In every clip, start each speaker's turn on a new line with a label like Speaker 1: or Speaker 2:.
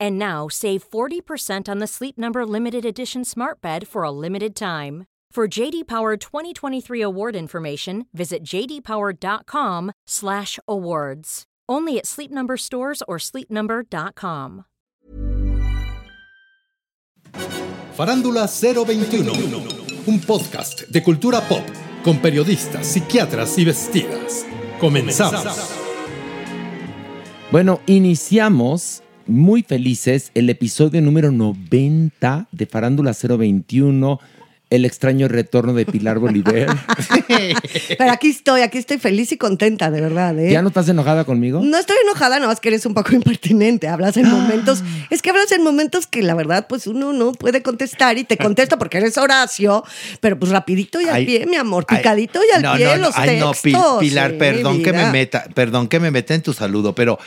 Speaker 1: And now save 40% on the Sleep Number limited edition Smart Bed for a limited time. For JD Power 2023 award information, visit jdpower.com/awards. Only at Sleep Number stores or sleepnumber.com.
Speaker 2: Farándula 021, un podcast de cultura pop con periodistas, psiquiatras y vestidas. Comenzamos.
Speaker 3: Bueno, iniciamos muy felices el episodio número 90 de Farándula 021, el extraño retorno de Pilar Bolívar.
Speaker 4: Pero aquí estoy, aquí estoy feliz y contenta, de verdad. ¿eh?
Speaker 3: ¿Ya no estás enojada conmigo?
Speaker 4: No estoy enojada, no, es que eres un poco impertinente. Hablas en momentos, es que hablas en momentos que la verdad, pues uno no puede contestar y te contesto porque eres Horacio, pero pues rapidito y al
Speaker 5: Ay,
Speaker 4: pie, mi amor,
Speaker 5: ay,
Speaker 4: picadito y al
Speaker 5: no,
Speaker 4: pie
Speaker 5: no, no,
Speaker 4: los
Speaker 5: ay, no,
Speaker 4: textos.
Speaker 5: Pi- Pilar,
Speaker 4: sí,
Speaker 5: perdón que me meta, perdón que me meta en tu saludo, pero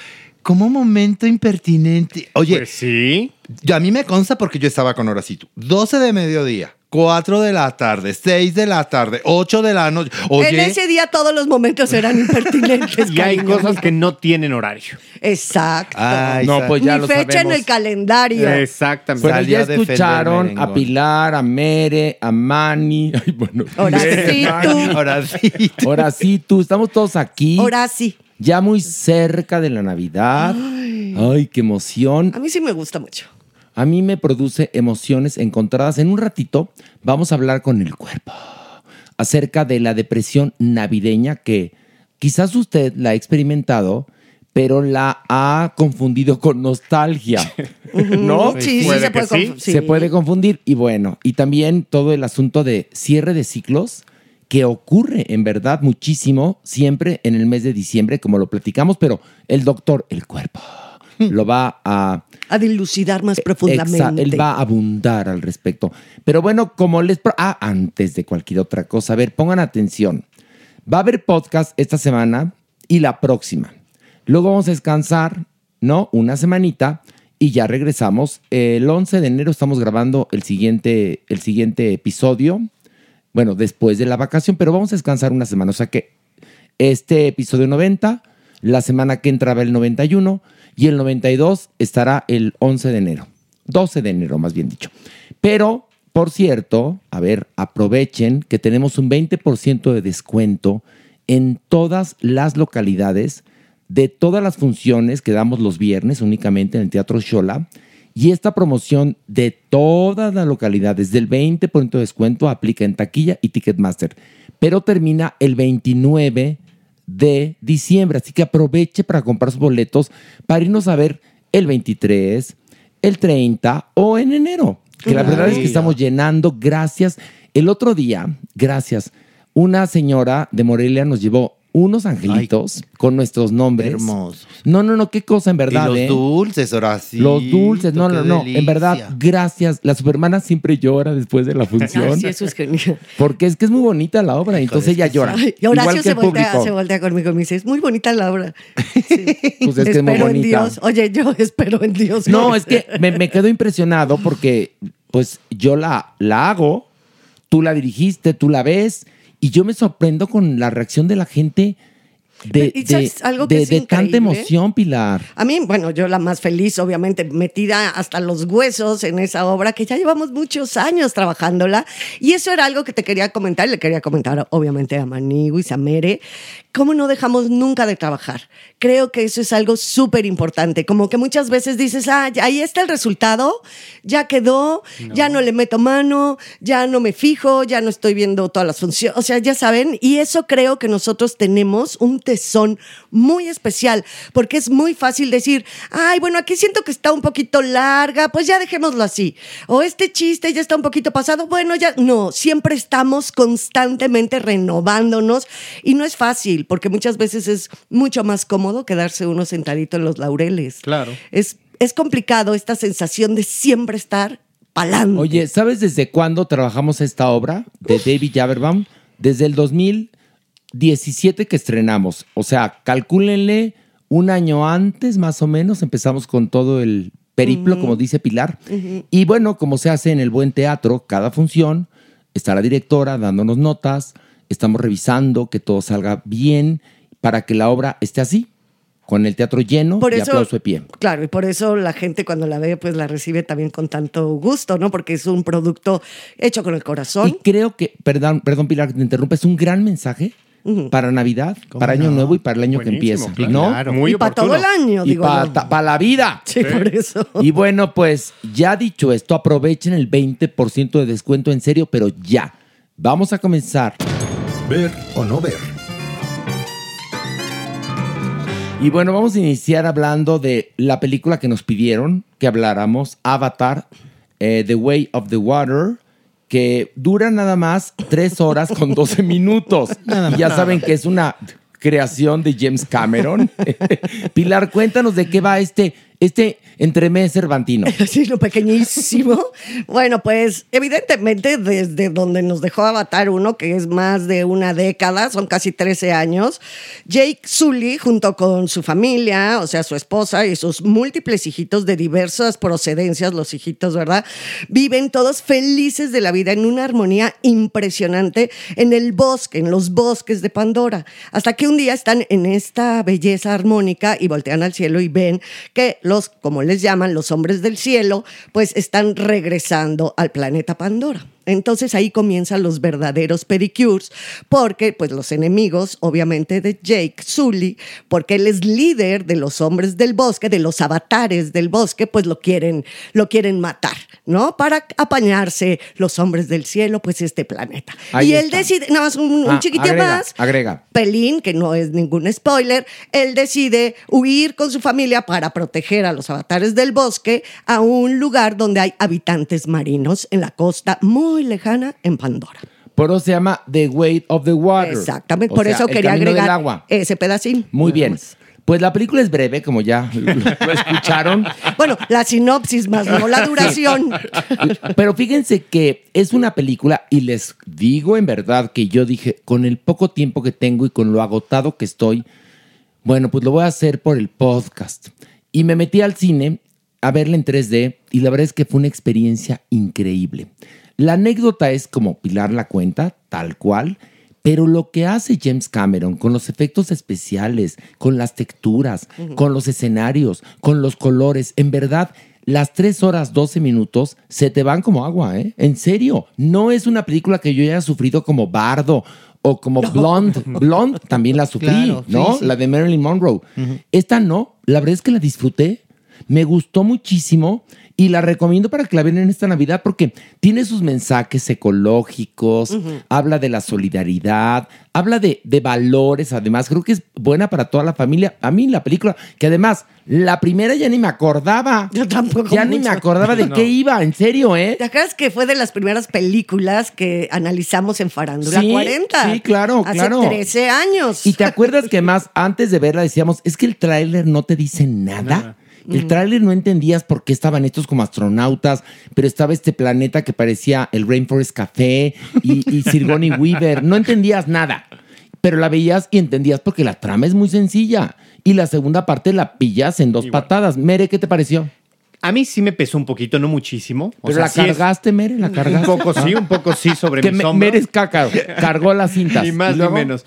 Speaker 5: como momento impertinente. Oye,
Speaker 6: Pues sí.
Speaker 5: yo- a mí me consta porque yo estaba con Horacito. 12 de mediodía, 4 de la tarde, 6 de la tarde, 8 de la noche. Oye,
Speaker 4: En ese día todos los momentos eran impertinentes.
Speaker 6: Y hay
Speaker 4: cariño
Speaker 6: cosas que no tienen horario.
Speaker 4: Exacto.
Speaker 5: Ay,
Speaker 3: No, pues ya
Speaker 4: Ni
Speaker 3: lo
Speaker 4: fecha en el calendario.
Speaker 6: Exactamente.
Speaker 5: Salía
Speaker 3: ya escucharon a. Pilar, a Mere, a Mani. Ay, bueno.
Speaker 4: Horacito.
Speaker 5: Horacito.
Speaker 3: Ahora sí, tú, estamos todos aquí.
Speaker 4: Ahora sí.
Speaker 3: Ya muy cerca de la Navidad. Ay, qué emoción.
Speaker 4: A mí sí me gusta mucho.
Speaker 3: A mí me produce emociones encontradas. En un ratito vamos a hablar con el cuerpo acerca de la depresión navideña que quizás usted la ha experimentado, pero la ha confundido con nostalgia. ¿No?
Speaker 4: Sí, sí,
Speaker 6: Puede
Speaker 4: se puede
Speaker 6: sí.
Speaker 3: Se puede confundir. Y bueno, y también todo el asunto de cierre de ciclos que ocurre en verdad muchísimo siempre en el mes de diciembre, como lo platicamos, pero el doctor, el cuerpo, lo va a
Speaker 4: A dilucidar más
Speaker 3: Exa-
Speaker 4: profundamente.
Speaker 3: él va a abundar al respecto. Pero bueno, como les... Ah, antes de cualquier otra cosa, a ver, pongan atención. Va a haber podcast esta semana y la próxima. Luego vamos a descansar, ¿no? Una semanita y ya regresamos. El 11 de enero estamos grabando el siguiente, el siguiente episodio. Bueno, después de la vacación, pero vamos a descansar una semana. O sea que este episodio 90, la semana que entra va el 91 y el 92 estará el 11 de enero. 12 de enero, más bien dicho. Pero, por cierto, a ver, aprovechen que tenemos un 20% de descuento en todas las localidades de todas las funciones que damos los viernes únicamente en el Teatro Shola. Y esta promoción de todas las localidades del 20% de descuento aplica en taquilla y Ticketmaster, pero termina el 29 de diciembre. Así que aproveche para comprar sus boletos para irnos a ver el 23, el 30 o en enero. Que la verdad es que estamos llenando. Gracias. El otro día, gracias, una señora de Morelia nos llevó unos angelitos con nuestros nombres.
Speaker 5: Hermosos.
Speaker 3: No, no, no, qué cosa en verdad.
Speaker 5: y los
Speaker 3: ¿eh?
Speaker 5: dulces, Horacito.
Speaker 3: Los dulces, no, no, no. En verdad, gracias. La supermana siempre llora después de la función.
Speaker 4: Ay, sí, eso es genial.
Speaker 3: Porque es que es muy bonita la obra, entonces
Speaker 5: es que
Speaker 3: ella llora.
Speaker 4: Ay, y Horacio
Speaker 3: Igual que
Speaker 4: se voltea, se voltea conmigo y me dice, es muy bonita la obra.
Speaker 3: Pues es que es muy
Speaker 4: espero en
Speaker 3: bonita.
Speaker 4: Dios. Oye, yo espero en Dios.
Speaker 3: No, es que me, me quedo impresionado porque pues yo la, la hago tú la dirigiste, tú la ves, y yo me sorprendo con la reacción de la gente de,
Speaker 4: ¿Y
Speaker 3: de-
Speaker 4: algo que
Speaker 3: de-
Speaker 4: es
Speaker 3: de tanta emoción, Pilar.
Speaker 4: A mí, bueno, yo la más feliz, obviamente, metida hasta los huesos en esa obra, que ya llevamos muchos años trabajándola. Y eso era algo que te quería comentar, y le quería comentar, obviamente, a Maniguis, a Mere. ¿Cómo no dejamos nunca de trabajar? Creo que eso es algo súper importante. Como que muchas veces dices, ah, ahí está el resultado, ya quedó, ya no le meto mano, ya no me fijo, ya no estoy viendo todas las funciones. O sea, ya saben, y eso creo que nosotros tenemos un tesón muy especial, porque es muy fácil decir, ay, bueno, aquí siento que está un poquito larga, pues ya dejémoslo así. O este chiste ya está un poquito pasado, bueno, ya no, siempre estamos constantemente renovándonos y no es fácil, porque muchas veces es mucho más cómodo quedarse uno sentadito en los laureles.
Speaker 6: Claro.
Speaker 4: Es, es complicado esta sensación de siempre estar palando.
Speaker 3: Oye, ¿sabes desde cuándo trabajamos esta obra de David Jaberbaum? Desde el 2017 que estrenamos. O sea, calcúlenle un año antes, más o menos, empezamos con todo el periplo, como dice Pilar. Y bueno, como se hace en el buen teatro, cada función está la directora dándonos notas, estamos revisando que todo salga bien para que la obra esté así, con el teatro lleno
Speaker 4: Por
Speaker 3: y
Speaker 4: eso,
Speaker 3: aplauso de pie.
Speaker 4: claro, y por eso la gente cuando la ve, pues la recibe también con tanto gusto, ¿no? Porque es un producto hecho con el corazón.
Speaker 3: Y creo que, perdón, perdón Pilar, que te interrumpa, es un gran mensaje para Navidad, para Año Nuevo y para el año
Speaker 6: Buenísimo,
Speaker 3: que empieza,
Speaker 6: claro.
Speaker 3: ¿no?
Speaker 6: Claro. Muy
Speaker 4: y para todo el año,
Speaker 3: Y
Speaker 4: digo yo.
Speaker 3: para la vida.
Speaker 4: Sí, por eso.
Speaker 3: Y bueno, pues ya dicho esto, aprovechen el 20% de descuento en serio, pero ya. Vamos a comenzar.
Speaker 2: Ver o no ver.
Speaker 3: Y bueno, vamos a iniciar hablando de la película que nos pidieron que habláramos, Avatar, eh, The Way of the Water, que dura nada más 3 horas con 12 minutos. Y ya saben que es una creación de James Cameron. Pilar, cuéntanos de qué va este, este entremés cervantino.
Speaker 4: Sí, lo pequeñísimo. Bueno, pues evidentemente desde donde nos dejó Avatar 1, que es más de una década, son casi 13 años, Jake Sully, junto con su familia, o sea, su esposa y sus múltiples hijitos de diversas procedencias, los hijitos, ¿verdad? Viven todos felices de la vida en una armonía impresionante en el bosque, en los bosques de Pandora. Hasta que un día están en esta belleza armónica y voltean al cielo y ven que los, como les llaman, los hombres del cielo, pues están regresando al planeta Pandora. Entonces ahí comienzan los verdaderos pedicures, porque pues los enemigos, obviamente, de Jake Sully, porque él es líder de los hombres del bosque, de los avatares del bosque, pues lo quieren, lo quieren matar, ¿no? Para apañarse los hombres del cielo, pues este planeta.
Speaker 3: Ahí
Speaker 4: y él
Speaker 3: está.
Speaker 4: decide, nada más un, un
Speaker 3: Ah, agrega,
Speaker 4: más.
Speaker 3: agrega.
Speaker 4: Pelín, que no es ningún spoiler, él decide huir con su familia para proteger a los avatares del bosque a un lugar donde hay habitantes marinos en la costa muy lejana en Pandora.
Speaker 3: Por eso se llama The Weight of the Water.
Speaker 4: Exactamente,
Speaker 3: O
Speaker 4: por
Speaker 3: sea,
Speaker 4: eso quería agregar
Speaker 3: agua.
Speaker 4: ese pedacín.
Speaker 3: Muy bien.
Speaker 4: más.
Speaker 3: Pues la película es breve, como ya lo escucharon.
Speaker 4: Bueno, la sinopsis más no la duración.
Speaker 3: Pero fíjense que es una película y les digo en verdad que yo dije, con el poco tiempo que tengo y con lo agotado que estoy, bueno, pues lo voy a hacer por el podcast. Y me metí al cine a verla en 3D y la verdad es que fue una experiencia increíble. La anécdota es como Pilar la cuenta, tal cual, pero lo que hace James Cameron con los efectos especiales, con las texturas, con los escenarios, con los colores, en verdad, las 3 horas 12 minutos se te van como agua, ¿eh? En serio, no es una película que yo haya sufrido como Bardo o como Blonde. Blonde también la sufrí,
Speaker 5: Claro,
Speaker 3: ¿no?
Speaker 5: sí.
Speaker 3: La de Marilyn Monroe. Esta no, la verdad es que la disfruté. Me gustó muchísimo y la recomiendo para que la vean en esta Navidad porque tiene sus mensajes ecológicos, habla de la solidaridad, habla de, de valores, además creo que es buena para toda la familia. A mí la película, que además la primera ya ni me acordaba.
Speaker 4: Yo tampoco
Speaker 3: Ya ni me acordaba de qué iba, en serio, ¿eh?
Speaker 4: ¿Te acuerdas que fue de las primeras películas que analizamos en Farándula
Speaker 3: Sí,
Speaker 4: 40?
Speaker 3: sí, claro,
Speaker 4: Hace
Speaker 3: claro.
Speaker 4: 13 años.
Speaker 3: Y te acuerdas que más antes de verla decíamos, es que el tráiler no te dice nada. El tráiler no entendías por qué estaban estos como astronautas, pero estaba este planeta que parecía el Rainforest Café y, y Sigourney Weaver. No entendías nada, pero la veías y entendías porque la trama es muy sencilla. Y la segunda parte la pillas en dos patadas. Mere, ¿qué te pareció?
Speaker 6: A mí sí me pesó un poquito, no muchísimo. O
Speaker 3: ¿Pero
Speaker 6: sea,
Speaker 3: la
Speaker 6: sí es-
Speaker 3: cargaste, Mere? ¿La cargaste?
Speaker 6: Un poco sí, un poco sí sobre
Speaker 3: que
Speaker 6: mis
Speaker 3: me-
Speaker 6: hombros.
Speaker 3: Mere es caca, cargó las cintas.
Speaker 6: Ni más
Speaker 3: ¿Y luego?
Speaker 6: ni menos.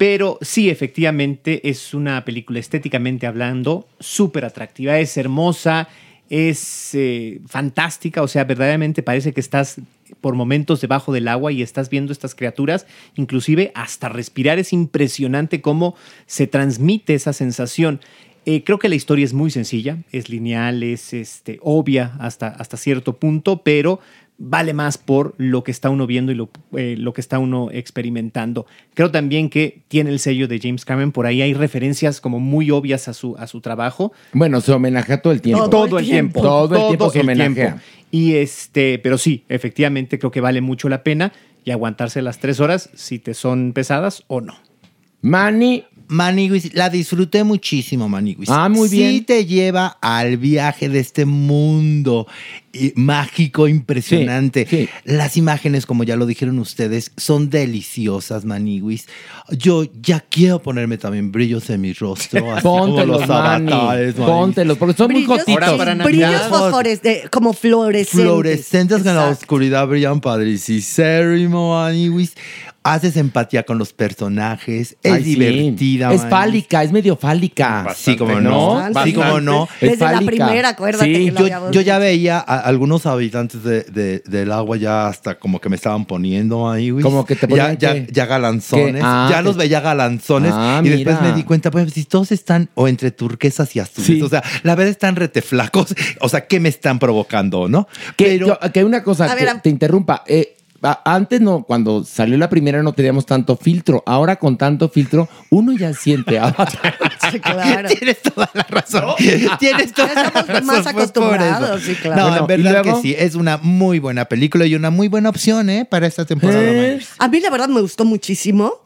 Speaker 6: Pero sí, efectivamente, es una película estéticamente hablando súper atractiva. Es hermosa, es eh, fantástica. O sea, verdaderamente parece que estás por momentos debajo del agua y estás viendo estas criaturas. Inclusive hasta respirar es impresionante cómo se transmite esa sensación. Eh, creo que la historia es muy sencilla, es lineal, es este, obvia hasta, hasta cierto punto, pero vale más por lo que está uno viendo y lo, eh, lo que está uno experimentando. Creo también que tiene el sello de James Cameron, por ahí hay referencias como muy obvias a su, a su trabajo.
Speaker 3: Bueno, se homenajea todo el tiempo.
Speaker 6: Todo, el tiempo.
Speaker 3: Todo el tiempo se homenajea.
Speaker 6: Y este, pero sí, efectivamente creo que vale mucho la pena y aguantarse las tres horas si te son pesadas o no.
Speaker 3: Manny.
Speaker 5: Maniguis, la disfruté muchísimo, Maniguis.
Speaker 3: Ah, muy bien.
Speaker 5: Sí te lleva al viaje de este mundo mágico, impresionante.
Speaker 3: Sí, sí.
Speaker 5: Las imágenes, como ya lo dijeron ustedes, son deliciosas, Maniguis. Yo ya quiero ponerme también brillos en mi rostro. así como
Speaker 3: Póntelos, Manny.
Speaker 5: avatares.
Speaker 3: Póntelos, porque son muy
Speaker 4: Brillos.
Speaker 6: Ahora para
Speaker 4: brillos fosforescentes, como fluorescentes.
Speaker 5: Fluorescentes que en la
Speaker 4: Exacto.
Speaker 5: oscuridad brillan padricísimo, Maniguis. Haces empatía con los personajes. Es
Speaker 3: Ay, sí.
Speaker 5: divertida.
Speaker 3: Es fálica, es medio fálica.
Speaker 5: Sí, como
Speaker 3: ¿no?
Speaker 5: no. Sí,
Speaker 4: Bastante.
Speaker 5: como no.
Speaker 3: Es
Speaker 4: Desde la
Speaker 3: fálica.
Speaker 4: primera, acuérdate
Speaker 3: Sí,
Speaker 4: que lo
Speaker 5: Yo, yo ya veía a algunos habitantes de- de- del agua ya hasta como que me estaban poniendo ahí, güey.
Speaker 3: Como que te
Speaker 5: ya,
Speaker 3: ponían
Speaker 5: ya,
Speaker 3: que-
Speaker 5: ya galanzones.
Speaker 3: ah,
Speaker 5: ya
Speaker 3: que-
Speaker 5: los veía galanzones.
Speaker 3: Ah,
Speaker 5: y después
Speaker 3: mira.
Speaker 5: me di cuenta, pues si todos están o entre turquesas y azules.
Speaker 3: Sí.
Speaker 5: O sea, la verdad están reteflacos. O sea, ¿qué me están provocando, no?
Speaker 3: Que,
Speaker 5: Pero
Speaker 3: yo- que una cosa, que
Speaker 4: ver,
Speaker 3: te interrumpa. eh, antes no, cuando salió la primera no teníamos tanto filtro. Ahora con tanto filtro, uno ya siente Avatar.
Speaker 4: Sí, claro.
Speaker 5: Tienes toda la razón. Tienes toda la
Speaker 4: Estamos
Speaker 5: razón.
Speaker 4: más acostumbrados, sí, claro.
Speaker 5: No,
Speaker 3: Bueno,
Speaker 5: en
Speaker 3: ¿y
Speaker 5: verdad
Speaker 3: luego?
Speaker 5: que sí. Es una muy buena película y una muy buena opción, ¿eh? Para esta temporada.
Speaker 3: ¿Eh?
Speaker 4: A mí la verdad me gustó muchísimo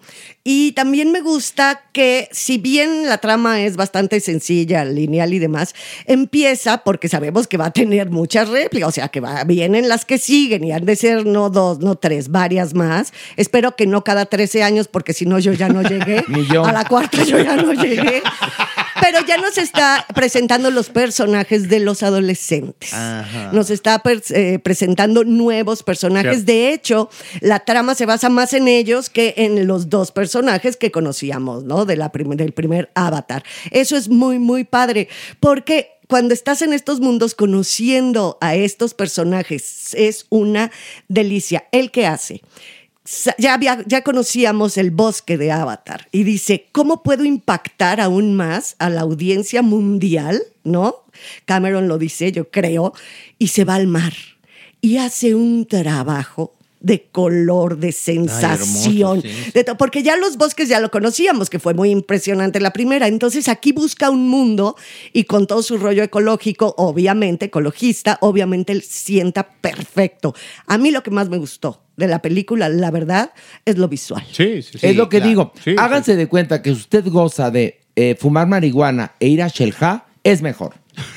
Speaker 4: y también me gusta que si bien la trama es bastante sencilla, lineal y demás, empieza porque sabemos que va a tener muchas réplicas, o sea que va, vienen las que siguen y han de ser no dos, no tres, varias más. Espero que no cada 13 años porque si no yo ya no llegué.
Speaker 3: Ni yo.
Speaker 4: A la cuarta yo ya no llegué. Pero ya nos está presentando los personajes de los adolescentes.
Speaker 5: Ajá.
Speaker 4: Nos está eh, presentando nuevos personajes. De hecho, la trama se basa más en ellos que en los dos personajes que conocíamos, ¿no? De la del primer Avatar. Eso es muy, muy padre, porque cuando estás en estos mundos conociendo a estos personajes, es una delicia. ¿El que hace? Ya, había, ya conocíamos el bosque de Avatar y dice, ¿cómo puedo impactar aún más a la audiencia mundial? ¿No? Cameron lo dice, yo creo, y se va al mar y hace un trabajo de color, de sensación,
Speaker 5: hermoso, sí.
Speaker 4: de to- porque ya los bosques ya lo conocíamos, que fue muy impresionante la primera, entonces aquí busca un mundo y con todo su rollo ecológico, obviamente, ecologista, obviamente él sienta perfecto. A mí lo que más me gustó de la película, la verdad, es lo visual.
Speaker 6: Sí, sí, sí.
Speaker 3: es lo que
Speaker 5: claro.
Speaker 3: digo.
Speaker 6: Sí,
Speaker 3: Háganse de cuenta que si usted goza de eh, fumar marihuana e ir a Shelja, es mejor.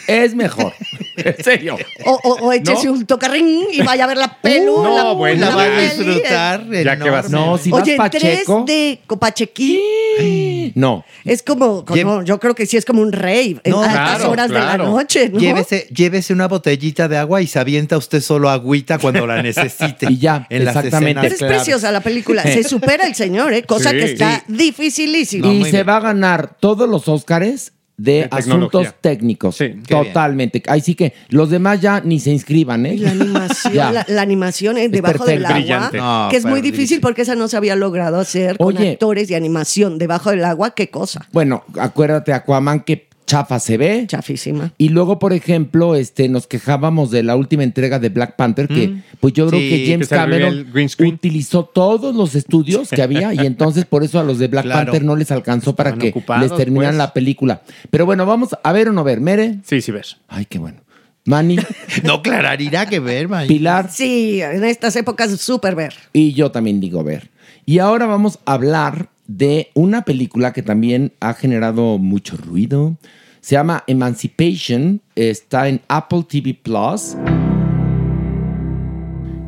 Speaker 3: Es mejor. en serio.
Speaker 4: O, o, o échese
Speaker 3: ¿No?
Speaker 4: un tocarrín y vaya a ver la pelu.
Speaker 6: no,
Speaker 4: la,
Speaker 6: bueno,
Speaker 4: la
Speaker 5: va a disfrutar.
Speaker 6: Ya que vas-.
Speaker 3: No, si vas
Speaker 4: Oye, en
Speaker 3: Pacheco.
Speaker 4: 3D, Copachequín.
Speaker 3: No.
Speaker 4: Es como, no, yo creo que sí es como un rave
Speaker 5: No,
Speaker 4: en altas
Speaker 6: claro,
Speaker 4: horas de
Speaker 6: claro.
Speaker 4: la noche, ¿no?
Speaker 5: Llévese, llévese una botellita de agua y se avienta usted solo agüita cuando la necesite.
Speaker 3: Y ya,
Speaker 5: En las
Speaker 3: exactamente.
Speaker 5: Escenas
Speaker 4: es
Speaker 5: claves.
Speaker 4: preciosa la película. Se supera el señor, ¿eh? Cosa
Speaker 6: Sí.
Speaker 4: que está
Speaker 5: Sí.
Speaker 4: dificilísimo.
Speaker 5: No,
Speaker 3: y se
Speaker 5: bien.
Speaker 3: va a ganar todos los Óscares de
Speaker 6: De
Speaker 3: asuntos técnicos.
Speaker 6: Sí.
Speaker 3: Totalmente. Ahí sí que los demás ya ni se inscriban, ¿eh?
Speaker 4: Y la animación, la, la animación ¿eh? debajo del agua,
Speaker 6: Brillante.
Speaker 5: No,
Speaker 4: que es muy difícil porque esa no se había logrado hacer con
Speaker 3: Oye.
Speaker 4: actores y animación debajo del agua. ¿Qué cosa?
Speaker 3: Bueno, acuérdate, Aquaman, que chafa se ve.
Speaker 4: Chafísima.
Speaker 3: Y luego, por ejemplo, este, nos quejábamos de la última entrega de Black Panther, que pues yo creo
Speaker 5: Sí,
Speaker 3: que James
Speaker 6: que
Speaker 3: Cameron utilizó todos los estudios que había y entonces por eso a los de Black
Speaker 5: Claro.
Speaker 3: Panther no les alcanzó para
Speaker 6: Estaban
Speaker 3: que
Speaker 6: ocupados,
Speaker 3: les terminaran
Speaker 6: pues.
Speaker 3: la película. Pero bueno, vamos a ver o no ver. Mere.
Speaker 6: Sí, sí ves.
Speaker 3: Ay, qué bueno. Manny,
Speaker 5: No, clarará que ver, man.
Speaker 3: Pilar
Speaker 4: Sí, en estas épocas súper ver.
Speaker 3: y yo también digo ver. Y ahora vamos a hablar de una película que también ha generado mucho ruido. Se llama Emancipation, está en Apple TV Plus.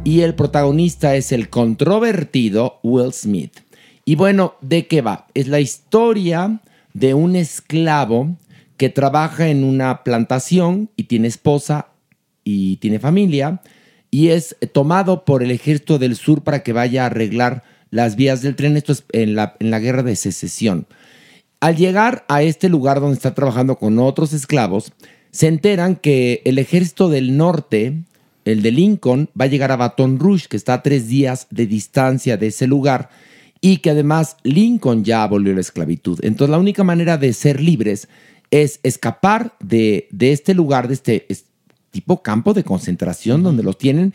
Speaker 3: Y el protagonista es el controvertido Will Smith. Y bueno, ¿de qué va? Es la historia de un esclavo que trabaja en una plantación y tiene esposa y tiene familia y es tomado por el ejército del sur para que vaya a arreglar las vías del tren. Esto es en la, en la guerra de secesión. Al llegar a este lugar donde está trabajando con otros esclavos, se enteran que el ejército del norte, el de Lincoln, va a llegar a Baton Rouge, que está a tres días de distancia de ese lugar, y que además Lincoln ya abolió la esclavitud. Entonces la única manera de ser libres es escapar de, de este lugar, de este es- tipo campo de concentración donde los tienen,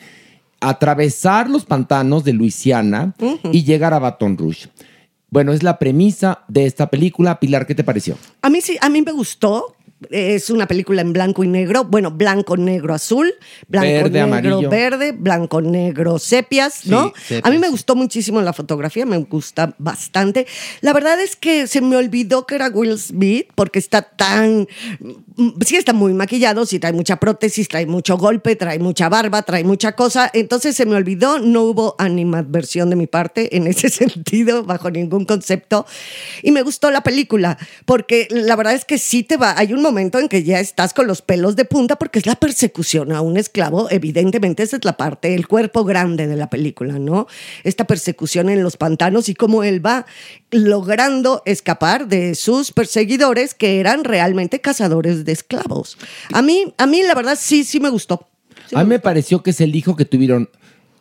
Speaker 3: atravesar los pantanos de Luisiana y llegar a Baton Rouge. Bueno, es la premisa de esta película. Pilar, ¿qué te pareció?
Speaker 4: A mí sí, a mí me gustó. Es una película en blanco y negro. Bueno, blanco, negro, azul, blanco,
Speaker 3: Verde,
Speaker 4: negro,
Speaker 3: amarillo.
Speaker 4: verde, blanco, negro, sepias, ¿no?
Speaker 5: sepias.
Speaker 4: A mí me gustó muchísimo la fotografía, me gusta bastante. La verdad es que se me olvidó que era Will Smith porque está tan. mm, Sí, está muy maquillado, sí trae mucha prótesis, trae mucho golpe, trae mucha barba, trae mucha cosa. Entonces se me olvidó, no hubo animadversión de mi parte en ese sentido, bajo ningún concepto. Y me gustó la película porque la verdad es que sí te va. Hay un momento en que ya estás con los pelos de punta porque es la persecución a un esclavo. Evidentemente, esa es la parte, el cuerpo grande de la película, ¿no? Esta persecución en los pantanos y cómo él va logrando escapar de sus perseguidores que eran realmente cazadores de esclavos. A mí, a mí la verdad sí, sí me gustó. Sí
Speaker 3: a mí me pareció que es el hijo que tuvieron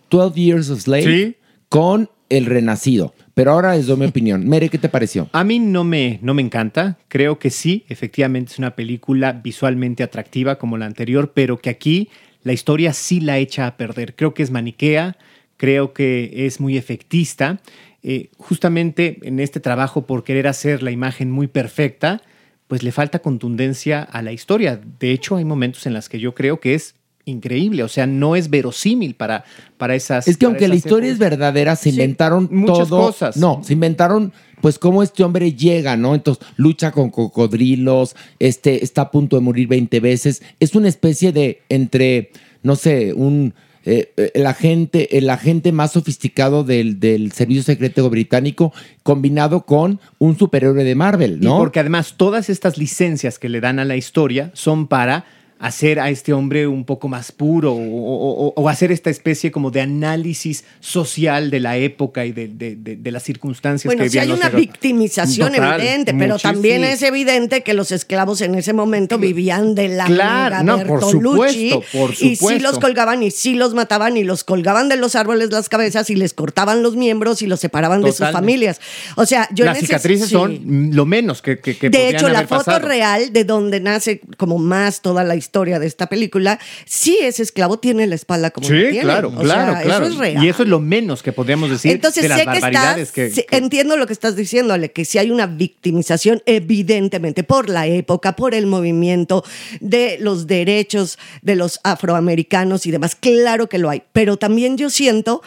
Speaker 3: 12 Years of Slave
Speaker 6: Sí.
Speaker 3: con El Renacido. Pero ahora les doy mi opinión. Mere, ¿qué te pareció?
Speaker 6: A mí no me, no me encanta. Creo que sí, efectivamente es una película visualmente atractiva como la anterior, pero que aquí la historia sí la echa a perder. Creo que es maniquea, creo que es muy efectista. Eh, justamente en este trabajo por querer hacer la imagen muy perfecta, pues le falta contundencia a la historia. De hecho, hay momentos en los que yo creo que es increíble, o sea, no es verosímil para, para esas...
Speaker 3: Es que aunque la historia es verdadera, se
Speaker 6: Sí,
Speaker 3: inventaron
Speaker 6: muchas
Speaker 3: todo.
Speaker 6: cosas.
Speaker 3: No, se inventaron pues cómo este hombre llega, ¿no? Entonces lucha con cocodrilos, este está a punto de morir 20 veces. Es una especie de entre, no sé, un eh, eh, el agente, el agente más sofisticado del, del servicio secreto británico, combinado con un superhéroe de Marvel,
Speaker 6: Y
Speaker 3: ¿no?
Speaker 6: porque además todas estas licencias que le dan a la historia son para hacer a este hombre un poco más puro o, o- o- o hacer esta especie como de análisis social de la época y de, de- de- de las circunstancias
Speaker 4: Bueno,
Speaker 6: que
Speaker 4: sí hay
Speaker 6: vivían los
Speaker 4: una victimización
Speaker 6: Total,
Speaker 4: evidente, pero
Speaker 6: muchísimo.
Speaker 4: también es evidente que los esclavos en ese momento vivían de la
Speaker 6: Claro, no, por supuesto, por
Speaker 4: Y sí los colgaban y sí los mataban y los colgaban de los árboles las cabezas y les cortaban los miembros y los separaban de sus familias. O sea, yo
Speaker 6: Las cicatrices
Speaker 4: sí.
Speaker 6: son lo menos que, que, que
Speaker 4: De hecho, la foto
Speaker 6: pasado.
Speaker 4: real de donde nace como más toda la historia de esta película, sí ese esclavo tiene la espalda como la
Speaker 6: Sí,
Speaker 4: tiene.
Speaker 6: claro,
Speaker 4: O
Speaker 6: claro,
Speaker 4: sea,
Speaker 6: claro.
Speaker 4: Eso es real.
Speaker 6: Y eso es lo menos que podríamos decir
Speaker 4: Entonces
Speaker 6: de las
Speaker 4: sé que estás,
Speaker 6: que,
Speaker 4: sí,
Speaker 6: que-
Speaker 4: entiendo lo que estás diciéndole, que si hay una victimización, evidentemente, por la época, por el movimiento de los derechos de los afroamericanos y demás, claro que lo hay. Pero también yo siento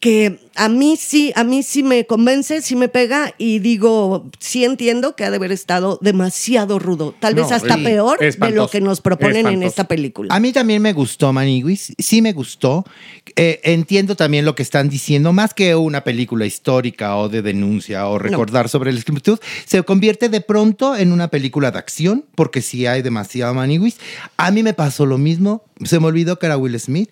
Speaker 4: que a mí sí, a mí sí me convence, sí me pega y digo, sí entiendo que ha de haber estado demasiado rudo, tal vez hasta
Speaker 6: sí,
Speaker 4: peor de lo que nos proponen en esta película.
Speaker 5: A mí también me gustó Maniguis, sí me gustó. Eh, entiendo también lo que están diciendo, más que una película histórica o de denuncia o recordar sobre la esclavitud, se convierte de pronto en una película de acción, porque sí hay demasiado Maniguis. A mí me pasó lo mismo, se me olvidó que era Will Smith,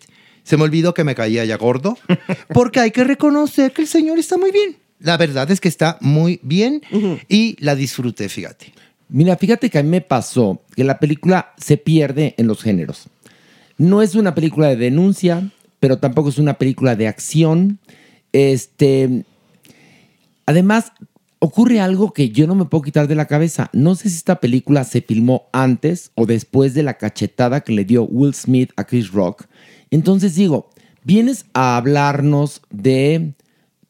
Speaker 5: se me olvidó que me caía ya gordo, porque hay que reconocer que el señor está muy bien. La verdad es que está muy bien y la disfruté, fíjate.
Speaker 3: Mira, fíjate que a mí me pasó que la película se pierde en los géneros. No es una película de denuncia, pero tampoco es una película de acción. Este, además, ocurre algo que yo no me puedo quitar de la cabeza. No sé si esta película se filmó antes o después de la cachetada que le dio Will Smith a Chris Rock. Entonces digo, vienes a hablarnos de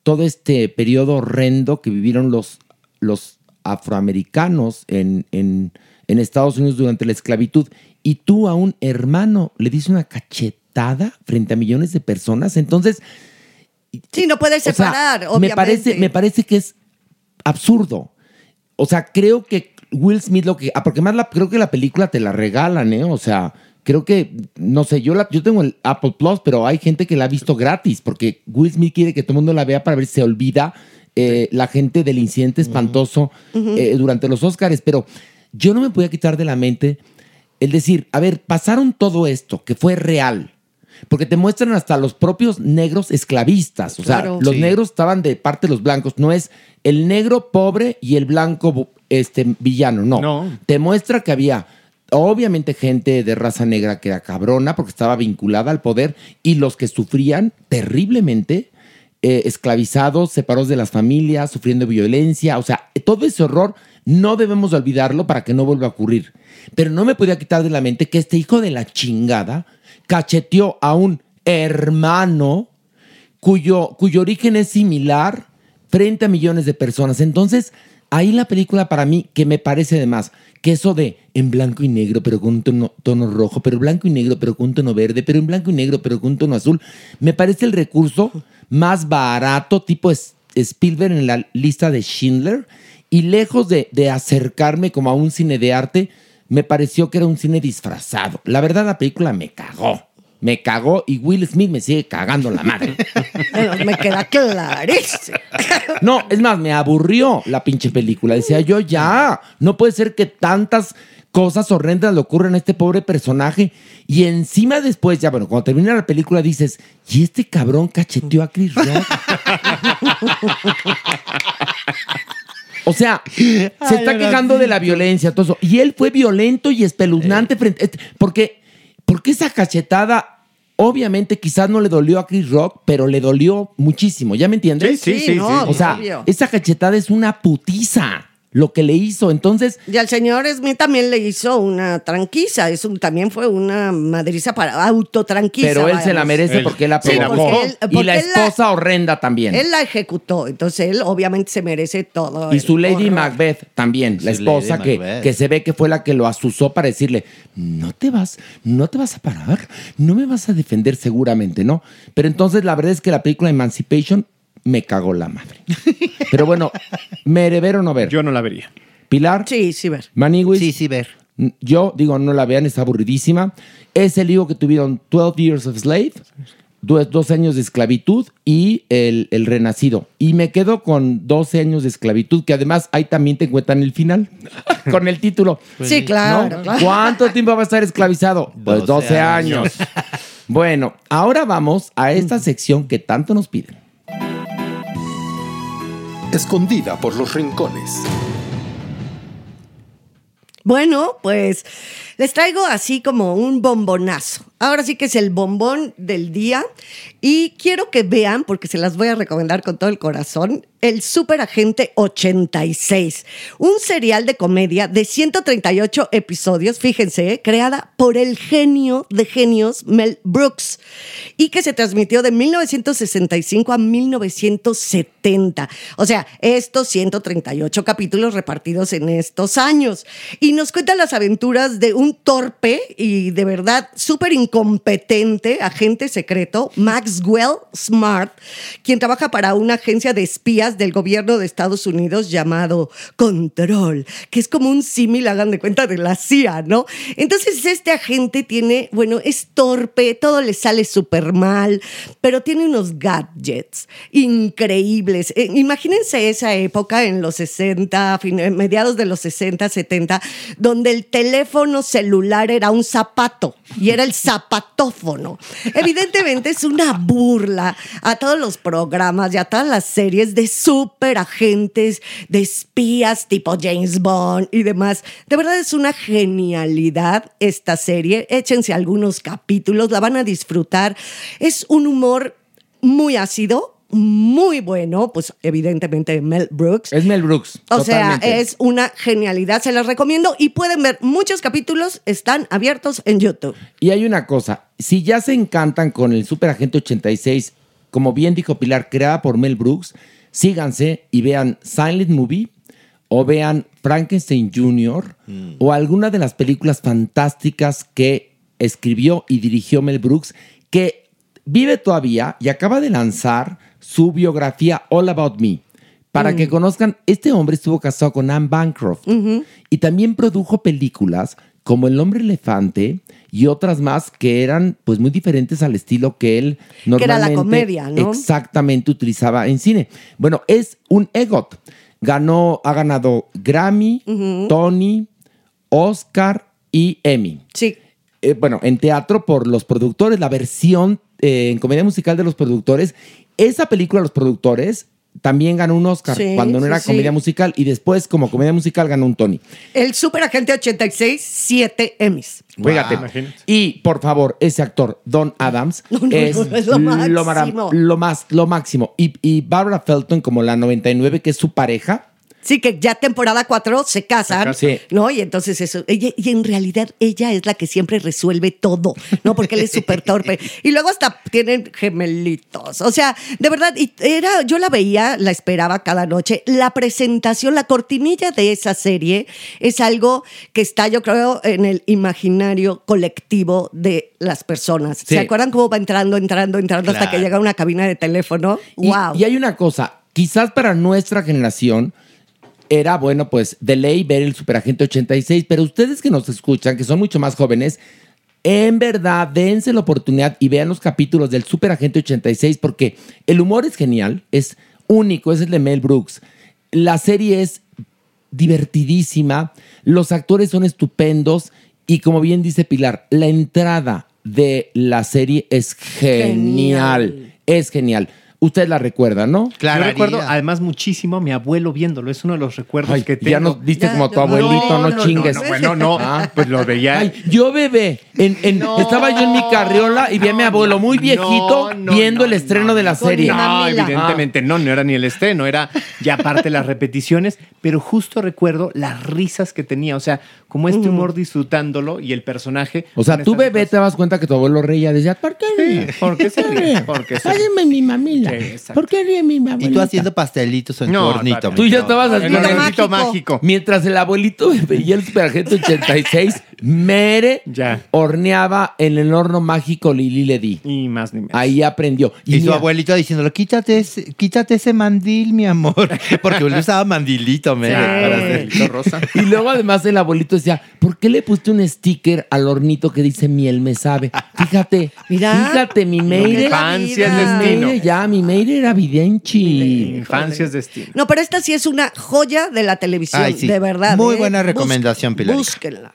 Speaker 3: todo este periodo horrendo que vivieron los, los afroamericanos en, en- en Estados Unidos durante la esclavitud y tú a un hermano le dices una cachetada frente a millones de personas. Entonces,
Speaker 4: Sí, no puedes
Speaker 3: o sea,
Speaker 4: separar,
Speaker 3: me
Speaker 4: obviamente.
Speaker 3: parece, me parece que es absurdo. O sea, creo que Will Smith lo que. ah, porque más la, creo que la película te la regalan, ¿eh? O sea, creo que, no sé, yo, la, yo tengo el Apple Plus, pero hay gente que la ha visto gratis, porque Will Smith quiere que todo el mundo la vea para ver si se olvida eh, la gente del incidente espantoso eh, durante los Oscars. Pero yo no me podía quitar de la mente el decir, a ver, pasaron todo esto, que fue real. Porque te muestran hasta los propios negros esclavistas. O sea,
Speaker 4: Claro.
Speaker 3: los
Speaker 5: Sí.
Speaker 3: negros estaban de parte de los blancos. No es el negro pobre y el blanco este, villano. No.
Speaker 6: No.
Speaker 3: Te muestra que había, obviamente, gente de raza negra que era cabrona porque estaba vinculada al poder y los que sufrían terriblemente, eh, esclavizados, separados de las familias, sufriendo violencia. O sea, todo ese horror no debemos de olvidarlo para que no vuelva a ocurrir. Pero no me podía quitar de la mente que este hijo de la chingada cacheteó a un hermano cuyo, cuyo origen es similar frente a millones de personas. Entonces, ahí la película para mí, que me parece de más, que eso de en blanco y negro, pero con un tono, rojo, pero blanco y negro, pero con un tono verde, pero en blanco y negro, pero con un tono azul, me parece el recurso más barato, tipo Spielberg en la lista de Schindler, y lejos de acercarme como a un cine de arte, me pareció que era un cine disfrazado. La verdad, la película me cagó. Me cagó y Will Smith me sigue cagando la madre.
Speaker 4: Me queda clarísimo.
Speaker 3: No, es más, me aburrió la pinche película. Decía yo, ya, no puede ser que tantas cosas horrendas le ocurran a este pobre personaje. Y encima después, ya bueno, cuando termina la película dices, ¿y este cabrón cacheteó a Chris Rock? O sea, se está quejando de la violencia, todo eso. Y él fue violento y espeluznante frente. este- Porque, porque esa cachetada, obviamente, quizás no le dolió a Chris Rock, pero le dolió muchísimo. ¿Ya me entiendes?
Speaker 6: Sí, sí, sí,
Speaker 4: no,
Speaker 6: sí.
Speaker 3: O sea,
Speaker 4: obvio.
Speaker 3: esa cachetada es una putiza lo que le hizo. Entonces,
Speaker 4: Y al señor Smith también le hizo una tranquiza. Es un, también fue una madriza para autotranquiza.
Speaker 3: pero él se la merece
Speaker 6: Él-
Speaker 3: porque él la
Speaker 6: Sí,
Speaker 3: provocó.
Speaker 4: porque él-
Speaker 3: y la esposa horrenda también.
Speaker 4: Él la ejecutó, entonces él obviamente se merece todo.
Speaker 3: y su Lady
Speaker 4: horror.
Speaker 3: Macbeth también, la esposa que, que se ve que fue la que lo asusó para decirle, no te vas, no te vas a parar, no me vas a defender seguramente, ¿no? Pero entonces la verdad es que la película Emancipation me cagó la madre. Pero bueno, ¿me ver o no ver?
Speaker 6: Yo no la vería.
Speaker 3: Pilar,
Speaker 4: Sí, sí, ver.
Speaker 3: Maniwis,
Speaker 5: Sí, sí, ver.
Speaker 3: Yo digo, no la vean, está aburridísima. Es el hijo que tuvieron 12 Years of Slave, do- dos años de esclavitud y el, el renacido. Y me quedo con 12 años de esclavitud, que además ahí también te encuentran el final, con el título.
Speaker 4: Sí, claro,
Speaker 3: ¿no?
Speaker 4: claro.
Speaker 3: ¿Cuánto tiempo va a estar esclavizado? Pues 12,
Speaker 5: 12
Speaker 3: años. bueno, ahora vamos a esta sección que tanto nos piden.
Speaker 2: Escondida por los rincones.
Speaker 4: Bueno, pues les traigo así como un bombonazo. Ahora sí que es el bombón del día y quiero que vean, porque se las voy a recomendar con todo el corazón, el Super Agente 86, un serial de comedia de 138 episodios, fíjense, eh, creada por el genio de genios Mel Brooks y que se transmitió de 1965 a 1970. O sea, estos 138 capítulos repartidos en estos años. Y nos cuenta las aventuras de un torpe y de verdad súper incompetente agente secreto, Maxwell Smart, quien trabaja para una agencia de espías del gobierno de Estados Unidos llamado Control, que es como un símil, hagan de cuenta, de la CIA, ¿no? Entonces este agente tiene, bueno, es torpe, todo le sale súper mal, pero tiene unos gadgets increíbles. Eh, imagínense esa época en los 60, fin- eh, mediados de los 60, 70, donde el teléfono celular era un zapato y era el zapatófono. Evidentemente es una burla a todos los programas y a todas las series de super agentes, de espías tipo James Bond y demás. De verdad es una genialidad esta serie. Échense algunos capítulos, la van a disfrutar. Es un humor muy ácido, muy bueno, pues evidentemente Mel Brooks.
Speaker 3: Es Mel Brooks.
Speaker 4: O sea, es una genialidad, se las recomiendo y pueden ver muchos capítulos, están abiertos en YouTube.
Speaker 3: Y hay una cosa, si ya se encantan con el Super Agente 86, como bien dijo Pilar, creada por Mel Brooks, síganse y vean Silent Movie o vean Frankenstein Jr. o alguna de las películas fantásticas que escribió y dirigió Mel Brooks, que vive todavía y acaba de lanzar su biografía All About Me. Para que conozcan, este hombre estuvo casado con Anne Bancroft y también produjo películas como El hombre elefante y otras más que eran pues muy diferentes al estilo que él
Speaker 4: Que era la
Speaker 3: normalmente
Speaker 4: comedia, ¿no?
Speaker 3: exactamente utilizaba en cine. Bueno, es un EGOT. Ganó, ha ganado Grammy, Tony, Oscar y Emmy.
Speaker 4: Sí.
Speaker 3: Eh, bueno, en teatro por los productores, la versión eh, en comedia musical de los productores. Esa película, los productores, también ganó un Oscar
Speaker 4: Sí,
Speaker 3: cuando no era
Speaker 4: sí.
Speaker 3: comedia musical y después como comedia musical ganó un Tony.
Speaker 4: El Super Agente 86, 7 Emmys.
Speaker 3: Fíjate. Y por favor, ese actor, Don Adams,
Speaker 4: No, no,
Speaker 3: es,
Speaker 4: no, es lo
Speaker 3: lo, mara-
Speaker 4: máximo.
Speaker 3: lo más, lo máximo. Y, y Barbara Felton, como la 99, que es su pareja.
Speaker 4: Sí, que ya temporada 4 se casan,
Speaker 3: Sí.
Speaker 4: ¿no? Y entonces eso, ella, y en realidad ella es la que siempre resuelve todo, ¿no? Porque él es súper torpe. Y luego hasta tienen gemelitos. O sea, de verdad, y era, yo la veía, la esperaba cada noche. La presentación, la cortinilla de esa serie es algo que está, yo creo, en el imaginario colectivo de las personas.
Speaker 3: Sí.
Speaker 4: ¿Se acuerdan cómo va entrando, entrando, entrando hasta que llega una cabina de teléfono?
Speaker 3: Y,
Speaker 4: ¡Wow!
Speaker 3: y hay una cosa, quizás para nuestra generación era, bueno, pues de ley ver el Superagente 86, pero ustedes que nos escuchan, que son mucho más jóvenes, en verdad, dense la oportunidad y vean los capítulos del Superagente 86 porque el humor es genial, es único, es el de Mel Brooks. La serie es divertidísima, los actores son estupendos y como bien dice Pilar, la entrada de la serie es genial,
Speaker 4: Genial.
Speaker 3: es genial. Ustedes la recuerdan, ¿no?
Speaker 5: Claro.
Speaker 6: Yo recuerdo además muchísimo a mi abuelo viéndolo. Es uno de los recuerdos
Speaker 3: Ay,
Speaker 6: que tengo.
Speaker 3: ya nos diste
Speaker 4: Ya,
Speaker 3: como a tu abuelito, no,
Speaker 4: no, no,
Speaker 3: chingues.
Speaker 4: no,
Speaker 6: Bueno, no,
Speaker 3: Ah.
Speaker 6: pues lo veía.
Speaker 3: Ay, yo bebé, en, en- estaba yo en mi carriola y vi a mi abuelo muy viejito
Speaker 6: No, no,
Speaker 3: viendo
Speaker 6: no,
Speaker 3: el estreno
Speaker 6: no,
Speaker 3: de la serie.
Speaker 6: No, evidentemente no, no era ni el estreno, era ya parte de las repeticiones, pero justo recuerdo las risas que tenía, o sea, como este humor disfrutándolo y el personaje.
Speaker 3: O sea, tú bebé te das cuenta que tu abuelo reía. Decía, ¿por qué ríe?
Speaker 6: ¿por qué se ríe? ¿Por qué se ríe?
Speaker 3: Mi mamila.
Speaker 6: Sí.
Speaker 3: ¿Por qué ríe mi
Speaker 5: Y
Speaker 3: abuelita?
Speaker 5: tú haciendo pastelitos en
Speaker 6: No,
Speaker 5: tu hornito.
Speaker 3: Tú ya estabas
Speaker 6: En el
Speaker 3: haciendo...
Speaker 6: hornito
Speaker 4: mágico.
Speaker 6: mágico.
Speaker 3: Mientras el abuelito veía el Superagente 86, Mere
Speaker 6: Ya.
Speaker 3: horneaba en el horno mágico Lili le di.
Speaker 6: Y más ni menos.
Speaker 3: Ahí aprendió.
Speaker 5: Y, su abuelito diciéndolo, quítate ese, quítate ese mandil, mi amor. Porque él usaba mandilito, me. para hacer-
Speaker 6: rosa.
Speaker 3: Y luego además el abuelito decía, ¿por qué le pusiste un sticker al hornito que dice miel me sabe? Fíjate,
Speaker 4: Mira,
Speaker 3: fíjate, mi Meire.
Speaker 6: Infancia es destino.
Speaker 3: Meire ya, mi Meire era videnchi.
Speaker 6: Infancia es destino.
Speaker 4: No, pero esta sí es una joya de la televisión,
Speaker 5: Ay, sí.
Speaker 4: de verdad.
Speaker 5: Muy
Speaker 4: ¿eh?
Speaker 5: buena recomendación, Pilarica.
Speaker 4: Búsquenla.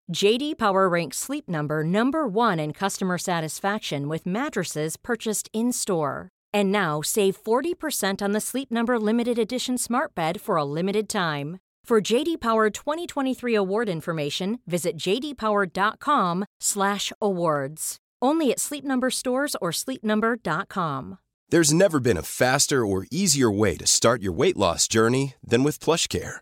Speaker 1: JD Power ranks Sleep Number number 1 in customer satisfaction with mattresses purchased in-store. And now save 40% on the Sleep Number limited edition Smart Bed for a limited time. For JD Power 2023 award information, visit jdpower.com/awards. Only at Sleep Number stores or sleepnumber.com.
Speaker 7: There's never been a faster or easier way to start your weight loss journey than with PlushCare.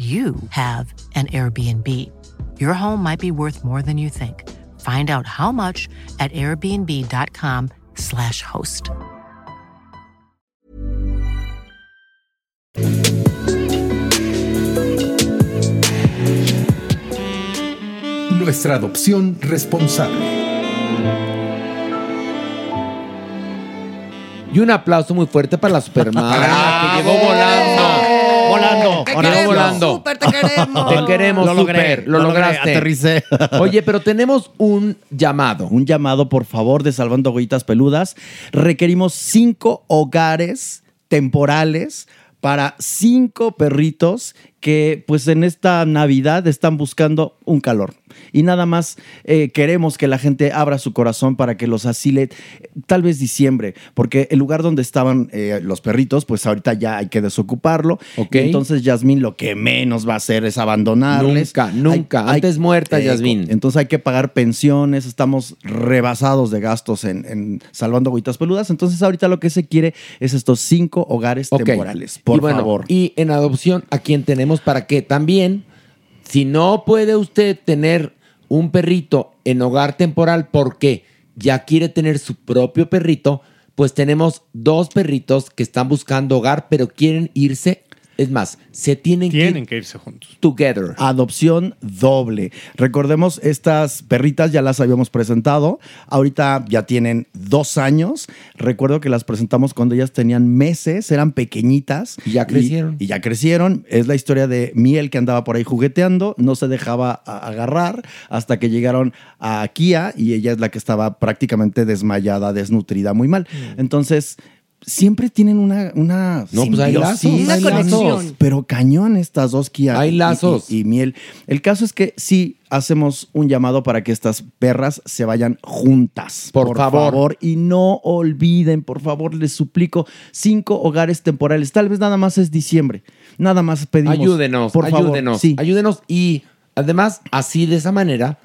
Speaker 8: you have an Airbnb. Your home might be worth more than you think. Find out how much at airbnb.com/slash host.
Speaker 2: Nuestra adopción responsable.
Speaker 3: Y un aplauso muy fuerte para la Superman, que llegó volando.
Speaker 9: Volando.
Speaker 4: Te
Speaker 3: Ahora
Speaker 4: queremos,
Speaker 3: volando.
Speaker 4: súper te queremos.
Speaker 3: Te queremos,
Speaker 9: Lo logré,
Speaker 3: super, lo,
Speaker 9: lo logré,
Speaker 3: lograste.
Speaker 9: aterricé.
Speaker 3: Oye, pero tenemos un llamado.
Speaker 9: Un llamado, por favor, de Salvando Agüitas Peludas. Requerimos cinco hogares temporales para cinco perritos que pues en esta Navidad están buscando un calor. Y nada más eh, queremos que la gente abra su corazón para que los asile eh, tal vez diciembre, porque el lugar donde estaban eh, los perritos, pues ahorita ya hay que desocuparlo.
Speaker 3: Ok.
Speaker 9: Y entonces Yasmín lo que menos va a hacer es abandonarles.
Speaker 3: Nunca, nunca.
Speaker 9: Hay-
Speaker 3: Antes muerta,
Speaker 9: Eco.
Speaker 3: Yasmín.
Speaker 9: Entonces hay que pagar pensiones, estamos rebasados de gastos en, en salvando agüitas peludas. Entonces ahorita lo que se quiere es estos cinco hogares temporales. Por
Speaker 3: y bueno,
Speaker 9: favor.
Speaker 3: Y en adopción, ¿a quién tenemos para que también, si no puede usted tener un perrito en hogar temporal porque ya quiere tener su propio perrito, pues tenemos dos perritos que están buscando hogar, pero quieren irse. Es más, se tienen,
Speaker 6: Tienen
Speaker 3: que
Speaker 6: que irse juntos.
Speaker 3: together.
Speaker 9: Adopción doble. Recordemos, estas perritas ya las habíamos presentado. Ahorita ya tienen dos años. Recuerdo que las presentamos cuando ellas tenían meses, eran pequeñitas.
Speaker 3: Y ya crecieron.
Speaker 9: Y, ya crecieron. Es la historia de Miel que andaba por ahí jugueteando, no se dejaba agarrar hasta que llegaron a Kia y ella es la que estaba prácticamente desmayada, desnutrida, muy mal.
Speaker 3: Mm.
Speaker 9: Entonces. Siempre tienen una, una
Speaker 3: No, pues hay lazos,
Speaker 4: Una
Speaker 3: hay
Speaker 4: conexión.
Speaker 3: lazos.
Speaker 9: pero cañón estas dos Kia.
Speaker 3: Hay
Speaker 9: y-
Speaker 3: lazos.
Speaker 9: Y, y miel. El caso es que sí hacemos un llamado para que estas perras se vayan juntas.
Speaker 3: Por favor.
Speaker 9: Y no olviden, por favor, les suplico, cinco hogares temporales. Tal vez nada más es diciembre. Nada más pedimos.
Speaker 3: Ayúdenos,
Speaker 9: por favor.
Speaker 3: ayúdenos,
Speaker 9: Sí.
Speaker 3: ayúdenos. Y además, así de esa manera,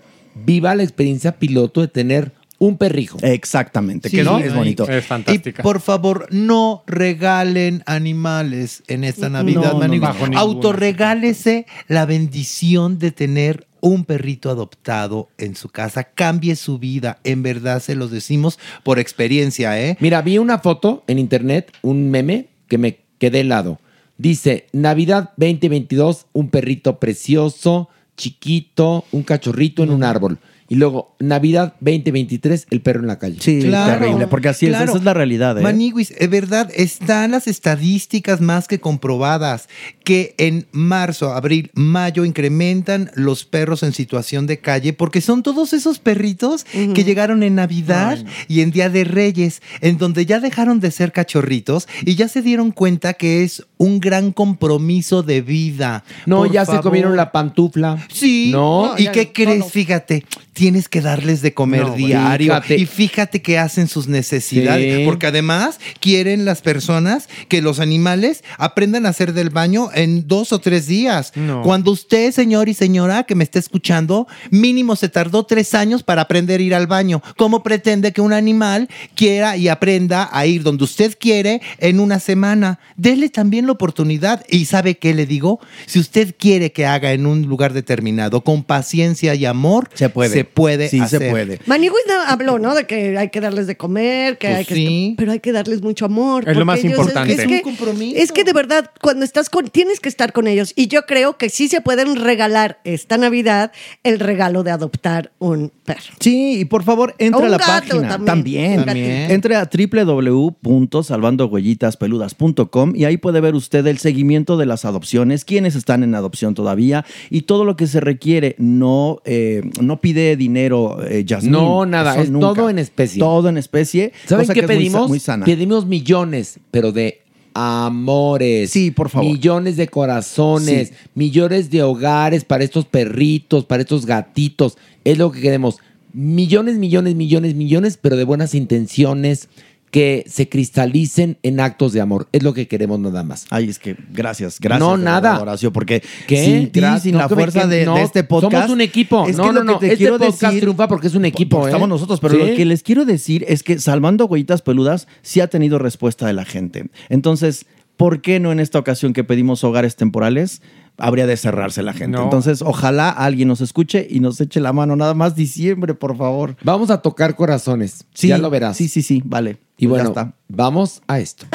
Speaker 3: viva la experiencia piloto de tener un perrijo.
Speaker 9: Exactamente,
Speaker 5: Sí,
Speaker 9: que
Speaker 5: ¿no?
Speaker 9: es bonito.
Speaker 6: Es fantástica.
Speaker 5: Y por favor, no regalen animales en esta Navidad,
Speaker 9: no,
Speaker 6: ninguna.
Speaker 5: Autorregálese la bendición de tener un perrito adoptado en su casa. Cambie su vida. En verdad se los decimos por experiencia, ¿eh?
Speaker 3: Mira, vi una foto en internet, un meme que me quedé helado. Dice, Navidad 2022, un perrito precioso, chiquito, un cachorrito en un árbol. Y luego, Navidad 2023, el perro en la calle.
Speaker 9: Sí,
Speaker 5: Claro,
Speaker 9: terrible, porque así
Speaker 5: claro.
Speaker 9: es, esa es la realidad. ¿eh?
Speaker 5: Maniguis, es verdad, están las estadísticas más que comprobadas que en marzo, abril, mayo incrementan los perros en situación de calle porque son todos esos perritos que llegaron en Navidad y en Día de Reyes, en donde ya dejaron de ser cachorritos y ya se dieron cuenta que es un gran compromiso de vida.
Speaker 3: No,
Speaker 5: Por
Speaker 3: ya se comieron la pantufla.
Speaker 5: Sí.
Speaker 3: No.
Speaker 5: ¿Y
Speaker 4: ya
Speaker 5: qué
Speaker 4: no,
Speaker 5: crees? Fíjate, tienes que darles de comer
Speaker 3: No,
Speaker 5: diario.
Speaker 3: fíjate.
Speaker 5: Y fíjate que hacen sus necesidades.
Speaker 3: Sí.
Speaker 5: Porque además quieren las personas que los animales aprendan a hacer del baño en dos o tres días.
Speaker 6: No.
Speaker 5: Cuando usted, señor y señora que me está escuchando, mínimo se tardó tres años para aprender a ir al baño. ¿Cómo pretende que un animal quiera y aprenda a ir donde usted quiere en una semana? Dele también la oportunidad. ¿Y sabe qué le digo? Si usted quiere que haga en un lugar determinado con paciencia y amor,
Speaker 9: Se puede.
Speaker 5: Se puede
Speaker 9: Sí,
Speaker 5: hacer.
Speaker 9: se puede.
Speaker 4: Manigüis no- habló, ¿no? De que hay que darles de comer, que
Speaker 5: Pues
Speaker 4: hay que.
Speaker 5: sí.
Speaker 4: Pero hay que darles mucho amor.
Speaker 6: Es lo más
Speaker 4: ellos-
Speaker 6: importante.
Speaker 4: Es,
Speaker 5: Es
Speaker 4: que,
Speaker 5: un compromiso.
Speaker 4: es que de verdad, cuando estás con. Tienes que estar con ellos. Y yo creo que sí se pueden regalar esta Navidad el regalo de adoptar un perro.
Speaker 9: Sí, y por favor, entre
Speaker 4: Un
Speaker 9: a la
Speaker 4: gato
Speaker 9: página.
Speaker 4: también.
Speaker 9: También. Entre a www.salvandohuellitaspeludas.com y ahí puede ver usted el seguimiento de las adopciones, quiénes están en adopción todavía y todo lo que se requiere. No, eh, no pide dinero, eh, Yasmín.
Speaker 3: No, nada, es
Speaker 9: nunca.
Speaker 3: todo en especie.
Speaker 9: Todo en especie.
Speaker 3: ¿Saben qué
Speaker 9: que muy
Speaker 3: pedimos?
Speaker 9: Muy, sana.
Speaker 3: Pedimos millones, pero de amores.
Speaker 9: Sí, por favor.
Speaker 3: Millones de corazones,
Speaker 9: Sí.
Speaker 3: millones de hogares para estos perritos, para estos gatitos. Es lo que queremos. Millones, millones, millones, millones, pero de buenas intenciones que se cristalicen en actos de amor. Es lo que queremos nada más.
Speaker 9: Ay, es que gracias, gracias.
Speaker 3: No, nada.
Speaker 9: Horacio, porque
Speaker 3: ¿Qué?
Speaker 9: sin ti, sin
Speaker 3: No,
Speaker 9: la fuerza
Speaker 3: que
Speaker 9: de,
Speaker 3: no,
Speaker 9: de este podcast.
Speaker 3: Somos un equipo.
Speaker 9: Es
Speaker 3: no,
Speaker 9: que
Speaker 3: no, no.
Speaker 9: que te
Speaker 3: Este
Speaker 9: quiero
Speaker 3: podcast
Speaker 9: decir-
Speaker 3: triunfa porque es un equipo.
Speaker 9: Porque
Speaker 3: ¿eh?
Speaker 9: Estamos nosotros, pero
Speaker 3: Sí.
Speaker 9: lo que les quiero decir es que Salvando Huellitas Peludas sí ha tenido respuesta de la gente. Entonces, ¿por qué no en esta ocasión que pedimos hogares temporales? Habría de cerrarse la gente.
Speaker 6: No.
Speaker 9: Entonces, ojalá alguien nos escuche y nos eche la mano. Nada más diciembre, por favor.
Speaker 3: Vamos a tocar corazones.
Speaker 9: Sí,
Speaker 3: ya lo verás.
Speaker 9: Sí, sí, sí, vale.
Speaker 3: Y
Speaker 9: Pues
Speaker 3: bueno, vamos a esto.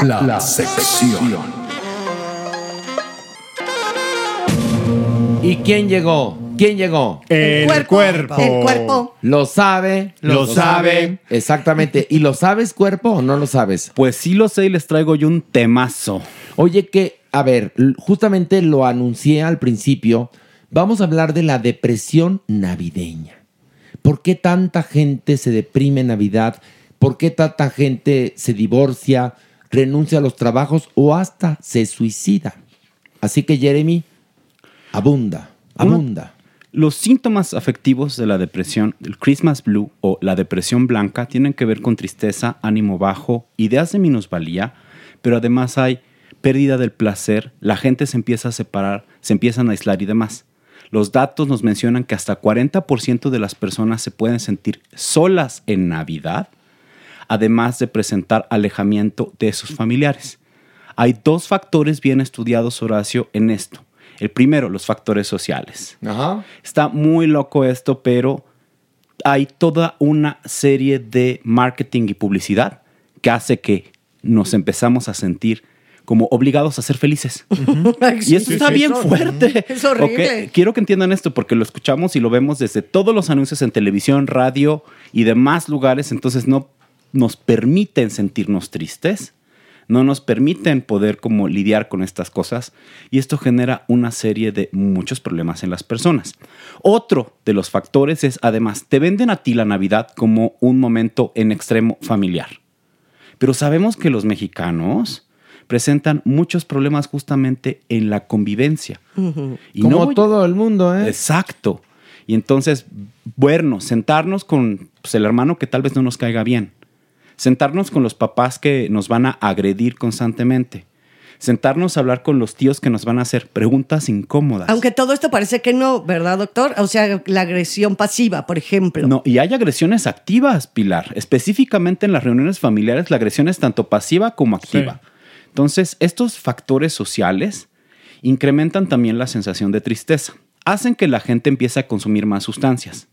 Speaker 2: La, la sección.
Speaker 3: ¿Y quién llegó? ¿Quién llegó?
Speaker 6: El cuerpo.
Speaker 4: El cuerpo.
Speaker 3: Lo sabe.
Speaker 6: Lo sabe.
Speaker 3: Exactamente. ¿Y lo sabes, cuerpo, o no lo sabes?
Speaker 10: Pues sí lo sé y les traigo yo un temazo.
Speaker 3: Oye, que, a ver, justamente lo anuncié al principio. Vamos a hablar de la depresión navideña. ¿Por qué tanta gente se deprime en Navidad? ¿Por qué tanta gente se divorcia? renuncia a los trabajos o hasta se suicida. Así que Jeremy, abunda, abunda.
Speaker 10: Los síntomas afectivos de la depresión, el Christmas Blue o la depresión blanca, tienen que ver con tristeza, ánimo bajo, ideas de minusvalía, pero además hay pérdida del placer, la gente se empieza a separar, se empiezan a aislar y demás. Los datos nos mencionan que hasta 40% de las personas se pueden sentir solas en Navidad, además de presentar alejamiento de sus familiares. Hay dos factores bien estudiados, Horacio, en esto. El primero, los factores sociales. Está muy loco esto, pero hay toda una serie de marketing y publicidad que hace que nos empezamos a sentir como obligados a ser felices. y eso
Speaker 4: Sí,
Speaker 10: está
Speaker 4: sí,
Speaker 10: bien
Speaker 4: eso-
Speaker 10: fuerte.
Speaker 4: Es horrible.
Speaker 10: Quiero que entiendan esto porque lo escuchamos y lo vemos desde todos los anuncios en televisión, radio y demás lugares, entonces no nos permiten sentirnos tristes, no nos permiten poder como lidiar con estas cosas y esto genera una serie de muchos problemas en las personas. Otro de los factores es además te venden a ti la Navidad como un momento en extremo familiar. Pero sabemos que los mexicanos presentan muchos problemas justamente en la convivencia. Y
Speaker 3: Como
Speaker 10: voy-
Speaker 3: todo el mundo, ¿eh?
Speaker 10: Exacto. Y entonces, bueno, sentarnos con pues, el hermano que tal vez no nos caiga bien. Sentarnos con los papás que nos van a agredir constantemente. Sentarnos a hablar con los tíos que nos van a hacer preguntas incómodas.
Speaker 4: Aunque todo esto parece que no, ¿verdad, doctor? O sea, la agresión pasiva, por ejemplo.
Speaker 10: No, y hay agresiones activas, Pilar. Específicamente en las reuniones familiares, la agresión es tanto pasiva como activa. Entonces, estos factores sociales incrementan también la sensación de tristeza. Hacen que la gente empiece a consumir más sustancias.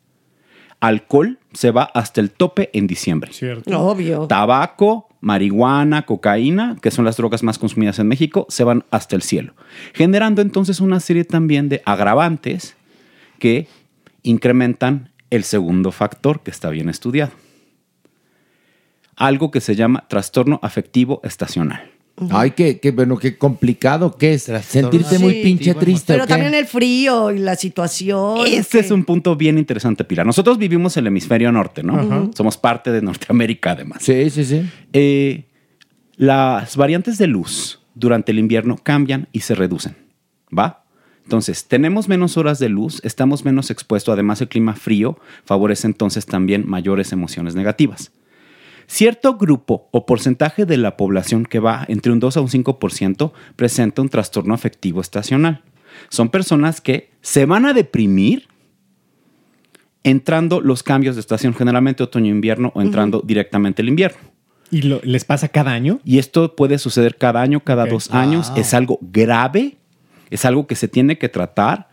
Speaker 10: Alcohol se va hasta el tope en diciembre.
Speaker 4: Obvio.
Speaker 10: Tabaco, marihuana, cocaína, que son las drogas más consumidas en México, se van hasta el cielo, generando entonces una serie también de agravantes que incrementan el segundo factor que está bien estudiado. Algo que se llama trastorno afectivo estacional.
Speaker 3: Ay, qué, qué bueno, qué complicado que es. Sentirte muy
Speaker 4: Sí.
Speaker 3: pinche triste.
Speaker 4: Pero también el frío y la situación.
Speaker 10: Este es un punto bien interesante, Pilar. Nosotros vivimos en el hemisferio norte, ¿no? Somos parte de Norteamérica, además.
Speaker 3: Sí, sí, sí.
Speaker 10: Eh, las variantes de luz durante el invierno cambian y se reducen, ¿va? Entonces, tenemos menos horas de luz, estamos menos expuestos, además el clima frío favorece entonces también mayores emociones negativas. Cierto grupo o porcentaje de la población que va entre un 2 a un 5% presenta un trastorno afectivo estacional. Son personas que se van a deprimir entrando los cambios de estación, generalmente otoño-invierno o entrando directamente el invierno.
Speaker 6: ¿Y lo- les pasa cada año?
Speaker 10: Y esto puede suceder cada año, cada dos años.
Speaker 6: Wow.
Speaker 10: Es algo grave, es algo que se tiene que tratar.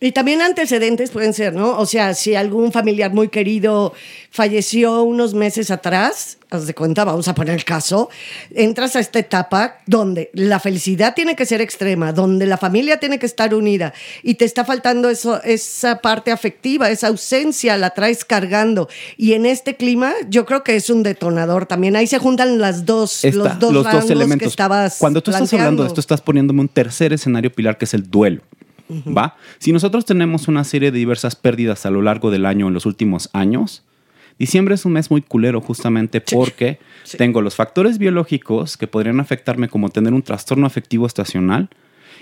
Speaker 4: Y también antecedentes pueden ser, ¿no? O sea, si algún familiar muy querido falleció unos meses atrás, haz de cuenta, vamos a poner el caso, entras a esta etapa donde la felicidad tiene que ser extrema, donde la familia tiene que estar unida y te está faltando eso, esa parte afectiva, esa ausencia, la traes cargando. Y en este clima, yo creo que es un detonador también. Ahí se juntan las dos,
Speaker 10: Esta-
Speaker 4: los dos rangos que estabas
Speaker 10: Cuando tú estás hablando de esto, estás poniéndome un tercer escenario pilar que es el duelo. ¿Va? Si nosotros tenemos una serie de diversas pérdidas a lo largo del año en los últimos años, diciembre es un mes muy culero justamente porque tengo los factores biológicos que podrían afectarme como tener un trastorno afectivo estacional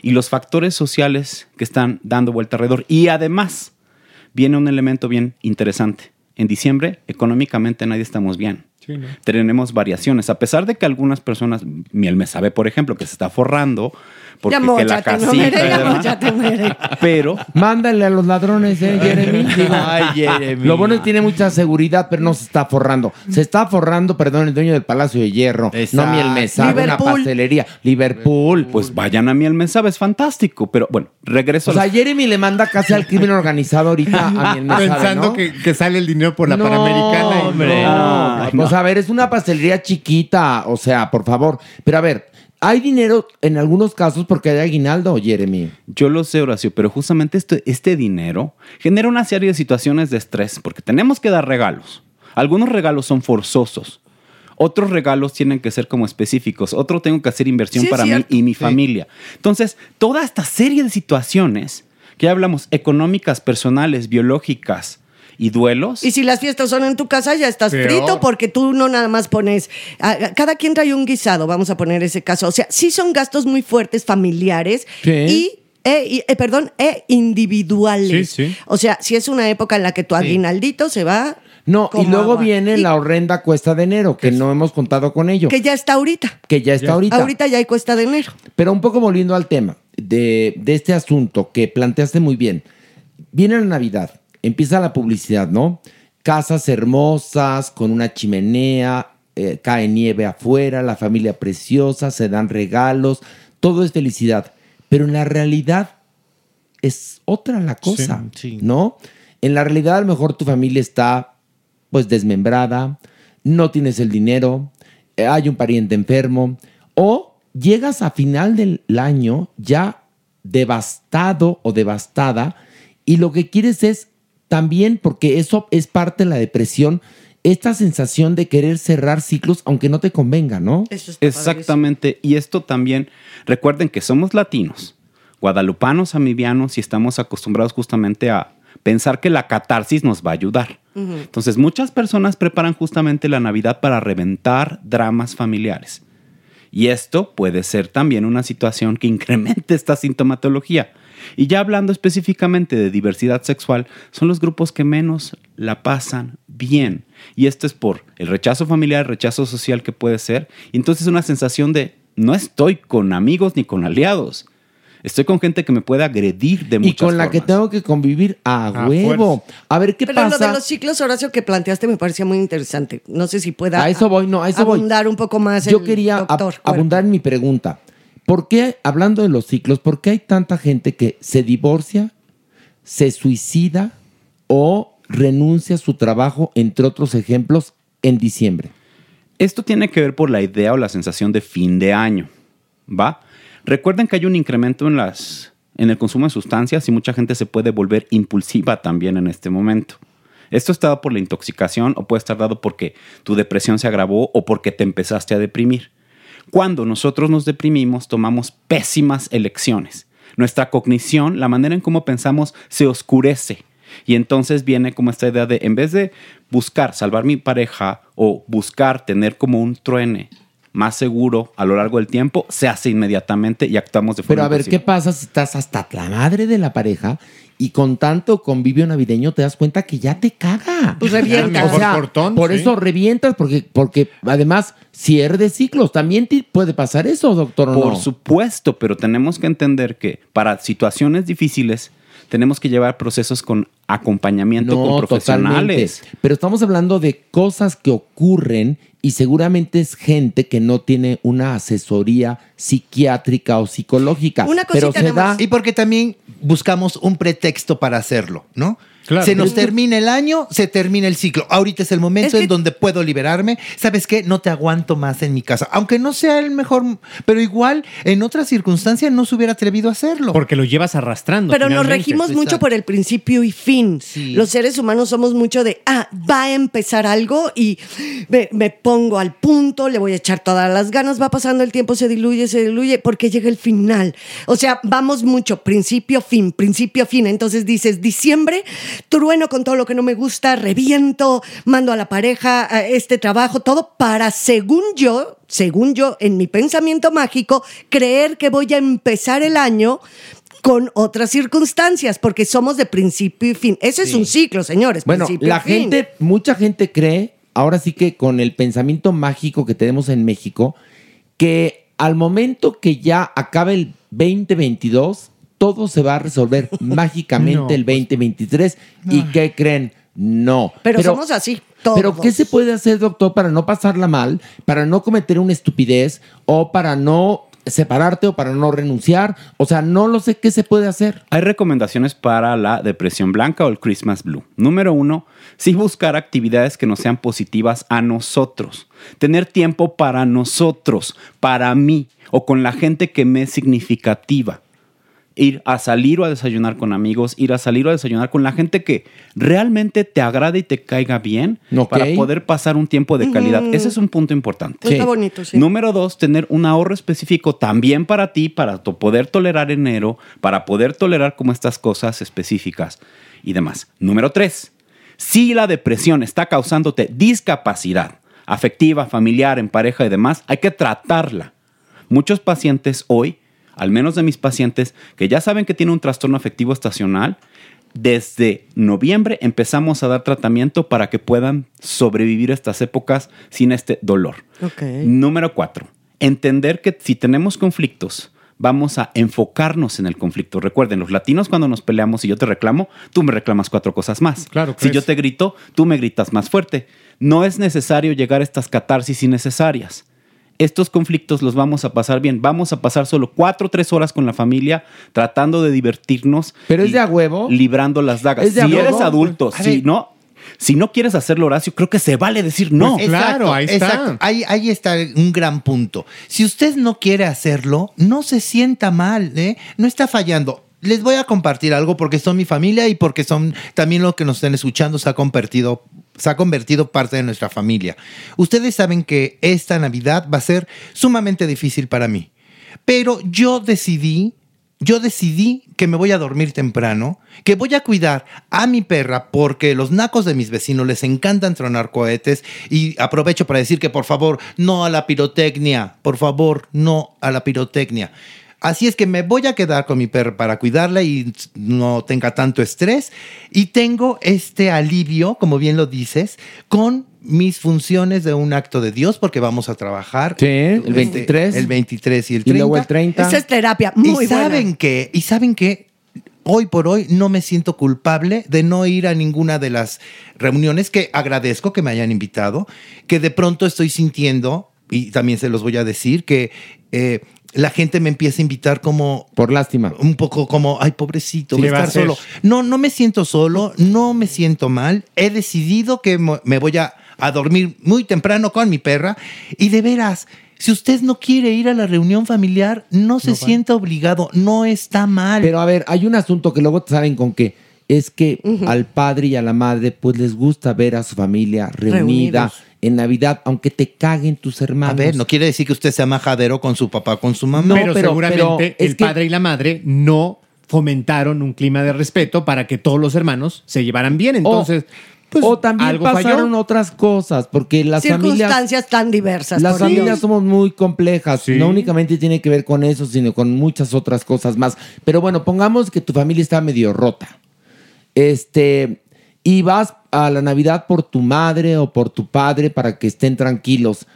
Speaker 10: y los factores sociales que están dando vuelta alrededor. Y además viene un elemento bien interesante. En diciembre, económicamente nadie estamos bien tenemos variaciones. A pesar de que algunas personas, Miel me sabe, por ejemplo, que se está forrando porque
Speaker 4: Ya
Speaker 10: que la casita y
Speaker 4: mere, ya
Speaker 10: demás.
Speaker 4: mere.
Speaker 10: Pero
Speaker 3: Mándale a los ladrones, ¿eh, Jeremy? Digo,
Speaker 5: Ay, Jeremy.
Speaker 3: Lo bueno es que tiene mucha seguridad, pero no se está forrando. Se está forrando, perdón, el dueño del Palacio de Hierro. No Miel Mesa, una pastelería. Liverpool.
Speaker 10: pues vayan a Miel me sabe, es fantástico. Pero bueno, regreso
Speaker 3: O sea,
Speaker 10: a los-
Speaker 3: Jeremy le manda casi al crimen organizado ahorita a Miel Mesa,
Speaker 6: Pensando
Speaker 3: ¿no?
Speaker 6: que, que sale el dinero por la
Speaker 3: No,
Speaker 6: Panamericana. y
Speaker 3: hombre,
Speaker 6: no.
Speaker 3: no. Pues a ver, es una pastelería chiquita, o sea, por favor. Pero a ver, hay dinero en algunos casos porque hay aguinaldo, Jeremy.
Speaker 10: Yo lo sé, Horacio, pero justamente este, este dinero genera una serie de situaciones de estrés porque tenemos que dar regalos. Algunos regalos son forzosos. Otros regalos tienen que ser como específicos. Otro tengo que hacer inversión
Speaker 4: Sí,
Speaker 10: para mí y mi
Speaker 4: Sí.
Speaker 10: familia. Entonces, toda esta serie de situaciones que ya hablamos, económicas, personales, biológicas y duelos.
Speaker 4: Y si las fiestas son en tu casa, ya estás
Speaker 10: Peor.
Speaker 4: frito porque tú no nada más pones. a- Cada quien trae un guisado, vamos a poner ese caso. O sea, sí son gastos muy fuertes familiares y. e- y- eh, perdón, e individuales.
Speaker 3: Sí, sí.
Speaker 4: O sea, si es una época en la que tu aguinaldito se va.
Speaker 3: No, y luego
Speaker 4: agua.
Speaker 3: viene
Speaker 4: Y-
Speaker 3: la horrenda cuesta de enero, que no hemos contado con ello.
Speaker 4: Que ya está ahorita.
Speaker 3: Que ya está ahorita.
Speaker 4: Ahorita ya hay cuesta de enero.
Speaker 3: Pero un poco volviendo al tema de, de este asunto que planteaste muy bien. Viene la Navidad, empieza la publicidad, ¿no? Casas hermosas, con una chimenea, eh, cae nieve afuera, la familia preciosa, se dan regalos, todo es felicidad. Pero en la realidad es otra la cosa, ¿no? En la realidad a lo mejor tu familia está pues desmembrada, no tienes el dinero, eh, hay un pariente enfermo, o llegas a final del año ya devastado o devastada y lo que quieres es también, porque eso es parte de la depresión, esta sensación de querer cerrar ciclos aunque no te convenga, ¿no?
Speaker 10: Exactamente. Y esto también, recuerden que somos latinos, guadalupanos, amibianos y estamos acostumbrados justamente a pensar que la catarsis nos va a ayudar. Entonces, muchas personas preparan justamente la Navidad para reventar dramas familiares. Y esto puede ser también una situación que incremente esta sintomatología. Y ya hablando específicamente de diversidad sexual, son los grupos que menos la pasan bien. Y esto es por el rechazo familiar, el rechazo social que puede ser. Y entonces una sensación de no estoy con amigos ni con aliados. Estoy con gente que me puede agredir de
Speaker 3: Y
Speaker 10: muchas
Speaker 3: con la que
Speaker 10: formas.
Speaker 3: tengo que convivir a, huevo. A ver qué
Speaker 4: Pero
Speaker 3: pasa.
Speaker 4: lo de los ciclos, Horacio, que planteaste me parecía muy interesante. No sé si pueda
Speaker 3: A eso voy, no, a eso voy.
Speaker 4: abundar un poco más.
Speaker 3: Yo
Speaker 4: el
Speaker 3: quería ab-
Speaker 4: doctor Cuerpo.
Speaker 3: abundar en mi pregunta. ¿Por qué, hablando de los ciclos, por qué hay tanta gente que se divorcia, se suicida o renuncia a su trabajo, entre otros ejemplos, en diciembre?
Speaker 10: Esto tiene que ver por la idea o la sensación de fin de año, ¿va? Recuerden que hay un incremento en las en el consumo de sustancias y mucha gente se puede volver impulsiva también en este momento. Esto está dado por la intoxicación o puede estar dado porque tu depresión se agravó o porque te empezaste a deprimir. Cuando nosotros nos deprimimos, tomamos pésimas elecciones. Nuestra cognición, la manera en cómo pensamos, se oscurece. Y entonces viene como esta idea de, en vez de buscar salvar mi pareja o buscar tener como un truene más seguro a lo largo del tiempo, se hace inmediatamente y actuamos de forma
Speaker 3: Pero a ver. ¿qué pasa si estás hasta la madre de la pareja y con tanto convivio navideño te das cuenta que ya te caga?
Speaker 4: Pues revientas.
Speaker 3: O sea, por
Speaker 4: sí.
Speaker 3: eso revientas, porque, porque además, cierre de ciclos, también te puede pasar eso, doctor, ¿o
Speaker 10: Por
Speaker 3: no?
Speaker 10: supuesto, pero tenemos que entender que para situaciones difíciles tenemos que llevar procesos con acompañamiento con profesionales.
Speaker 3: totalmente. Pero estamos hablando de cosas que ocurren y seguramente es gente que no tiene una asesoría psiquiátrica o psicológica. pero se da
Speaker 5: Y porque también buscamos un pretexto para hacerlo, ¿no?
Speaker 3: Claro.
Speaker 5: Se nos termina el año, se termina el ciclo. Ahorita es el momento en donde puedo liberarme. ¿Sabes qué? No te aguanto más en mi casa. Aunque no sea el mejor, pero igual en otras circunstancias no se hubiera atrevido a hacerlo.
Speaker 6: Porque lo llevas arrastrando.
Speaker 4: Pero nos regimos mucho por el principio y fin. Los seres humanos somos mucho de, ah, va a empezar algo y me, me pongo al punto, le voy a echar todas las ganas, va pasando el tiempo, se diluye, se diluye, porque llega el final. O sea, vamos mucho, principio, fin, principio, fin. Entonces dices, diciembre, trueno con todo lo que no me gusta, reviento, mando a la pareja a este trabajo, todo para, según yo, según yo, en mi pensamiento mágico, creer que voy a empezar el año con otras circunstancias, porque somos de principio y fin. Ese es un ciclo, señores.
Speaker 3: Bueno,
Speaker 4: principio
Speaker 3: la
Speaker 4: y fin.
Speaker 3: gente, mucha gente cree, ahora sí que con el pensamiento mágico que tenemos en México, que al momento que ya acabe el 2022, todo se va a resolver mágicamente
Speaker 4: No, pues,
Speaker 3: el 2023. ¿Y qué creen? No.
Speaker 4: Pero, somos así, todos.
Speaker 3: Pero ¿qué se puede hacer, doctor, para no pasarla mal, para no cometer una estupidez o para no separarte o para no renunciar? O sea, no lo sé qué se puede hacer.
Speaker 10: Hay recomendaciones para la depresión blanca o el Christmas Blue. Número uno, sí buscar actividades que nos sean positivas a nosotros. Tener tiempo para nosotros, para mí o con la gente que me es significativa. Ir a salir o a desayunar con amigos, ir a salir o a desayunar con la gente que realmente te agrada y te caiga bien para poder pasar un tiempo de calidad. Ese es un punto importante.
Speaker 4: Pues está bonito, sí.
Speaker 10: Número dos, tener un ahorro específico también para ti, para to- poder tolerar enero, para poder tolerar como estas cosas específicas y demás. Número tres, Si la depresión está causándote discapacidad afectiva, familiar, en pareja y demás, hay que tratarla. Muchos pacientes hoy, al menos de mis pacientes, que ya saben que tienen un trastorno afectivo estacional, desde noviembre empezamos a dar tratamiento para que puedan sobrevivir estas épocas sin este dolor. Número cuatro, entender que si tenemos conflictos, vamos a enfocarnos en el conflicto. Recuerden, los latinos cuando nos peleamos y yo te reclamo, tú me reclamas cuatro cosas más.
Speaker 6: Claro,
Speaker 10: si yo te grito, tú me gritas más fuerte. No es necesario llegar a estas catarsis innecesarias. Estos conflictos los vamos a pasar bien. Vamos a pasar solo cuatro o tres horas con la familia tratando de divertirnos.
Speaker 3: Pero es de a huevo.
Speaker 10: Librando las dagas.
Speaker 3: ¿Es de
Speaker 10: si
Speaker 3: a huevo?
Speaker 10: eres adulto,
Speaker 5: A
Speaker 10: si
Speaker 5: ver.
Speaker 10: no, si no quieres hacerlo, Horacio, creo que se vale decir no.
Speaker 5: Pues, exacto, exacto. Ahí, ahí está un gran punto. Si usted no quiere hacerlo, no se sienta mal, ¿eh? No está fallando. Les voy a compartir algo porque son mi familia y porque son también lo que nos están escuchando se ha convertido se ha convertido parte de nuestra familia. Ustedes saben que esta Navidad va a ser sumamente difícil para mí. Pero yo decidí, yo decidí que me voy a dormir temprano, que voy a cuidar a mi perra porque los nacos de mis vecinos les encantan tronar cohetes y aprovecho para decir que por favor no a la pirotecnia, por favor no a la pirotecnia. Así es que me voy a quedar con mi perra para cuidarla y no tenga tanto estrés. Y tengo este alivio, como bien lo dices, con mis funciones de un acto de Dios, porque vamos a trabajar.
Speaker 3: Sí, el 23.
Speaker 5: el 23 y el
Speaker 3: Y
Speaker 5: 30.
Speaker 3: luego el 30.
Speaker 4: Esa es terapia muy
Speaker 5: y saben que, y saben que hoy por hoy no me siento culpable de no ir a ninguna de las reuniones que agradezco que me hayan invitado, que de pronto estoy sintiendo, y también se los voy a decir, que eh, la gente me empieza a invitar como...
Speaker 3: Por lástima.
Speaker 5: Un poco como, ay, pobrecito,
Speaker 6: Sí,
Speaker 5: voy a
Speaker 6: ¿qué va a
Speaker 5: estar solo. No, no me siento solo, no me siento mal. He decidido que me voy a, a dormir muy temprano con mi perra. Y de veras, si usted no quiere ir a la reunión familiar, no se sienta obligado, no está mal.
Speaker 3: Pero a ver, hay un asunto que luego saben con que es que al padre y a la madre pues les gusta ver a su familia reunida
Speaker 5: Reunidos.
Speaker 3: en Navidad, aunque te caguen tus hermanos.
Speaker 5: a ver, no quiere decir que usted sea majadero con su papá, con su mamá.
Speaker 6: pero, seguramente el padre y la madre no fomentaron un clima de respeto para que todos los hermanos se llevaran bien. Entonces, pues,
Speaker 3: o también
Speaker 6: algo
Speaker 3: pasaron
Speaker 6: falló.
Speaker 3: otras cosas, porque las familias
Speaker 4: Circunstancias tan diversas.
Speaker 3: Las familias
Speaker 4: Dios.
Speaker 3: somos muy complejas. No únicamente tiene que ver con eso, sino con muchas otras cosas más. Pero bueno, pongamos que tu familia está medio rota. Este, y vas a la Navidad por tu madre o por tu padre para que estén tranquilos.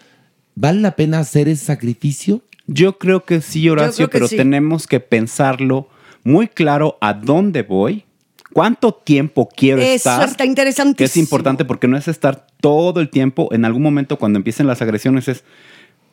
Speaker 3: ¿Vale la pena hacer ese sacrificio?
Speaker 10: Yo creo que sí, Horacio,
Speaker 3: que
Speaker 10: pero
Speaker 3: sí.
Speaker 10: tenemos que pensarlo muy claro a dónde voy, cuánto tiempo quiero
Speaker 4: Eso
Speaker 10: estar.
Speaker 4: está interesantísimo.
Speaker 10: Que es importante porque no es estar todo el tiempo. En algún momento, cuando empiecen las agresiones, es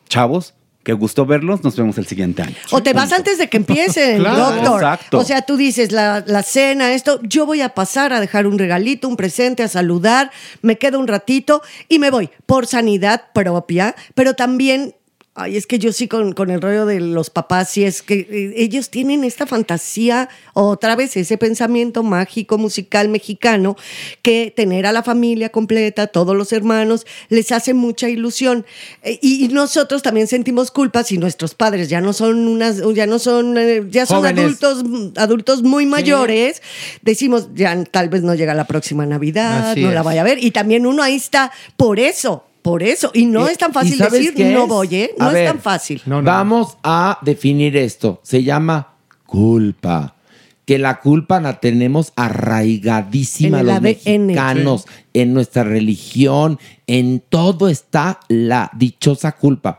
Speaker 10: chavos, qué gusto verlos, nos vemos el siguiente año.
Speaker 4: O te vas antes de que empiece el
Speaker 10: Claro.
Speaker 4: doctor.
Speaker 10: Exacto.
Speaker 4: O sea, tú dices la, la cena, esto, yo voy a pasar a dejar un regalito, un presente, a saludar, me quedo un ratito y me voy por sanidad propia, pero también. Ay, es que yo sí con, con el rollo de los papás, sí es que eh, ellos tienen esta fantasía, otra vez ese pensamiento mágico musical mexicano, que tener a la familia completa, todos los hermanos, les hace mucha ilusión. Eh, y, y nosotros también sentimos culpa si nuestros padres ya no son unas, ya no son, eh, ya son
Speaker 3: Jóvenes.
Speaker 4: adultos, adultos muy mayores, decimos, ya tal vez no llega la próxima Navidad,
Speaker 3: Así
Speaker 4: no
Speaker 3: es.
Speaker 4: la vaya a ver. Y también uno ahí está por eso, por eso. Y no es tan
Speaker 3: ¿y
Speaker 4: fácil decir no
Speaker 3: es?
Speaker 4: voy, ¿eh?
Speaker 3: A
Speaker 4: No es
Speaker 3: ver,
Speaker 4: tan fácil.
Speaker 3: Vamos a definir esto. Se llama culpa. Que la culpa la tenemos arraigadísima
Speaker 4: En el
Speaker 3: los
Speaker 4: ADN.
Speaker 3: mexicanos, en nuestra religión, en todo está la dichosa culpa.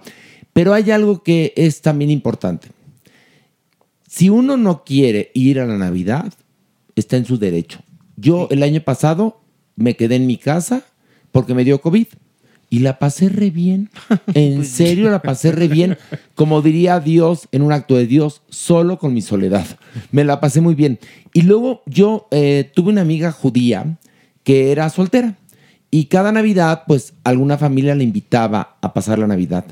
Speaker 3: Pero hay algo que es también importante. Si uno no quiere ir a la Navidad, está en su derecho. Yo el año pasado me quedé en mi casa porque me dio COVID y la pasé re bien. En serio, la pasé re bien. Como diría Dios en un acto de Dios, solo con mi soledad. Me la pasé muy bien. Y luego yo eh, tuve una amiga judía que era soltera. Y cada Navidad, pues alguna familia le invitaba a pasar la Navidad.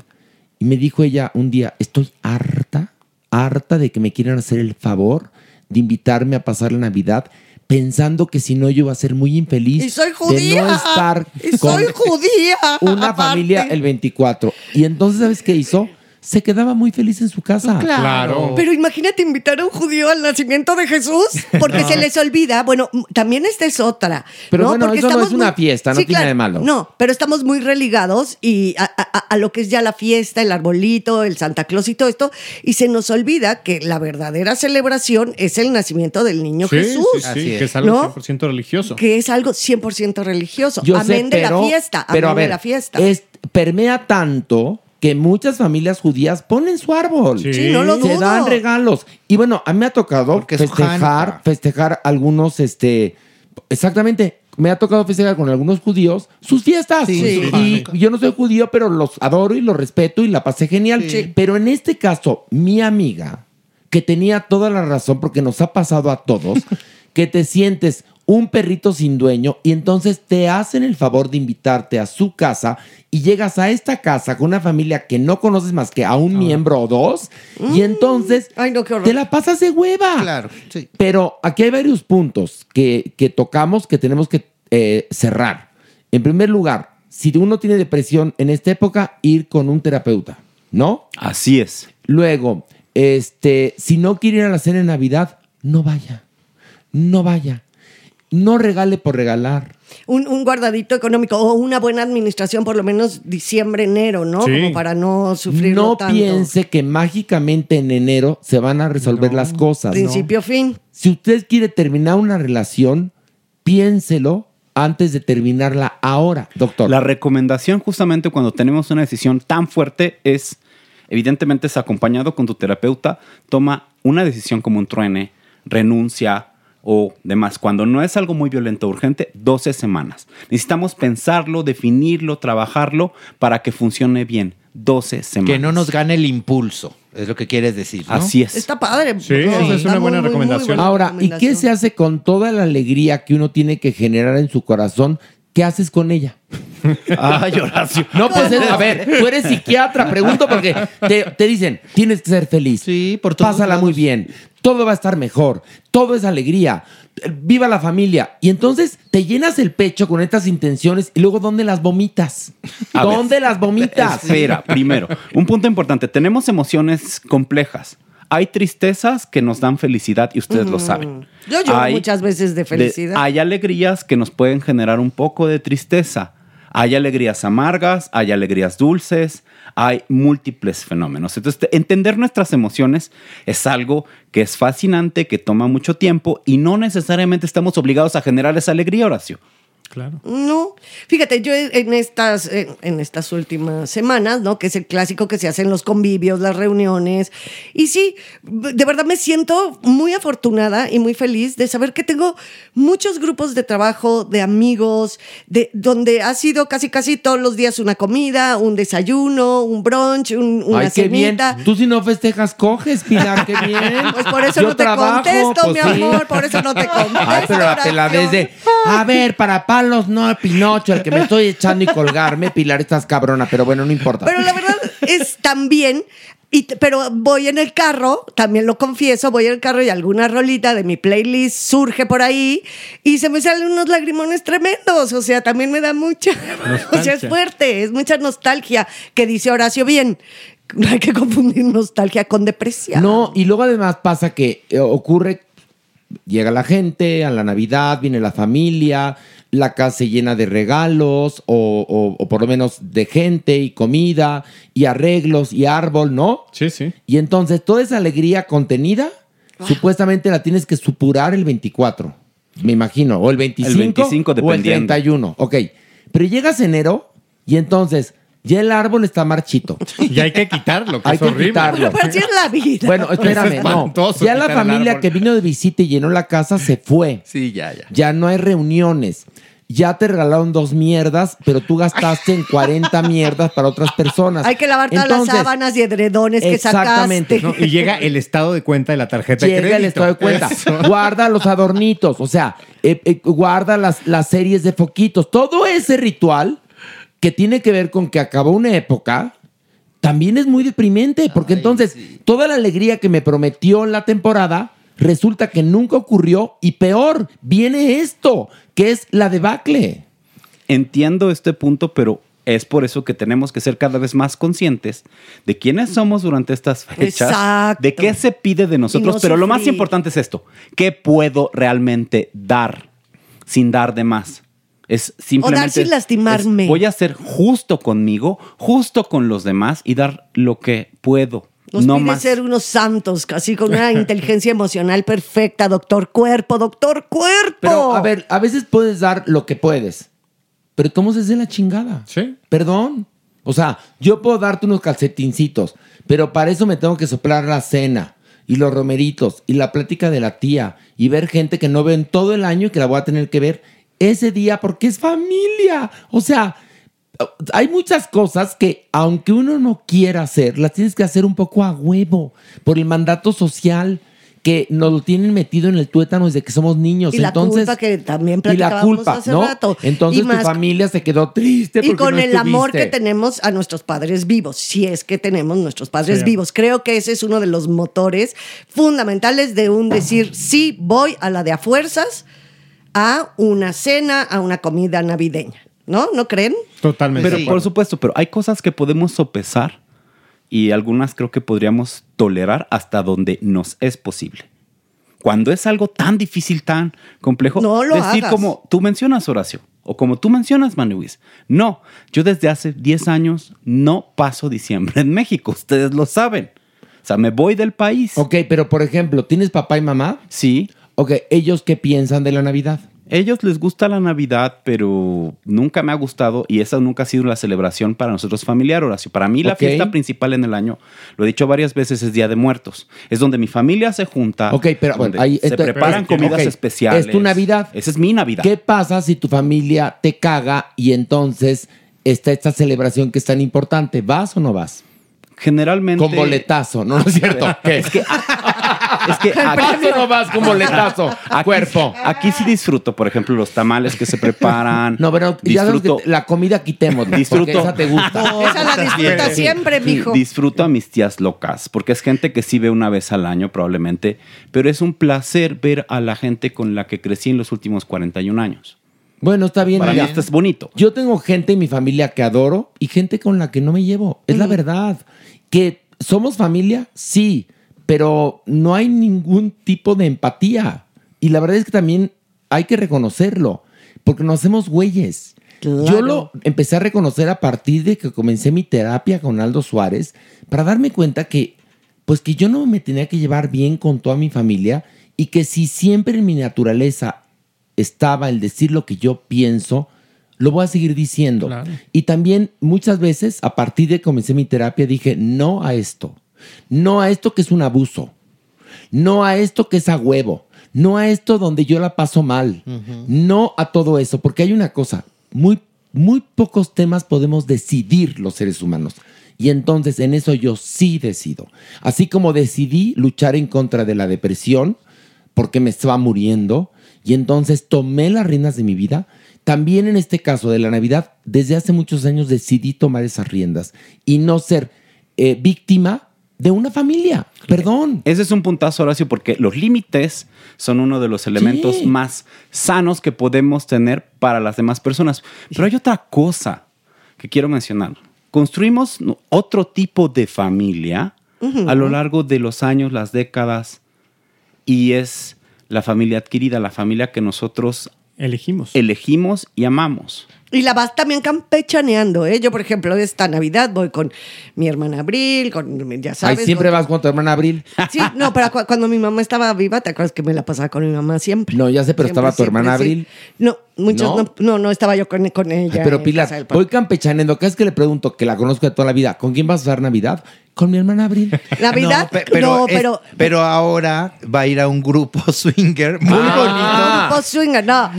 Speaker 3: Y me dijo ella un día, estoy harta, harta de que me quieran hacer el favor de invitarme a pasar la Navidad, pensando que si no yo iba a ser muy infeliz
Speaker 4: Y soy
Speaker 3: de
Speaker 4: judía.
Speaker 3: no estar
Speaker 4: Y
Speaker 3: con
Speaker 4: soy judía.
Speaker 3: una
Speaker 4: aparte.
Speaker 3: familia el 24. Y entonces, ¿sabes qué hizo? Se quedaba muy feliz en su casa.
Speaker 6: Claro.
Speaker 4: Pero imagínate invitar a un judío al nacimiento de Jesús, porque
Speaker 3: No.
Speaker 4: se les olvida. Bueno, también esta es otra.
Speaker 3: Pero
Speaker 4: ¿no?
Speaker 3: bueno,
Speaker 4: Porque
Speaker 3: eso no
Speaker 4: estamos
Speaker 3: es una fiesta, no tiene de malo.
Speaker 4: No, pero estamos muy religados y a, a- a lo que es ya la fiesta, el arbolito, el Santa Claus y todo esto, y se nos olvida que la verdadera celebración es el nacimiento del niño
Speaker 6: Sí,
Speaker 4: Jesús.
Speaker 6: sí, sí, que es algo
Speaker 4: ¿no?
Speaker 6: 100% religioso.
Speaker 4: Que es algo 100% religioso.
Speaker 3: Yo
Speaker 4: amén
Speaker 3: sé,
Speaker 4: de
Speaker 3: pero,
Speaker 4: la fiesta.
Speaker 3: pero a
Speaker 4: amén
Speaker 3: ver,
Speaker 4: de la fiesta.
Speaker 3: es- permea tanto que muchas familias judías ponen su árbol.
Speaker 4: Sí. Sí, no lo
Speaker 3: Se
Speaker 4: dudo.
Speaker 3: dan regalos. Y bueno, a mí me ha tocado
Speaker 5: Porque
Speaker 3: festejar, festejar algunos, este, exactamente. Me ha tocado festejar con algunos judíos sus fiestas.
Speaker 5: Sí,
Speaker 4: Sí.
Speaker 5: su
Speaker 3: Y yo no soy judío, pero los adoro y los respeto y la pasé genial.
Speaker 4: Sí.
Speaker 3: Pero en este caso, mi amiga, que tenía toda la razón, porque nos ha pasado a todos, que te sientes un perrito sin dueño y entonces te hacen el favor de invitarte a su casa y llegas a esta casa con una familia que no conoces más que a un miembro o dos y entonces
Speaker 4: Ay, no, qué horror.
Speaker 3: te la pasas de hueva.
Speaker 5: Claro, sí.
Speaker 3: Pero aquí hay varios puntos que, que tocamos que tenemos que eh, cerrar. En primer lugar, si uno tiene depresión en esta época, ir con un terapeuta, ¿no?
Speaker 10: Así es.
Speaker 3: Luego, este, si no quiere ir a la cena de Navidad, no vaya. No vaya. No regale por regalar.
Speaker 4: un, un guardadito económico o una buena administración, por lo menos diciembre, enero, ¿no?
Speaker 3: Sí.
Speaker 4: Como para no sufrir
Speaker 3: No
Speaker 4: tanto.
Speaker 3: piense que mágicamente en enero se van a resolver las cosas.
Speaker 4: Principio, fin.
Speaker 3: Si usted quiere terminar una relación, piénselo antes de terminarla ahora, doctor.
Speaker 10: La recomendación justamente cuando tenemos una decisión tan fuerte es, evidentemente es acompañado con tu terapeuta, toma una decisión como un truene, renuncia o demás. Cuando no es algo muy violento o urgente, 12 semanas. Necesitamos pensarlo, definirlo, trabajarlo para que funcione bien. 12 semanas.
Speaker 5: Que no nos gane el impulso, es lo que quieres decir. ¿no?
Speaker 10: Así es.
Speaker 4: Está padre.
Speaker 6: Sí, esa es una buena
Speaker 4: muy, muy
Speaker 6: recomendación.
Speaker 4: buena
Speaker 3: Ahora, ¿y qué se hace con toda la alegría que uno tiene que generar en su corazón? ¿Qué haces con ella?
Speaker 10: Ay, Horacio.
Speaker 3: No, pues es- a ver, tú eres psiquiatra, pregunto porque te, te dicen, tienes que ser feliz.
Speaker 5: Sí, por todos
Speaker 3: Pásala muy bien, todo va a estar mejor, todo es alegría, eh, viva la familia. Y entonces te llenas el pecho con estas intenciones y luego ¿dónde las vomitas?
Speaker 10: A ver.
Speaker 3: ¿Dónde las vomitas?
Speaker 10: Espera, primero, un punto importante. Tenemos emociones complejas. Hay tristezas que nos dan felicidad y ustedes lo saben.
Speaker 4: Yo lloro
Speaker 10: Hay
Speaker 4: muchas veces de felicidad.
Speaker 10: hay alegrías que nos pueden generar un poco de tristeza. Hay alegrías amargas, hay alegrías dulces, hay múltiples fenómenos. Entonces, te- entender nuestras emociones es algo que es fascinante, que toma mucho tiempo y no necesariamente estamos obligados a generar esa alegría, Horacio.
Speaker 6: Claro.
Speaker 4: No, fíjate, yo en estas, en, en estas últimas semanas, ¿no? Que es el clásico que se hacen los convivios, las reuniones. Y sí, de verdad me siento muy afortunada y muy feliz de saber que tengo muchos grupos de trabajo, de amigos, de donde ha sido casi casi todos los días una comida, un desayuno, un brunch, un- una
Speaker 3: Ay, qué bien.
Speaker 4: cenita.
Speaker 3: Tú si no festejas, coges, Pilar, qué bien.
Speaker 4: Pues por eso
Speaker 3: Yo
Speaker 4: no te
Speaker 3: trabajo,
Speaker 4: contesto,
Speaker 3: pues
Speaker 4: mi
Speaker 3: sí.
Speaker 4: amor, por eso no te contesto.
Speaker 3: Ay, pero la
Speaker 4: Horacio.
Speaker 3: peladez de, a ver, para palos, no, Pinocho, el que me estoy echando y colgarme, Pilar, estás cabrona, pero bueno, no importa.
Speaker 4: Pero la verdad es también, y, pero voy en el carro, también lo confieso, voy en el carro y alguna rolita de mi playlist surge por ahí y se me salen unos lagrimones tremendos. O sea, también me da mucha. O sea, es fuerte, es mucha nostalgia, que dice Horacio bien. No hay que confundir nostalgia con depresión.
Speaker 3: No, y luego además pasa que eh, ocurre, llega la gente a la Navidad, viene la familia, la casa se llena de regalos o, o- o por lo menos de gente y comida y arreglos y árbol, ¿no?
Speaker 6: Sí, sí.
Speaker 3: Y entonces toda esa alegría contenida, supuestamente la tienes que supurar el 24, me imagino, o el 25,
Speaker 10: 25
Speaker 3: o el
Speaker 10: dependiendo.
Speaker 3: 31, ok. Pero llegas enero y entonces ya el árbol está marchito.
Speaker 6: Y hay que quitarlo, que
Speaker 3: Hay
Speaker 6: es
Speaker 3: que
Speaker 6: horrible.
Speaker 3: quitarlo.
Speaker 4: Pero así es la vida.
Speaker 3: Bueno, espérame,
Speaker 6: Es
Speaker 3: no. Ya la
Speaker 6: el
Speaker 3: familia que vino de visita y llenó la casa se fue.
Speaker 5: Sí, ya, ya.
Speaker 3: Ya no hay reuniones. Ya te regalaron dos mierdas, pero tú gastaste en 40 mierdas para otras personas.
Speaker 4: hay que lavar todas
Speaker 3: Entonces,
Speaker 4: las sábanas y edredones que
Speaker 3: exactamente,
Speaker 4: sacaste.
Speaker 6: No, y llega el estado de cuenta de la tarjeta de
Speaker 3: Llega
Speaker 6: crédito.
Speaker 3: el estado de cuenta.
Speaker 6: Eso.
Speaker 3: Guarda los adornitos, o sea, eh, eh, guarda las, las series de foquitos. Todo ese ritual que tiene que ver con que acabó una época, también es muy deprimente, porque entonces toda la alegría que me prometió la temporada resulta que nunca ocurrió y peor, viene esto, que es la debacle.
Speaker 10: Entiendo este punto, pero Es por eso que tenemos que ser cada vez más conscientes de quiénes somos durante estas fechas,
Speaker 4: Exacto.
Speaker 10: de qué se pide de nosotros,
Speaker 4: no
Speaker 10: pero lo más importante es esto, ¿qué puedo realmente dar sin dar de más? Es simplemente
Speaker 4: sin lastimarme.
Speaker 10: voy a ser justo conmigo, justo con los demás y dar lo que puedo.
Speaker 4: Nos
Speaker 10: no
Speaker 4: pide
Speaker 10: más.
Speaker 4: ser unos santos, casi con una inteligencia emocional perfecta, doctor cuerpo, doctor cuerpo.
Speaker 3: Pero, a ver, a veces puedes dar lo que puedes. Pero ¿cómo se hace la chingada?
Speaker 11: Sí.
Speaker 3: Perdón. O sea, yo puedo darte unos calcetincitos, pero para eso me tengo que soplar la cena y los romeritos y la plática de la tía y ver gente que no veo en todo el año y que la voy a tener que ver ese día porque es familia. O sea, hay muchas cosas que aunque uno no quiera hacer, las tienes que hacer un poco a huevo por el mandato social que nos lo tienen metido en el tuétano desde que somos niños.
Speaker 4: y la
Speaker 3: Entonces,
Speaker 4: culpa que también
Speaker 3: y la
Speaker 4: platicábamos
Speaker 3: culpa,
Speaker 4: hace
Speaker 3: ¿no?
Speaker 4: rato.
Speaker 3: Entonces
Speaker 4: Y
Speaker 3: tu
Speaker 4: más-
Speaker 3: familia se quedó triste
Speaker 4: Y
Speaker 3: porque
Speaker 4: con
Speaker 3: no
Speaker 4: el amor que tenemos a nuestros padres vivos, si es que tenemos nuestros padres
Speaker 3: Sí.
Speaker 4: vivos. Creo que ese es uno de los motores fundamentales de un decir, sí, voy a la de a fuerzas, a una cena, a una comida navideña. ¿No? ¿No creen?
Speaker 11: Totalmente.
Speaker 10: Pero por supuesto, pero hay cosas que podemos sopesar y algunas creo que podríamos tolerar hasta donde nos es posible. Cuando es algo tan difícil, tan complejo,
Speaker 4: No lo
Speaker 10: decir
Speaker 4: hagas.
Speaker 10: como tú mencionas, Horacio, o como tú mencionas, Manuis. No, yo desde hace 10 años no paso diciembre en México, ustedes lo saben. O sea, me voy del país.
Speaker 3: Ok, pero por ejemplo, ¿tienes papá y mamá?
Speaker 10: Sí.
Speaker 3: Ok, ¿ellos qué piensan de la Navidad?
Speaker 10: Ellos les gusta la Navidad, pero nunca me ha gustado y esa nunca ha sido la celebración para nosotros familiar, Horacio. Para mí la fiesta principal en el año, lo he dicho varias veces, es Día de Muertos. Es donde mi familia se junta.
Speaker 3: Ok, pero
Speaker 10: donde
Speaker 3: bueno, ahí
Speaker 10: se
Speaker 3: esto-
Speaker 10: preparan
Speaker 3: pero-
Speaker 10: comidas especiales.
Speaker 3: Es tu Navidad.
Speaker 10: Esa es mi Navidad.
Speaker 3: ¿Qué pasa si tu familia te caga y entonces está esta celebración que es tan importante? ¿Vas o no vas?
Speaker 10: Generalmente.
Speaker 3: Con boletazo, no, no es cierto. ¿Qué?
Speaker 10: Es que, es que
Speaker 3: ¿Vas o no vas con boletazo?
Speaker 10: Aquí,
Speaker 3: Cuerpo.
Speaker 10: Aquí sí disfruto, por ejemplo, los tamales que se preparan.
Speaker 3: No, pero ya sabes
Speaker 10: disfruto,
Speaker 3: que la comida quitemos,
Speaker 10: Disfruto.
Speaker 3: porque esa te gusta.
Speaker 4: Esa la disfruta siempre,
Speaker 10: Sí,
Speaker 4: mijo.
Speaker 10: disfruto a mis tías locas, porque es gente que sí ve una vez al año probablemente, pero es un placer ver a la gente con la que crecí en los últimos 41 años.
Speaker 3: Bueno, está bien.
Speaker 10: Para mí
Speaker 3: mira.
Speaker 10: esto es bonito.
Speaker 3: Yo tengo gente en mi familia que adoro y gente con la que no me llevo. Es la verdad. Que somos familia, sí, pero no hay ningún tipo de empatía. Y la verdad es que también hay que reconocerlo, porque nos hacemos güeyes. Yo lo empecé a reconocer a partir de que comencé mi terapia con Aldo Suárez para darme cuenta que, pues que yo no me tenía que llevar bien con toda mi familia y que si siempre en mi naturaleza estaba el decir lo que yo pienso, lo voy a seguir diciendo. Y también muchas veces, a partir de que comencé mi terapia, dije no a esto. No a esto que es un abuso. No a esto que es a huevo. No a esto donde yo la paso mal. No a todo eso. Porque hay una cosa, muy, muy pocos temas podemos decidir los seres humanos. Y entonces en eso yo sí decido. Así como decidí luchar en contra de la depresión, porque me estaba muriendo, y entonces tomé las riendas de mi vida, también en este caso de la Navidad, desde hace muchos años decidí tomar esas riendas y no ser eh, víctima de una familia. Perdón.
Speaker 10: Ese es un puntazo, Horacio, porque los límites son uno de los elementos
Speaker 3: Sí.
Speaker 10: más sanos que podemos tener para las demás personas. Pero hay otra cosa que quiero mencionar. Construimos otro tipo de familia a lo largo de los años, las décadas, y es la familia adquirida, la familia que nosotros
Speaker 11: elegimos,
Speaker 10: elegimos y amamos.
Speaker 4: Y la vas también campechaneando, ¿eh? Yo, por ejemplo, esta Navidad voy con mi hermana Abril, con, ya
Speaker 3: Ay,
Speaker 4: sabes.
Speaker 3: siempre
Speaker 4: con-
Speaker 3: vas con tu hermana Abril.
Speaker 4: Sí, no, pero cu- cuando mi mamá estaba viva, ¿te acuerdas que me la pasaba con mi mamá siempre?
Speaker 3: No, ya sé, pero
Speaker 4: Siempre,
Speaker 3: estaba tu
Speaker 4: siempre,
Speaker 3: hermana
Speaker 4: sí.
Speaker 3: Abril.
Speaker 4: No, muchos
Speaker 3: ¿No?
Speaker 4: no, no, no, estaba yo con, con ella.
Speaker 3: Pero Pilar, voy campechaneando. Cada vez que le pregunto, que la conozco de toda la vida, ¿con quién vas a pasar Navidad? Con mi hermana Abril.
Speaker 4: Navidad,
Speaker 5: No, pe- pero,
Speaker 4: no,
Speaker 5: es-
Speaker 4: pero.
Speaker 5: pero ahora va a ir a un grupo swinger muy
Speaker 3: Ah.
Speaker 4: Grupo swinger, no.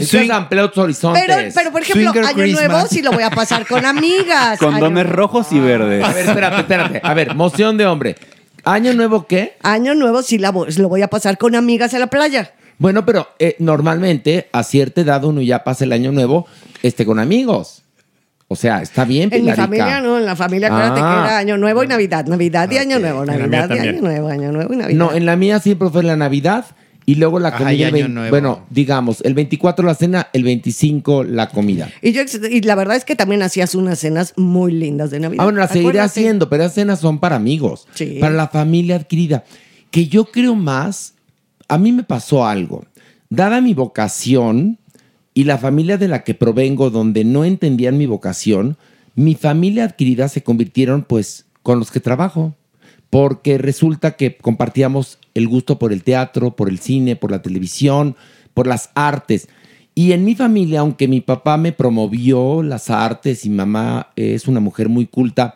Speaker 3: Otros horizontes.
Speaker 4: Pero, pero, por ejemplo,
Speaker 5: Swinger
Speaker 4: Año
Speaker 5: Christmas.
Speaker 4: Nuevo sí lo voy a pasar con amigas.
Speaker 10: Condones
Speaker 4: Año-
Speaker 10: rojos y verdes.
Speaker 3: A ver, espérate, espérate. A ver, moción de hombre. ¿Año nuevo qué?
Speaker 4: Año Nuevo sí la voy- lo voy a pasar con amigas en la playa.
Speaker 3: Bueno, pero eh, normalmente a cierta edad uno ya pasa el año nuevo este, con amigos. O sea, está bien,
Speaker 4: En mi
Speaker 3: Pilarica.
Speaker 4: familia no, en la familia acuérdate
Speaker 3: Ah.
Speaker 4: que era Año Nuevo y Navidad. Navidad y Año Nuevo,
Speaker 3: En la mía
Speaker 4: Navidad y. Año Nuevo, Año Nuevo y Navidad.
Speaker 3: No, en la mía siempre fue la Navidad Y luego la
Speaker 5: Ajá,
Speaker 3: comida,
Speaker 5: y Año Nuevo.
Speaker 3: bueno, digamos, el 24 la cena, el 25 la comida.
Speaker 4: Y, yo, y la verdad es que también hacías unas cenas muy lindas de Navidad.
Speaker 3: Ah, bueno, la seguiré haciendo, pero esas cenas son para amigos,
Speaker 4: Sí.
Speaker 3: para la familia adquirida. Que yo creo más, a mí me pasó algo. Dada mi vocación y la familia de la que provengo, donde no entendían mi vocación, mi familia adquirida se convirtieron pues con los que trabajo. Porque resulta que compartíamos el gusto por el teatro, por el cine, por la televisión, por las artes. Y en mi familia, aunque mi papá me promovió las artes y mamá es una mujer muy culta,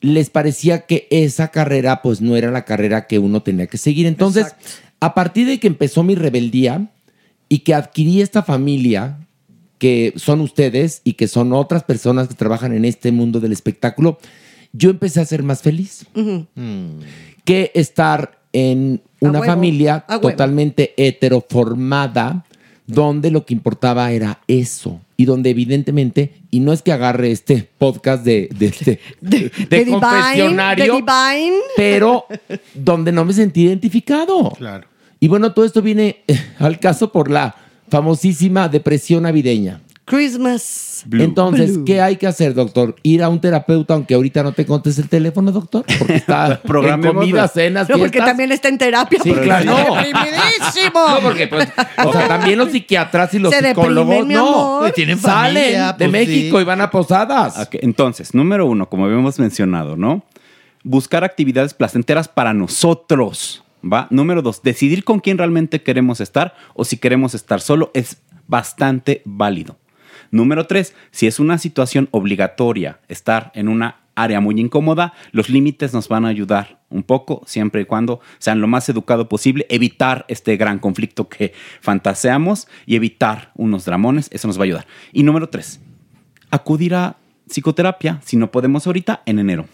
Speaker 3: les parecía que esa carrera pues no era la carrera que uno tenía que seguir. Entonces, a partir de que empezó mi rebeldía y que adquirí esta familia, que son ustedes y que son otras personas que trabajan en este mundo del espectáculo, yo empecé a ser más feliz
Speaker 4: Ujú.
Speaker 3: que estar en una
Speaker 4: huevo,
Speaker 3: familia totalmente heteroformada, donde lo que importaba era eso. Y donde evidentemente, y no es que agarre este podcast de, de, de- de
Speaker 4: The Divine,
Speaker 3: confesionario,
Speaker 4: Divine.
Speaker 3: pero donde no me sentí identificado.
Speaker 5: Claro.
Speaker 3: Y bueno, todo esto viene eh, al caso por la famosísima depresión navideña.
Speaker 4: Christmas.
Speaker 3: Entonces,
Speaker 4: Blue.
Speaker 3: ¿qué hay que hacer, doctor? Ir a un terapeuta, aunque ahorita no te conteste el teléfono, doctor, porque está en comida,
Speaker 10: la-
Speaker 3: cenas,
Speaker 4: No, porque también está en terapia.
Speaker 3: Sí,
Speaker 4: porque
Speaker 3: claro.
Speaker 4: está
Speaker 3: No.
Speaker 4: deprimidísimo.
Speaker 3: No, porque pues, o sea, también los psiquiatras y los
Speaker 4: Se
Speaker 3: psicólogos
Speaker 4: deprimen,
Speaker 3: no
Speaker 4: amor.
Speaker 5: Tienen
Speaker 3: salen
Speaker 5: familia,
Speaker 3: de
Speaker 5: pues,
Speaker 3: México
Speaker 5: sí.
Speaker 3: y van a posadas.
Speaker 10: Entonces, número uno, como habíamos mencionado, ¿no? Buscar actividades placenteras para nosotros, ¿va? Número dos, decidir con quién realmente queremos estar o si queremos estar solo es bastante válido. Número tres, si es una situación obligatoria estar en una área muy incómoda, los límites nos van a ayudar un poco, siempre y cuando sean lo más educado posible, evitar este gran conflicto que fantaseamos y evitar unos dramones, eso nos va a ayudar. Y número tres, acudir a psicoterapia, si no podemos ahorita, en enero.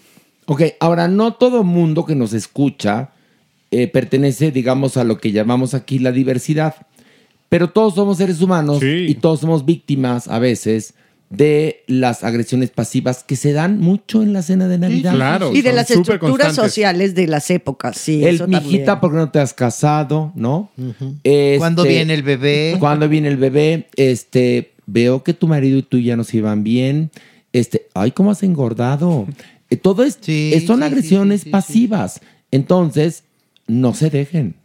Speaker 3: Ok, ahora no todo mundo que nos escucha eh, pertenece, digamos, a lo que llamamos aquí la diversidad. Pero todos somos seres humanos y todos somos víctimas a veces de las agresiones pasivas que se dan mucho en la cena de Navidad.
Speaker 4: y de las estructuras sociales de las épocas, sí.
Speaker 3: El
Speaker 4: eso
Speaker 3: mijita,
Speaker 4: también.
Speaker 3: ¿por qué no te has casado? ¿No? Este,
Speaker 5: ¿Cuándo viene el bebé?
Speaker 3: ¿Cuándo viene el bebé? Este, veo que tu marido y tú ya no se iban bien. Este, ay, ¿cómo has engordado? Eh, Todo es, eh, son agresiones pasivas. Entonces, no se dejen.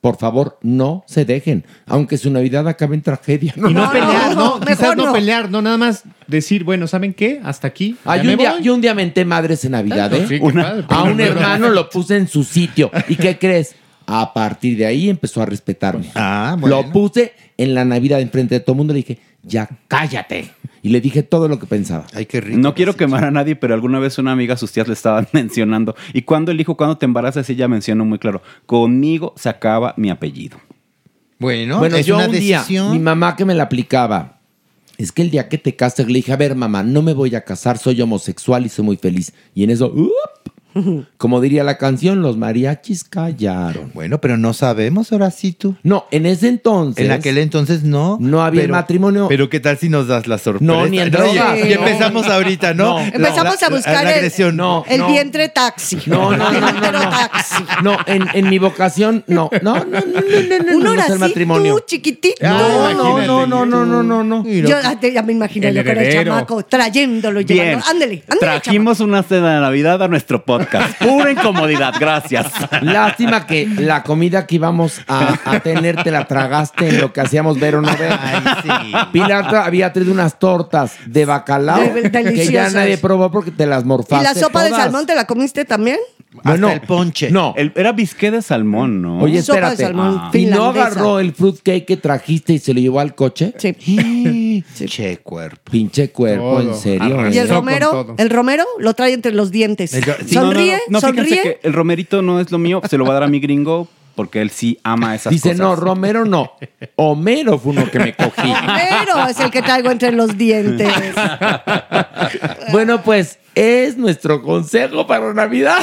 Speaker 3: Por favor, no se dejen. Aunque su Navidad acabe en tragedia.
Speaker 6: Y no, pelear, ¿no? Quizás no, pelear, no nada más decir, bueno, ¿saben qué? Hasta aquí. ya
Speaker 3: Ay,
Speaker 6: me
Speaker 3: un día,
Speaker 6: voy.
Speaker 3: yo un día menté madres en Navidad,
Speaker 6: Ah,
Speaker 3: ¿eh?
Speaker 6: sí, qué padre,
Speaker 3: a un hermano lo puse en su sitio. ¿Y qué crees? A partir de ahí empezó a respetarme.
Speaker 5: Ah,
Speaker 3: Lo puse en la Navidad enfrente de todo el mundo. Le dije, ya cállate. Y le dije todo lo que pensaba.
Speaker 5: Ay, qué rico.
Speaker 10: No quiero quemar a nadie, pero alguna vez una amiga, sus tías le estaban mencionando. Y cuando el hijo, cuando te embarazas, ella mencionó muy claro, conmigo se acaba mi apellido.
Speaker 5: Bueno,
Speaker 3: bueno,
Speaker 5: es
Speaker 3: yo
Speaker 5: una
Speaker 3: un día,
Speaker 5: decisión.
Speaker 3: mi mamá que me la aplicaba, es que el día que te casas, le dije, a ver, mamá, no me voy a casar, soy homosexual y soy muy feliz. Y en eso, ¡up! Como diría la canción, los mariachis callaron.
Speaker 5: Bueno, pero no sabemos ahora sí tú.
Speaker 3: No, en ese entonces.
Speaker 5: En aquel entonces no.
Speaker 3: No había
Speaker 5: pero-
Speaker 3: matrimonio.
Speaker 5: Pero qué tal si nos das la sorpresa.
Speaker 3: No, ni en
Speaker 5: Oye,
Speaker 3: drogas.
Speaker 5: Y
Speaker 3: No.
Speaker 5: empezamos ahorita, ¿no?
Speaker 3: No.
Speaker 4: Empezamos
Speaker 5: La-
Speaker 4: a
Speaker 5: la-
Speaker 4: buscar
Speaker 5: la
Speaker 4: el-
Speaker 5: agresión.
Speaker 3: No,
Speaker 4: el
Speaker 3: no.
Speaker 4: vientre taxi.
Speaker 3: No, no,
Speaker 4: El
Speaker 3: no, no, no.
Speaker 4: taxi.
Speaker 3: No, en, en mi vocación, no, no, no, no, no, no, no,
Speaker 4: Un
Speaker 3: no, no es el matrimonio.
Speaker 4: chiquitito.
Speaker 3: No, no, no, no, no, no, no, no.
Speaker 4: Yo ah, ya me imagino
Speaker 6: El
Speaker 4: yo con el chamaco trayéndolo, llevando. Ándele, ándele.
Speaker 10: trajimos una cena de Navidad a nuestro podcast. Pura incomodidad, gracias.
Speaker 3: Lástima que la comida que íbamos a, a tener te la tragaste en lo que hacíamos ver o no ver.
Speaker 5: Ay, sí.
Speaker 3: Pilar tra- había traído unas tortas de bacalao
Speaker 4: De-
Speaker 3: que ya
Speaker 4: deliciosas.
Speaker 3: nadie probó porque te las
Speaker 4: ¿Y
Speaker 3: morfaste
Speaker 4: la sopa de
Speaker 3: todas.
Speaker 4: salmón te la comiste también?
Speaker 3: Bueno,
Speaker 5: Hasta el ponche.
Speaker 3: No.
Speaker 10: El- era bisqué de salmón, ¿no?
Speaker 3: Oye,
Speaker 4: Sopa de
Speaker 3: espérate.
Speaker 4: salmón
Speaker 3: ¿Y no
Speaker 4: finlandesa.
Speaker 3: agarró el fruitcake que trajiste y se lo llevó al coche?
Speaker 4: Sí.
Speaker 5: Che cuerpo.
Speaker 3: Pinche cuerpo,
Speaker 6: Todo.
Speaker 3: en serio.
Speaker 6: Arrasó.
Speaker 4: Y el
Speaker 6: con
Speaker 4: romero,
Speaker 6: todo.
Speaker 4: el romero lo trae entre los dientes.
Speaker 5: El- sí,
Speaker 10: No, no, no,
Speaker 4: sonríe,
Speaker 10: no, fíjense
Speaker 4: sonríe.
Speaker 10: que el romerito no es lo mío, se lo va a dar a mi gringo porque él sí ama esas
Speaker 3: Dice,
Speaker 10: cosas.
Speaker 3: no, Romero no. Homero fue uno que me cogí.
Speaker 4: Pero es el que traigo entre los dientes.
Speaker 3: bueno, pues es nuestro consejo para Navidad.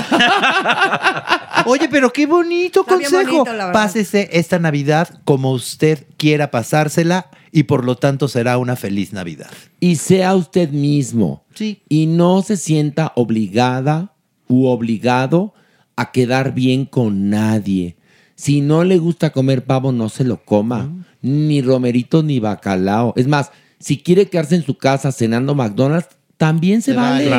Speaker 5: Oye, pero qué bonito
Speaker 4: Está bien
Speaker 5: consejo.
Speaker 4: bonito, la verdad.
Speaker 5: Pásese esta Navidad como usted quiera pasársela y por lo tanto será una feliz Navidad.
Speaker 3: y sea usted mismo.
Speaker 5: Sí.
Speaker 3: Y no se sienta obligada u obligado a quedar bien con nadie. Si no le gusta comer pavo, no se lo coma. Ni romerito ni bacalao. Es más, si quiere quedarse en su casa cenando McDonald's, también se vale.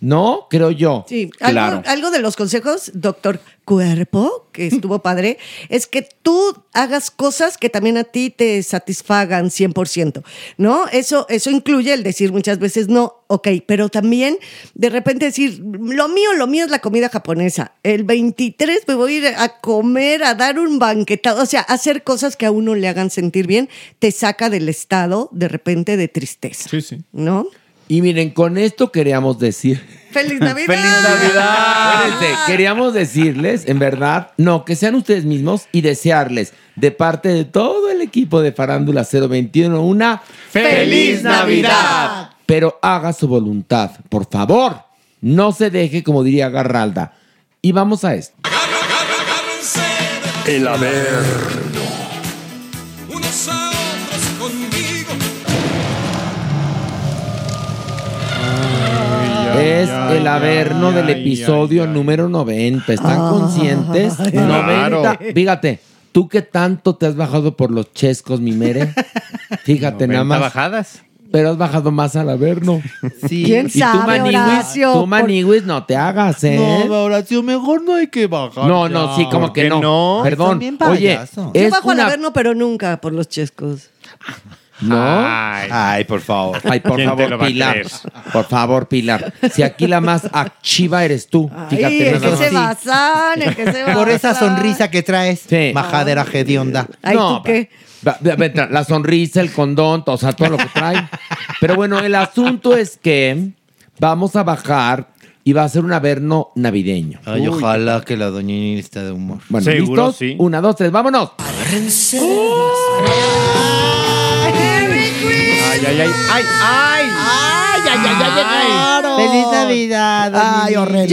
Speaker 3: ¿No? Creo yo.
Speaker 4: Sí, algo, algo de los consejos, doctor Cuerpo, que estuvo padre, es que tú hagas cosas que también a ti te satisfagan 100%, ¿no? Eso, eso incluye el decir muchas veces no, ok, pero también de repente decir, lo mío, lo mío es la comida japonesa. El 23 me voy a ir a comer, a dar un banquetado, o sea, hacer cosas que a uno le hagan sentir bien, te saca del estado de repente de tristeza.
Speaker 6: Sí, sí.
Speaker 4: ¿No?
Speaker 3: Y miren, con esto queríamos decir.
Speaker 4: ¡Feliz Navidad!
Speaker 3: ¡Feliz Navidad! Espérense, queríamos decirles, en verdad, no, que sean ustedes mismos y desearles, de parte de todo el equipo de Farándula 021, una
Speaker 6: ¡Feliz Navidad!
Speaker 3: Pero haga su voluntad, por favor. No se deje, como diría Garralda. Y vamos a esto.
Speaker 2: El Averno.
Speaker 3: Es el averno del episodio número 90. ¿Están conscientes?
Speaker 6: Ay.
Speaker 3: 90.
Speaker 6: Claro.
Speaker 3: Fíjate, tú que tanto te has bajado por los chescos, mi mere. Fíjate, nada
Speaker 6: 90
Speaker 3: más.
Speaker 6: bajadas.
Speaker 3: Pero has bajado más al averno.
Speaker 9: Sí.
Speaker 4: ¿Quién
Speaker 3: Y tú,
Speaker 4: sabe,
Speaker 3: Maniwis,
Speaker 4: Horacio?
Speaker 3: tú, Maniwis, no te hagas, ¿eh?
Speaker 9: No, Horacio, mejor no hay que bajar.
Speaker 3: No,
Speaker 9: ya.
Speaker 3: no, sí, como
Speaker 6: ¿Por
Speaker 3: que no.
Speaker 6: no?
Speaker 3: Perdón. Oye.
Speaker 4: Yo
Speaker 3: es
Speaker 4: bajo al averno, pero nunca por los chescos.
Speaker 3: No.
Speaker 6: Ay.
Speaker 5: Ay, por favor.
Speaker 3: Ay, por
Speaker 6: ¿Quién te
Speaker 3: favor,
Speaker 6: lo va a
Speaker 3: Pilar.
Speaker 6: creer?
Speaker 3: Por favor, Pilar. Si aquí la más activa eres tú.
Speaker 4: Ay,
Speaker 3: Fíjate,
Speaker 4: el
Speaker 3: nada
Speaker 4: que
Speaker 3: más.
Speaker 4: se basan, el que se
Speaker 5: Por esa
Speaker 4: basan.
Speaker 5: sonrisa que traes,
Speaker 3: Sí.
Speaker 5: majadera hedionda.
Speaker 4: Ay,
Speaker 3: No,
Speaker 4: ¿tú qué?
Speaker 3: Va- va- va- La sonrisa, el condón, o sea, todo lo que trae. Pero bueno, el asunto es que vamos a bajar y va a ser un averno navideño.
Speaker 5: Ay, ojalá que la doña esté de humor.
Speaker 3: Bueno,
Speaker 6: Seguro,
Speaker 3: ¿listos?
Speaker 6: sí.
Speaker 3: Una, dos, tres, vámonos.
Speaker 6: Ay, ay, ay. Ay, ay.
Speaker 5: ¡Ay, ay, ay, llegaron! ¡Feliz Navidad!
Speaker 12: Ay, horrendo.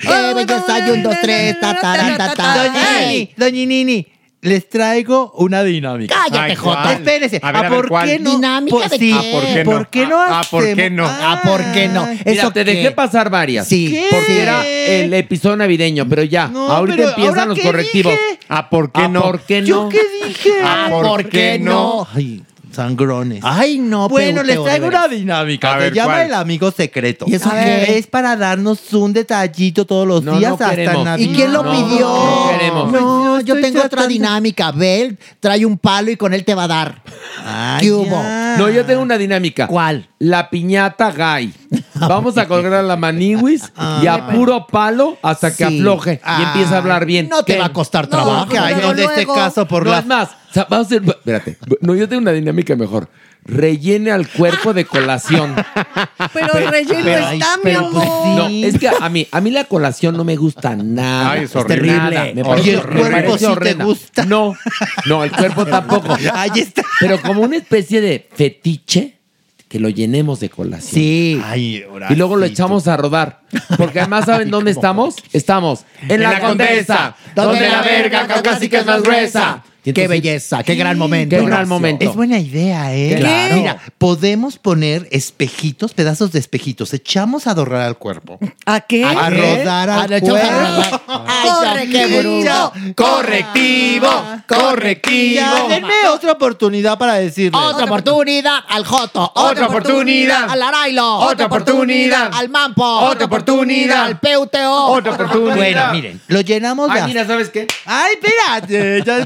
Speaker 12: Qué belleza, y un, dos, tres, ta, ta, ra, ta, ta.
Speaker 5: Doña Nini, doña Nini, les traigo una dinámica.
Speaker 12: Cállate.
Speaker 6: ¿cuál?
Speaker 5: Espérese,
Speaker 6: A ver, a ver,
Speaker 5: por
Speaker 6: ¿cuál?
Speaker 5: qué no?
Speaker 12: ¿Dinámica
Speaker 5: Por-
Speaker 12: de
Speaker 5: sí,
Speaker 12: qué?
Speaker 6: Ah, ¿por qué no?
Speaker 5: ¿Por qué no
Speaker 6: Ah, ah, ¿por qué no?
Speaker 12: Ah, ¿por qué no?
Speaker 3: Mira,
Speaker 12: ¿Eso
Speaker 3: te
Speaker 12: qué?
Speaker 3: dejé pasar varias.
Speaker 12: Sí.
Speaker 3: Porque
Speaker 5: ¿Qué?
Speaker 3: era el episodio navideño, pero ya.
Speaker 5: No,
Speaker 3: ahorita
Speaker 5: pero
Speaker 3: empiezan
Speaker 5: ¿ahora
Speaker 3: los
Speaker 5: qué
Speaker 3: correctivos.
Speaker 5: dije?
Speaker 6: Ah, ¿por qué
Speaker 3: Ah,
Speaker 6: no?
Speaker 3: ¿Por qué no?
Speaker 5: ¿Yo qué dije?
Speaker 6: Ah, ¿por qué no?
Speaker 5: Ay, sangrones.
Speaker 12: Ay, no,
Speaker 5: Bueno, les traigo una dinámica.
Speaker 6: A
Speaker 5: Se
Speaker 6: ver,
Speaker 5: llama
Speaker 6: ¿cuál?
Speaker 5: el amigo secreto.
Speaker 12: ¿Y eso
Speaker 5: A
Speaker 12: qué?
Speaker 5: ver, Es para darnos un detallito todos los
Speaker 3: No,
Speaker 5: días
Speaker 3: no
Speaker 5: hasta
Speaker 3: queremos.
Speaker 5: Navidad.
Speaker 12: ¿Y quién lo
Speaker 3: No,
Speaker 12: pidió?
Speaker 3: no queremos.
Speaker 12: No, yo
Speaker 5: estoy
Speaker 12: tengo otra
Speaker 5: tratando-
Speaker 12: dinámica. Ve, trae un palo y con él te va a dar.
Speaker 5: Ay,
Speaker 12: ¿Qué hubo?
Speaker 5: ya.
Speaker 3: No, yo tengo una dinámica.
Speaker 12: ¿Cuál?
Speaker 3: La piñata gay. Vamos a colgar a la maniwis y a puro palo hasta que
Speaker 12: Sí.
Speaker 3: afloje y
Speaker 5: Ah,
Speaker 3: empiece a hablar bien.
Speaker 12: No te
Speaker 3: ¿Qué?
Speaker 12: va a costar
Speaker 4: No,
Speaker 12: trabajo.
Speaker 5: Ay, no de este
Speaker 4: luego-
Speaker 5: caso por
Speaker 3: no,
Speaker 5: la
Speaker 3: es más, o sea, vamos a hacer. Espérate. No, yo tengo una dinámica mejor. Rellene al cuerpo de colación.
Speaker 4: Pero el relleno
Speaker 5: pero-
Speaker 4: está, mi
Speaker 5: pero pues
Speaker 4: amor.
Speaker 3: No, es que a mí, a mí la colación no me gusta nada.
Speaker 6: Ay, es horrible.
Speaker 3: Nada, me
Speaker 12: Oye,
Speaker 3: parece
Speaker 5: el
Speaker 3: horrible.
Speaker 5: cuerpo
Speaker 3: Me parece
Speaker 5: sí te
Speaker 3: horrenda.
Speaker 5: gusta.
Speaker 3: No, no, el cuerpo tampoco.
Speaker 5: Ahí está.
Speaker 3: Pero como una especie de fetiche que lo llenemos de colación.
Speaker 12: Sí.
Speaker 5: Ay,
Speaker 3: Y luego lo echamos a rodar. Porque además, ¿saben dónde estamos? Estamos en, la, condesa, donde la verga caucásica es más gruesa.
Speaker 12: Qué belleza, qué gran momento.
Speaker 3: Qué gran momento.
Speaker 5: Es buena idea, ¿eh?
Speaker 12: Claro.
Speaker 5: Mira, podemos poner espejitos, pedazos de espejitos. Echamos a adornar al cuerpo.
Speaker 4: ¿A qué?
Speaker 5: A rodar al
Speaker 12: a
Speaker 5: cuerpo.
Speaker 12: qué bruto.
Speaker 6: Correctivo, correctivo.
Speaker 5: Ya, denme otra oportunidad para decirles.
Speaker 12: Otra oportunidad al Joto.
Speaker 6: Otra oportunidad.
Speaker 12: Al Arailo.
Speaker 6: Otra oportunidad.
Speaker 12: Al Mampo.
Speaker 6: Otra oportunidad.
Speaker 12: Al Peuteo.
Speaker 6: Otra oportunidad.
Speaker 5: Bueno, miren, lo llenamos de...
Speaker 3: Ay, mira, ¿sabes qué?
Speaker 5: Ay, espérate, ya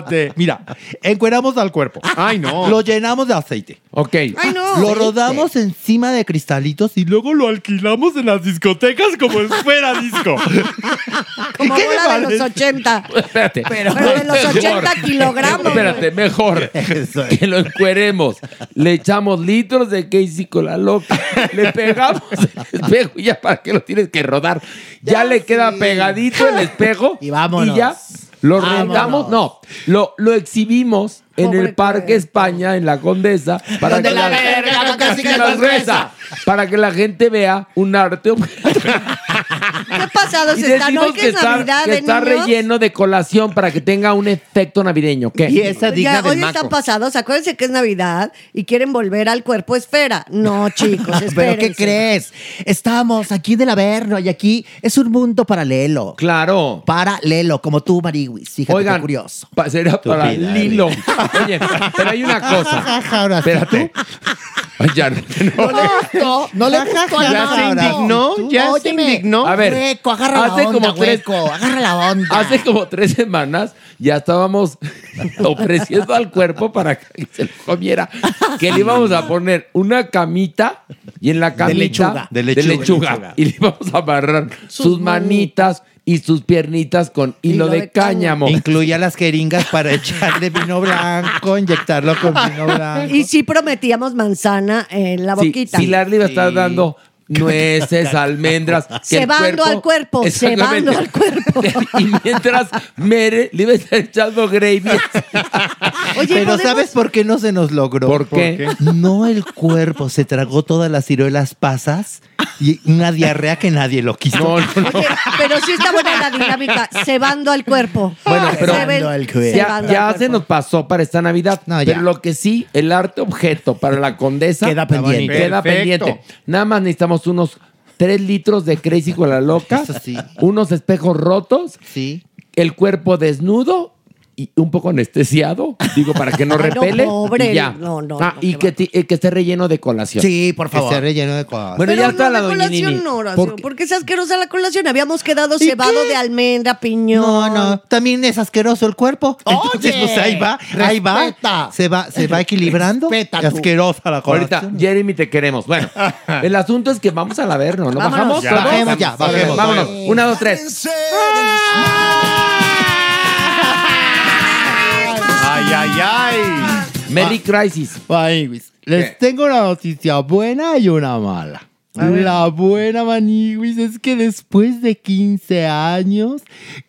Speaker 5: espérate. Mira, encueramos al cuerpo.
Speaker 6: Ay, no.
Speaker 5: Lo llenamos de aceite.
Speaker 3: Ok.
Speaker 4: Ay, no.
Speaker 5: Lo rodamos encima de cristalitos y luego lo alquilamos en las discotecas como si fuera disco.
Speaker 4: Como
Speaker 5: ¿Qué
Speaker 4: bola de los
Speaker 5: parece?
Speaker 4: 80.
Speaker 3: Espérate.
Speaker 4: Pero de los 80 kilogramos.
Speaker 3: Espérate, mejor que lo encueremos. Le echamos litros de Casey con la loca. Le pegamos el espejo y ya para qué lo tienes que rodar. Ya, le queda pegadito el espejo.
Speaker 12: Y vámonos.
Speaker 3: ya lo
Speaker 12: Vámonos.
Speaker 3: rentamos. No, lo, lo exhibimos en
Speaker 4: Pobre
Speaker 3: el Parque. España, en la Condesa. Para que
Speaker 12: la verga.
Speaker 3: Para que la gente vea un arte.
Speaker 4: qué pasados
Speaker 3: Y
Speaker 4: están hoy que es
Speaker 3: está,
Speaker 4: Navidad
Speaker 3: que
Speaker 4: de
Speaker 3: está
Speaker 4: niños?
Speaker 3: relleno de colación para que tenga un efecto navideño. ¿Qué?
Speaker 4: Ya, hoy están pasados, acuérdense que es Navidad y quieren volver al cuerpo esfera. No, chicos,
Speaker 12: ¿Pero qué crees? Estamos aquí del Averno y aquí es un mundo paralelo.
Speaker 3: Claro.
Speaker 12: Paralelo, como tú, Mariwis. Fíjate
Speaker 3: Oigan,
Speaker 12: qué curioso.
Speaker 3: pa- será para Lilo. Oye, pero hay una cosa.
Speaker 12: Ahora sí,
Speaker 3: Espérate. Ay, ya, no.
Speaker 12: No le gustó, no le gustó
Speaker 6: Ya se indignó, ya se indignó.
Speaker 3: A ver,
Speaker 12: Hueco, agarra
Speaker 3: hace
Speaker 12: la onda,
Speaker 3: como tres-
Speaker 12: hueco, agarra la onda.
Speaker 3: Hace como tres semanas ya estábamos ofreciendo al cuerpo para que se lo comiera que le íbamos a poner una camita y en la camita
Speaker 12: lechuga.
Speaker 3: de
Speaker 5: De
Speaker 3: lechuga,
Speaker 5: lechuga.
Speaker 3: y le íbamos a amarrar sus, manitas y sus piernitas con hilo, de, cáñamo.
Speaker 5: Incluía las jeringas para echarle vino blanco, inyectarlo con vino blanco.
Speaker 4: Y sí prometíamos manzana en la
Speaker 3: Sí,
Speaker 4: boquita.
Speaker 3: Pilar le iba a estar dando nueces, almendras. que
Speaker 4: Cebando al cuerpo, cebando al cuerpo.
Speaker 3: Y mientras Mere le iba a estar echando gravy.
Speaker 4: Oye,
Speaker 5: Pero
Speaker 4: ¿podemos-
Speaker 5: ¿sabes por qué no se nos logró?
Speaker 3: ¿Por qué?
Speaker 5: No el cuerpo se tragó todas las ciruelas pasas y una diarrea que nadie lo quiso.
Speaker 3: No, no, no.
Speaker 4: Oye, pero sí está buena la dinámica, cebando al cuerpo.
Speaker 3: Bueno, pero
Speaker 4: Ceben-
Speaker 12: al cuerpo.
Speaker 3: ya,
Speaker 4: cebando
Speaker 3: ya
Speaker 4: al
Speaker 3: se nos pasó para esta Navidad.
Speaker 5: No, ya.
Speaker 3: pero lo que sí, el arte objeto para la condesa
Speaker 12: Queda pendiente.
Speaker 3: Queda
Speaker 6: Perfecto.
Speaker 3: pendiente. Nada más necesitamos unos 3 litros de Crazy con la loca,
Speaker 5: Eso sí.
Speaker 3: unos espejos rotos,
Speaker 5: Sí.
Speaker 3: el cuerpo desnudo y un poco anestesiado, digo, para que no
Speaker 4: Ay, no,
Speaker 3: repele.
Speaker 4: pobre.
Speaker 3: y ya.
Speaker 4: No, no,
Speaker 3: Ah,
Speaker 4: no,
Speaker 3: y que, ti- eh, que esté relleno de colación.
Speaker 12: Sí, por
Speaker 5: Que esté
Speaker 12: favor.
Speaker 5: relleno de cosas.
Speaker 3: Bueno,
Speaker 4: Pero
Speaker 3: ya está
Speaker 4: no
Speaker 3: la doña
Speaker 4: colación,
Speaker 3: Nini.
Speaker 4: no, Horacio,
Speaker 3: ¿Por qué?
Speaker 4: porque es asquerosa la colación. Habíamos quedado cebado de almendra, piñón.
Speaker 5: No, no, también es asqueroso el cuerpo. Entonces,
Speaker 12: Oye,
Speaker 5: pues ahí va, ahí va.
Speaker 12: respeta.
Speaker 5: Se va, se va equilibrando.
Speaker 12: Respeta tú.
Speaker 5: Asquerosa la
Speaker 3: Ahorita,
Speaker 5: colación.
Speaker 3: Jeremy, te queremos. Bueno, el asunto es que vamos al Averno, ¿no?
Speaker 4: Vámonos.
Speaker 3: ¿Bajamos?
Speaker 4: Ya.
Speaker 3: todos?
Speaker 5: Bajemos ya, bajemos.
Speaker 3: Vámonos. Una, dos, tres.
Speaker 6: Ay, ay, ay.
Speaker 3: Merry Crisis.
Speaker 5: Maniwis, les
Speaker 3: ¿Qué?
Speaker 5: tengo una noticia buena y una mala. La buena, Maniwis, es que después de 15 años,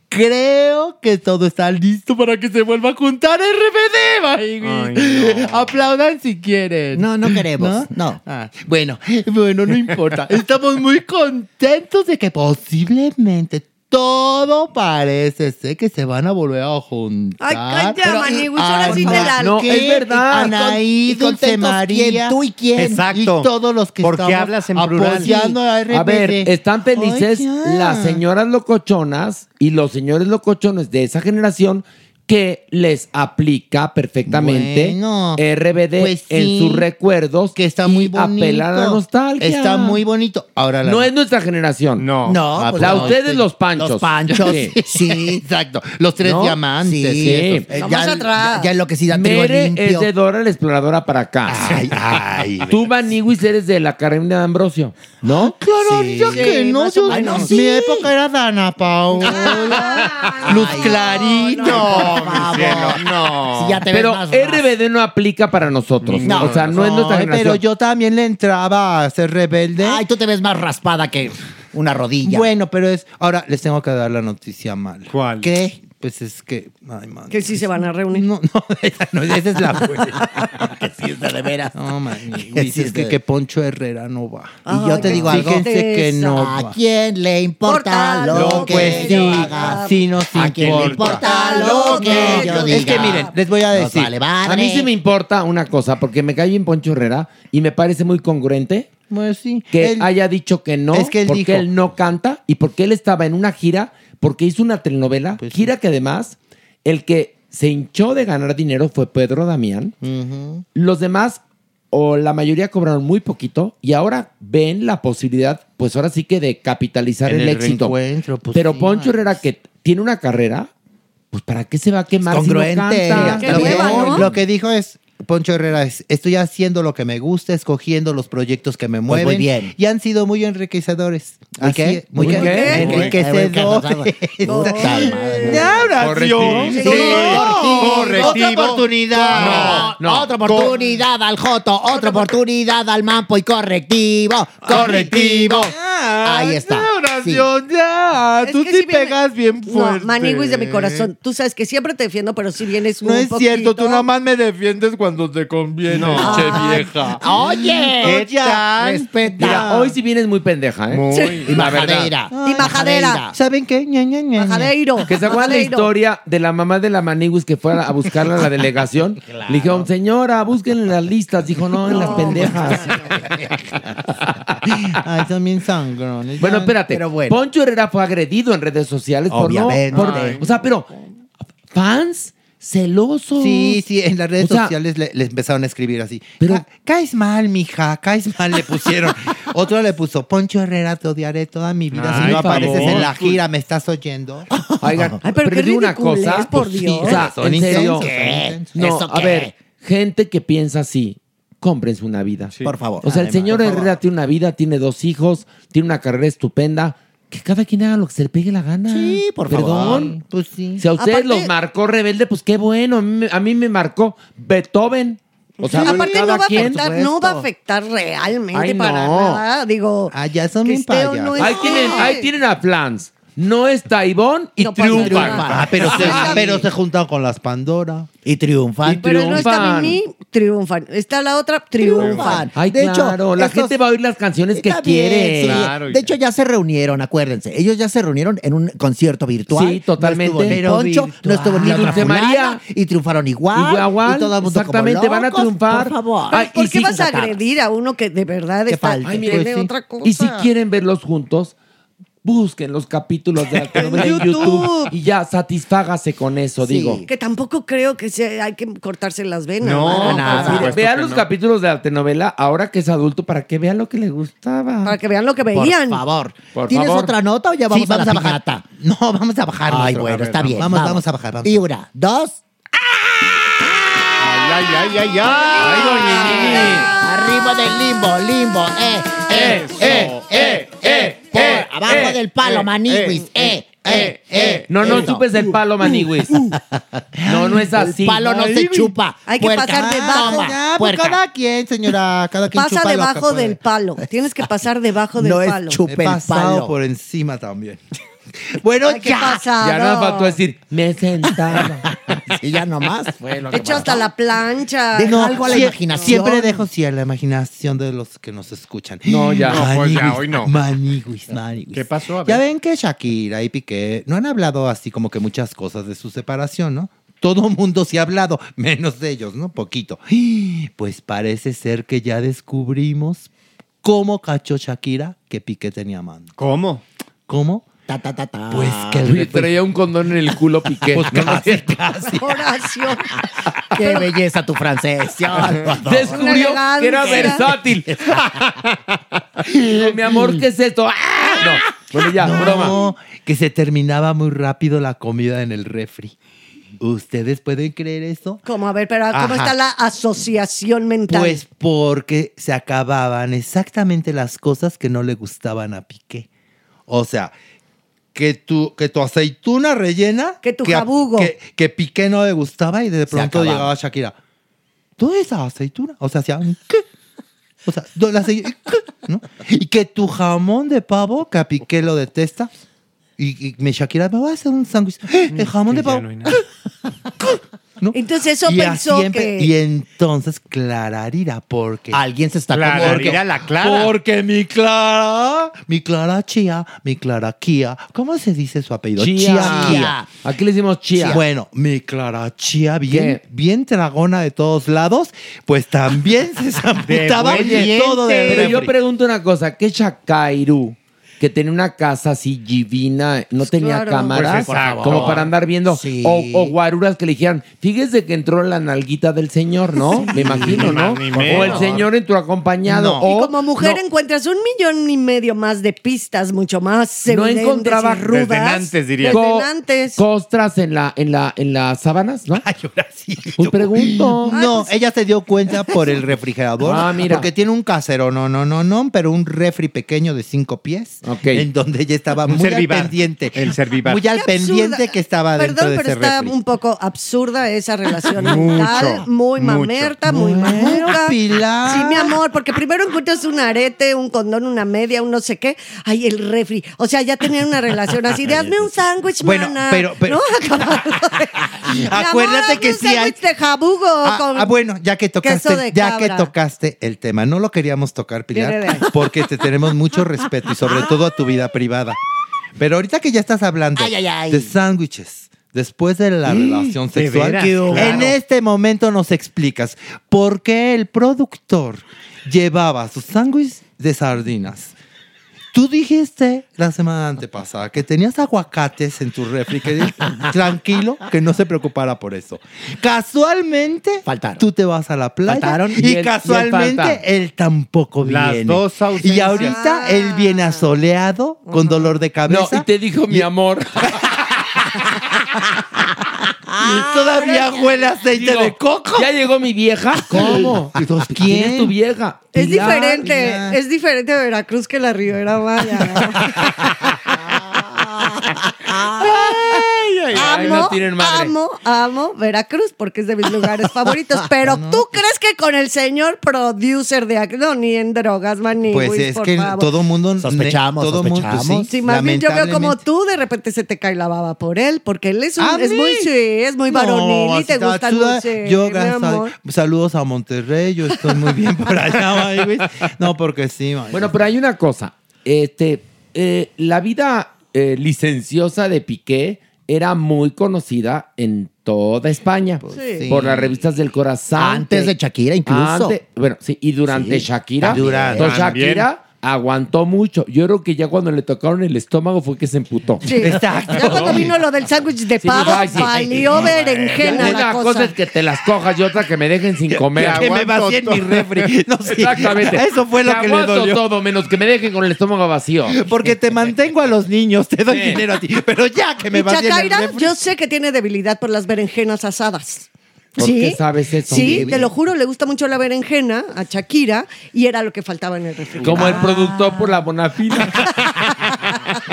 Speaker 5: creo que todo está listo para que se vuelva a juntar RBD.
Speaker 6: Ay, no.
Speaker 5: Aplaudan si quieren.
Speaker 12: No, no queremos. No.
Speaker 5: Ah, bueno, bueno, no importa. Estamos muy contentos de que posiblemente todo parece ser que se van a volver a juntar.
Speaker 4: Ay, calla,
Speaker 5: Pero-
Speaker 4: Maniwis, ahora sí te la-
Speaker 3: No,
Speaker 5: ¿qué?
Speaker 3: es verdad.
Speaker 5: Anaí, Dulce María.
Speaker 12: ¿quién? ¿Tú y quién?
Speaker 6: Exacto.
Speaker 5: Y todos los que
Speaker 6: ¿Por qué
Speaker 5: estamos
Speaker 6: hablas en plural?
Speaker 5: a
Speaker 3: ver, están felices
Speaker 5: Ay,
Speaker 3: las señoras locochonas y los señores locochones de esa generación que les aplica perfectamente
Speaker 5: Bueno,
Speaker 3: RBD
Speaker 5: pues
Speaker 3: en
Speaker 5: sí,
Speaker 3: sus recuerdos
Speaker 5: que está muy bonito.
Speaker 3: apelar a la nostalgia.
Speaker 5: Está muy bonito. Ahora la
Speaker 3: No es nuestra generación.
Speaker 6: No.
Speaker 12: No,
Speaker 5: Ah,
Speaker 12: pues
Speaker 3: La
Speaker 12: no.
Speaker 3: ustedes los panchos.
Speaker 12: Los panchos.
Speaker 3: Sí.
Speaker 12: Sí.
Speaker 5: Exacto. Los tres
Speaker 3: ¿No?
Speaker 5: diamantes.
Speaker 12: Sí.
Speaker 4: No,
Speaker 12: ya,
Speaker 4: atrás.
Speaker 12: ya, ya enloquecida,
Speaker 3: Mere
Speaker 12: limpio.
Speaker 3: es de Dora la exploradora para acá.
Speaker 5: Ay, ay.
Speaker 3: Tú, Maniwis, eres de la Academia de Ambrosio, ¿no?
Speaker 5: Claro,
Speaker 12: Sí.
Speaker 5: yo que
Speaker 4: Sí,
Speaker 5: no, yo,
Speaker 4: menos.
Speaker 5: mi época era Dana Paola, Luz Clarito.
Speaker 6: Mi cielo, no.
Speaker 12: Si ya te ves
Speaker 3: Pero
Speaker 12: más
Speaker 3: RBD no aplica para nosotros.
Speaker 12: No.
Speaker 3: o sea, no es nuestra
Speaker 5: Ay,
Speaker 3: generación.
Speaker 5: pero yo también le entraba a ser rebelde.
Speaker 12: Ay, tú te ves más raspada que una rodilla.
Speaker 5: Bueno, pero es. Ahora les tengo que dar la noticia mala.
Speaker 6: ¿Cuál?
Speaker 5: ¿Qué? Pues es que. Ay, man.
Speaker 4: Que sí se van a reunir.
Speaker 5: No, no, esa, no, esa es la
Speaker 12: que sí, está de veras.
Speaker 5: No, man.
Speaker 12: Sí,
Speaker 5: Dices
Speaker 12: es
Speaker 5: que, que Poncho Herrera no va.
Speaker 12: Y yo te digo algo.
Speaker 5: Fíjense que no va.
Speaker 12: ¿A quién le importa
Speaker 4: Importa
Speaker 12: lo que
Speaker 5: Pues
Speaker 12: yo
Speaker 5: sí,
Speaker 12: haga?
Speaker 5: sí nos
Speaker 12: ¿A quién le
Speaker 5: importa.
Speaker 12: importa lo que yo diga?
Speaker 5: Es que miren, les voy a decir.
Speaker 12: vale madre.
Speaker 3: A mí sí me importa una cosa, porque me cae bien Poncho Herrera y me parece muy congruente
Speaker 5: Pues sí.
Speaker 3: que
Speaker 5: Él-
Speaker 3: haya dicho que no,
Speaker 5: Es que él
Speaker 3: porque
Speaker 5: dijo-
Speaker 3: él no canta y porque él estaba en una gira, porque hizo una telenovela,
Speaker 5: Pues sí.
Speaker 3: gira que además el que se hinchó de ganar dinero fue Pedro Damián. Los demás o la mayoría cobraron muy poquito y ahora ven la posibilidad, pues ahora sí que de capitalizar
Speaker 5: En
Speaker 3: el,
Speaker 5: el
Speaker 3: éxito.
Speaker 5: pues
Speaker 3: Pero
Speaker 5: sí,
Speaker 3: Poncho. Herrera que tiene una carrera, pues ¿para qué se va a quemar si no
Speaker 12: Congruente.
Speaker 3: canta?
Speaker 4: Qué
Speaker 5: lo, que,
Speaker 4: hueva, ¿no?
Speaker 5: lo que dijo es Poncho Herrera es, estoy haciendo lo que me gusta, escogiendo los proyectos que me mueven
Speaker 12: muy bien.
Speaker 5: y han sido muy enriquecedores.
Speaker 12: ¿Muy
Speaker 5: Así
Speaker 12: qué?
Speaker 5: Muy,
Speaker 3: ¿Muy
Speaker 5: qué?
Speaker 3: qué?
Speaker 5: enriquecedores. Ya, Horacio.
Speaker 6: Sí,
Speaker 5: Sí.
Speaker 6: correctivo.
Speaker 5: Otra oportunidad.
Speaker 6: No, no.
Speaker 12: Otra oportunidad al Joto, otra oportunidad al Mampo y correctivo, correctivo. Ahí está.
Speaker 5: delegación, ya.
Speaker 4: Es
Speaker 5: Tú
Speaker 4: que
Speaker 5: sí
Speaker 4: sí viene-
Speaker 5: pegas bien fuerte.
Speaker 4: No, Maniguis de mi corazón. Tú sabes que siempre te defiendo, pero si vienes
Speaker 5: No
Speaker 4: un
Speaker 5: es cierto, tú
Speaker 4: poquito-
Speaker 5: nada más me defiendes cuando te conviene,
Speaker 3: No.
Speaker 5: che
Speaker 4: Ay.
Speaker 5: vieja.
Speaker 12: Oye,
Speaker 5: ¿Qué tal?
Speaker 12: respeta.
Speaker 3: Mira, hoy sí vienes muy pendeja, ¿eh?
Speaker 5: Muy.
Speaker 12: Y majadera.
Speaker 4: Y majadera.
Speaker 5: ¿Saben qué? Ña, ña, ña, ña.
Speaker 4: Majadeiro.
Speaker 3: Que se acuerdan la historia de la mamá de la Maniguis que fue a buscarla a la delegación. Le dijeron, señora, búsquenla en las listas. Dijo, no, en las pendejas.
Speaker 5: Ay, también sangrones.
Speaker 3: Bueno, espérate.
Speaker 12: Pero bueno.
Speaker 3: Poncho Herrera fue agredido en redes sociales por no. Por- o sea, pero fans celosos.
Speaker 5: Sí, sí, en las redes
Speaker 3: O sea,
Speaker 5: sociales le, le empezaron a escribir así.
Speaker 3: Pero-
Speaker 5: "Ca- caes mal, mija, caes mal, le pusieron. Otro le puso, Poncho Herrera, te odiaré toda mi vida. si no apareces
Speaker 3: favor.
Speaker 5: en la gira, ¿me estás oyendo?
Speaker 3: Oigan,
Speaker 4: Ay, pero
Speaker 3: pero
Speaker 4: qué
Speaker 3: una cosa.
Speaker 4: por
Speaker 3: Pues sí,
Speaker 4: Dios.
Speaker 3: o sea,
Speaker 5: Son
Speaker 3: en serio. No,
Speaker 12: ¿Eso
Speaker 3: a ver, gente que piensa así, cómprense una vida.
Speaker 12: Por favor.
Speaker 3: O sea, el
Speaker 12: Además,
Speaker 3: señor
Speaker 12: por favor.
Speaker 3: Herrera tiene una vida, tiene dos hijos, tiene una carrera estupenda. Que cada quien haga lo que se le pegue la gana.
Speaker 12: Sí, por favor.
Speaker 3: Perdón.
Speaker 5: Pues sí.
Speaker 3: Si a ustedes
Speaker 4: Aparte-
Speaker 3: los marcó rebelde, pues qué bueno. A mí, me- a mí me marcó Beethoven. O sea,
Speaker 4: Sí, aparte
Speaker 3: cada
Speaker 4: no va, a
Speaker 3: quien.
Speaker 4: afectar, no va a afectar realmente
Speaker 3: Ay,
Speaker 4: para
Speaker 3: no.
Speaker 4: nada. Digo,
Speaker 5: Ah, ya son
Speaker 4: que
Speaker 5: bien
Speaker 4: esté o
Speaker 5: payasos.
Speaker 4: no
Speaker 3: Ahí tienen, ahí tienen a Flans. No está Ivonne y
Speaker 4: No pasa
Speaker 3: triunfan.
Speaker 4: nada.
Speaker 5: Ah, pero se, pero se juntan con las Pandora.
Speaker 12: Y triunfan.
Speaker 3: Y
Speaker 4: Pero no está
Speaker 3: triunfan.
Speaker 4: Mimi, triunfan. Está la otra, triunfan.
Speaker 3: Ay,
Speaker 12: De hecho,
Speaker 3: la
Speaker 12: estos-
Speaker 3: gente va a oír las canciones que
Speaker 12: Está bien,
Speaker 3: quiere.
Speaker 12: sí.
Speaker 6: Claro,
Speaker 12: de hecho, ya se reunieron, acuérdense. Ellos ya se reunieron en un concierto virtual.
Speaker 3: Sí, totalmente.
Speaker 12: No estuvo ni Poncho,
Speaker 3: virtual.
Speaker 12: no estuvo ni
Speaker 3: Ni
Speaker 12: otra
Speaker 3: Dulce
Speaker 12: fulana,
Speaker 3: María.
Speaker 12: Y triunfaron igual.
Speaker 3: Igual,
Speaker 12: y todo el mundo
Speaker 3: exactamente,
Speaker 12: como
Speaker 3: van a
Speaker 12: locos,
Speaker 3: triunfar.
Speaker 12: Por favor.
Speaker 3: Ay,
Speaker 4: ¿Por
Speaker 3: y
Speaker 4: qué
Speaker 3: sí,
Speaker 4: vas a agredir a uno que de verdad está,
Speaker 12: falta.
Speaker 3: Ay,
Speaker 4: tiene
Speaker 3: miren,
Speaker 4: otra cosa?
Speaker 3: Y si quieren verlos juntos, busquen los capítulos de la telenovela en
Speaker 4: YouTube.
Speaker 3: Y ya satisfágase con eso,
Speaker 12: Sí.
Speaker 3: digo.
Speaker 4: Que tampoco creo que sea, hay que cortarse las venas.
Speaker 6: No,
Speaker 4: ¿verdad?
Speaker 12: nada.
Speaker 3: Mire, vean los capítulos de la telenovela ahora que es adulto para que vean lo que le gustaba.
Speaker 4: Para que vean lo que
Speaker 12: Por
Speaker 4: veían.
Speaker 12: favor.
Speaker 3: Por
Speaker 12: ¿Tienes
Speaker 3: favor.
Speaker 12: otra nota o ya vamos,
Speaker 5: Sí,
Speaker 12: a la
Speaker 5: bajar.
Speaker 12: piñata?
Speaker 5: No, vamos a bajar.
Speaker 12: Ay, bueno,
Speaker 5: a ver,
Speaker 12: está bien.
Speaker 5: Vamos, vamos a bajar. Vamos.
Speaker 12: Y una, dos.
Speaker 6: Ay, ay, ay, ay, ay.
Speaker 12: Arriba del limbo, limbo, eh, eh, eh, eh, eh. Por abajo
Speaker 3: eh,
Speaker 12: del palo,
Speaker 3: eh,
Speaker 12: maniguis, eh, eh, eh.
Speaker 3: No, no
Speaker 12: Eso.
Speaker 3: chupes el palo, manigüis. No, no es así.
Speaker 12: El palo no se chupa.
Speaker 4: Hay que
Speaker 12: puerca.
Speaker 4: pasar debajo.
Speaker 12: Toma,
Speaker 5: Ya, pues
Speaker 12: puerca.
Speaker 5: cada quien, señora, cada quien
Speaker 4: Pasa
Speaker 5: chupa lo que
Speaker 4: debajo
Speaker 5: puede.
Speaker 4: del palo. Tienes que pasar debajo del
Speaker 12: No es
Speaker 4: palo.
Speaker 12: chup-
Speaker 5: He
Speaker 12: Chupa el
Speaker 5: pasado
Speaker 12: palo.
Speaker 5: por encima también. Bueno,
Speaker 4: Ay, ¿Qué
Speaker 5: ya.
Speaker 4: pasado?
Speaker 3: Ya nada faltó decir, me sentaba.
Speaker 12: Y ya nomás fue lo que
Speaker 4: Hecho
Speaker 12: pasó.
Speaker 4: hasta la plancha.
Speaker 12: De
Speaker 5: No,
Speaker 12: algo a la
Speaker 5: sie-
Speaker 12: imaginación.
Speaker 5: Siempre dejo sí a la imaginación de los que nos escuchan.
Speaker 3: No, ya.
Speaker 6: No, pues ya, hoy no.
Speaker 5: Maniguis, maniguis.
Speaker 6: ¿Qué pasó? A
Speaker 5: Ya ven que Shakira y Piqué no han hablado así como que muchas cosas de su separación, ¿no? Todo mundo sí ha hablado, menos de ellos, ¿no? Poquito. Pues parece ser que ya descubrimos cómo cachó Shakira que Piqué tenía mano.
Speaker 6: ¿Cómo?
Speaker 5: ¿Cómo?
Speaker 12: Ta, ta, ta, ta.
Speaker 5: Pues que el
Speaker 3: Uy, traía un condón en el culo, piqué.
Speaker 5: Pues casi, casi.
Speaker 4: Horacio.
Speaker 12: Qué belleza tu francés.
Speaker 3: Descubrió que era versátil. No, mi amor, ¿qué es esto? ¡Ah! No. Bueno, ya, broma.
Speaker 5: Que se terminaba muy rápido la comida en el refri. ¿Ustedes pueden creer eso?
Speaker 4: ¿Cómo? A ver, pero ¿cómo
Speaker 5: Ajá.
Speaker 4: está la asociación mental?
Speaker 5: Pues porque se acababan exactamente las cosas que no le gustaban a Piqué. O sea, que tu, que tu aceituna rellena.
Speaker 4: Que tu
Speaker 5: a-
Speaker 4: jabugo.
Speaker 5: Que, que Piqué no le gustaba y de pronto llegaba Shakira. ¿Toda esa aceituna? O sea, hacía un ¿qué? O sea, do- la. ¿no? Y que tu jamón de pavo, que a Piqué lo detesta. Y, y me Shakira, me voy a hacer un sándwich. ¡Eh! El jamón de
Speaker 6: Que
Speaker 5: pavo.
Speaker 4: Entonces eso
Speaker 5: y
Speaker 4: pensó que...
Speaker 5: Y entonces Clararira, porque...
Speaker 12: Alguien se está
Speaker 6: Clara,
Speaker 12: como...
Speaker 6: mira la Clara.
Speaker 5: Porque mi Clara, mi Clara Chía, mi Clara Kia, ¿cómo se dice su apellido?
Speaker 3: Chía.
Speaker 12: Chía.
Speaker 3: Aquí le decimos chía.
Speaker 5: Bueno, mi Clara Chía, bien,
Speaker 3: ¿Qué?
Speaker 5: bien dragona de todos lados, pues también se zamputaba todo de
Speaker 3: Pero yo pregunto una cosa, ¿qué Chacairu? Que tenía una casa así divina, no tenía
Speaker 4: claro.
Speaker 3: cámaras,
Speaker 6: Pues exacto.
Speaker 3: como para andar viendo,
Speaker 12: Sí.
Speaker 3: o, o guaruras que le dijeran, fíjese que entró la nalguita del señor, ¿no? Me imagino, ¿no?
Speaker 6: ni
Speaker 3: O el señor entró acompañado.
Speaker 5: No.
Speaker 3: o-
Speaker 4: Y como mujer
Speaker 3: no,
Speaker 4: encuentras un millón y medio más de pistas, mucho más
Speaker 3: No encontraba
Speaker 4: rudas.
Speaker 6: desde antes, diría.
Speaker 4: Desde
Speaker 3: co-
Speaker 4: antes.
Speaker 3: costras en la, en la, en las sábanas, ¿no?
Speaker 5: Ay, ahora sí.
Speaker 3: Pues pregunto.
Speaker 5: No, ella se dio cuenta por el refrigerador.
Speaker 3: Ah, mira.
Speaker 5: Porque tiene un casero, no, no, no, no, pero un refri pequeño de cinco pies. En donde ella estaba
Speaker 6: Un
Speaker 5: muy
Speaker 6: Servivar.
Speaker 5: al pendiente.
Speaker 6: El Servivar.
Speaker 5: Muy al
Speaker 4: Qué absurda.
Speaker 5: pendiente que estaba dentro
Speaker 4: Perdón,
Speaker 5: de
Speaker 4: pero
Speaker 5: ese
Speaker 4: está
Speaker 5: refri.
Speaker 4: un poco absurda esa relación
Speaker 6: Mucho,
Speaker 4: mental, muy
Speaker 6: mucho.
Speaker 4: mamerta, muy mamuca.
Speaker 5: Pilar.
Speaker 4: Sí, mi amor, porque primero encuentras un arete, un condón, una media, un no sé qué. Ay, el refri. O sea, ya tenían una relación así de hazme un sándwich,
Speaker 5: Bueno,
Speaker 4: mana.
Speaker 5: pero- pero-
Speaker 4: ¿No? Amor,
Speaker 5: Acuérdate que
Speaker 4: un
Speaker 5: sí hay-
Speaker 4: sándwich de jabugo
Speaker 5: Ah,
Speaker 4: con
Speaker 5: ah, bueno, ya que tocaste, ya que tocaste el tema, no lo queríamos tocar, Pilar, porque te tenemos mucho respeto y sobre todo a tu vida privada. Pero ahorita que ya estás hablando
Speaker 12: Ay, ay, ay.
Speaker 5: de sándwiches, después de la relación
Speaker 6: ¿de
Speaker 5: sexual, en
Speaker 6: Claro.
Speaker 5: este momento nos explicas por qué el productor llevaba sus sándwiches de sardinas. Tú dijiste la semana antepasada que tenías aguacates en tu refri, que tranquilo, que no se preocupara por eso. Casualmente,
Speaker 12: Faltaron.
Speaker 5: tú te vas a la playa
Speaker 12: Faltaron.
Speaker 5: y,
Speaker 3: Y él- y él
Speaker 5: casualmente
Speaker 3: falta.
Speaker 5: él, tampoco
Speaker 6: Las
Speaker 5: viene.
Speaker 6: dos ausencias.
Speaker 5: y ahorita él viene asoleado, con dolor de
Speaker 3: No,
Speaker 5: cabeza.
Speaker 3: y te dijo mi amor.
Speaker 5: todavía huele a aceite
Speaker 3: Digo,
Speaker 5: de coco.
Speaker 3: Ya llegó mi vieja. ¿Cómo?
Speaker 5: Entonces,
Speaker 3: ¿Quién es tu vieja?
Speaker 4: Es
Speaker 3: Pilar.
Speaker 4: diferente,
Speaker 5: Pilar.
Speaker 4: es diferente Veracruz que la Ribera Maya.
Speaker 3: Ay,
Speaker 4: amo,
Speaker 3: no tienen madre.
Speaker 4: amo, amo Veracruz porque es de mis lugares favoritos. Pero tú crees que con el señor producer de aquí, no, ni en drogas, maní.
Speaker 5: Pues es
Speaker 4: por
Speaker 5: que
Speaker 4: favor.
Speaker 5: todo mundo
Speaker 12: Sospechamos,
Speaker 5: todo mundo,
Speaker 12: sospechamos.
Speaker 5: pues
Speaker 4: Sí, más bien yo veo como tú de repente se te cae la baba por él, porque él es, un,
Speaker 5: ¿A
Speaker 4: es
Speaker 5: mí?
Speaker 4: muy, sí, es muy varonil y te gusta el dulce,
Speaker 5: Yo,
Speaker 4: mi
Speaker 5: saludos a Monterrey, yo estoy muy bien por allá. No, porque sí, ay.
Speaker 3: Bueno, pero hay una cosa. Este, eh, la vida eh, licenciosa de Piqué era muy conocida en toda España
Speaker 4: Sí.
Speaker 3: por las revistas del corazón.
Speaker 12: Antes de Shakira, incluso.
Speaker 3: bueno, sí, y durante
Speaker 12: Sí,
Speaker 3: Shakira.
Speaker 12: También.
Speaker 3: Shakira aguantó mucho. Yo creo que ya cuando le tocaron el estómago fue que se emputó.
Speaker 4: Sí.
Speaker 5: Exacto.
Speaker 4: Ya cuando vino lo del sándwich de pavo,
Speaker 3: sí.
Speaker 4: valió berenjena
Speaker 3: Una
Speaker 4: la
Speaker 3: cosa.
Speaker 4: cosa.
Speaker 3: es que te las cojas y otra que me dejen sin comer.
Speaker 5: que me
Speaker 3: Aguanto
Speaker 5: vacíen mi refri. No, sí.
Speaker 3: Exactamente.
Speaker 5: Eso fue lo
Speaker 3: Te
Speaker 5: que le
Speaker 3: aguanto
Speaker 5: dolió.
Speaker 3: todo, menos que me dejen con el estómago vacío.
Speaker 5: Porque te mantengo a los niños, te doy
Speaker 3: Sí.
Speaker 5: dinero a ti. Pero ya que me
Speaker 4: Y
Speaker 5: vacíen el
Speaker 4: Chacaira,
Speaker 5: refri.
Speaker 4: yo sé que tiene debilidad por las berenjenas asadas.
Speaker 3: ¿Por
Speaker 4: ¿Sí?
Speaker 3: qué sabes eso?
Speaker 4: Sí, te lo juro, le gusta mucho la berenjena a Shakira y era lo que faltaba en el refrigerador.
Speaker 3: Como el productor por la bonafina.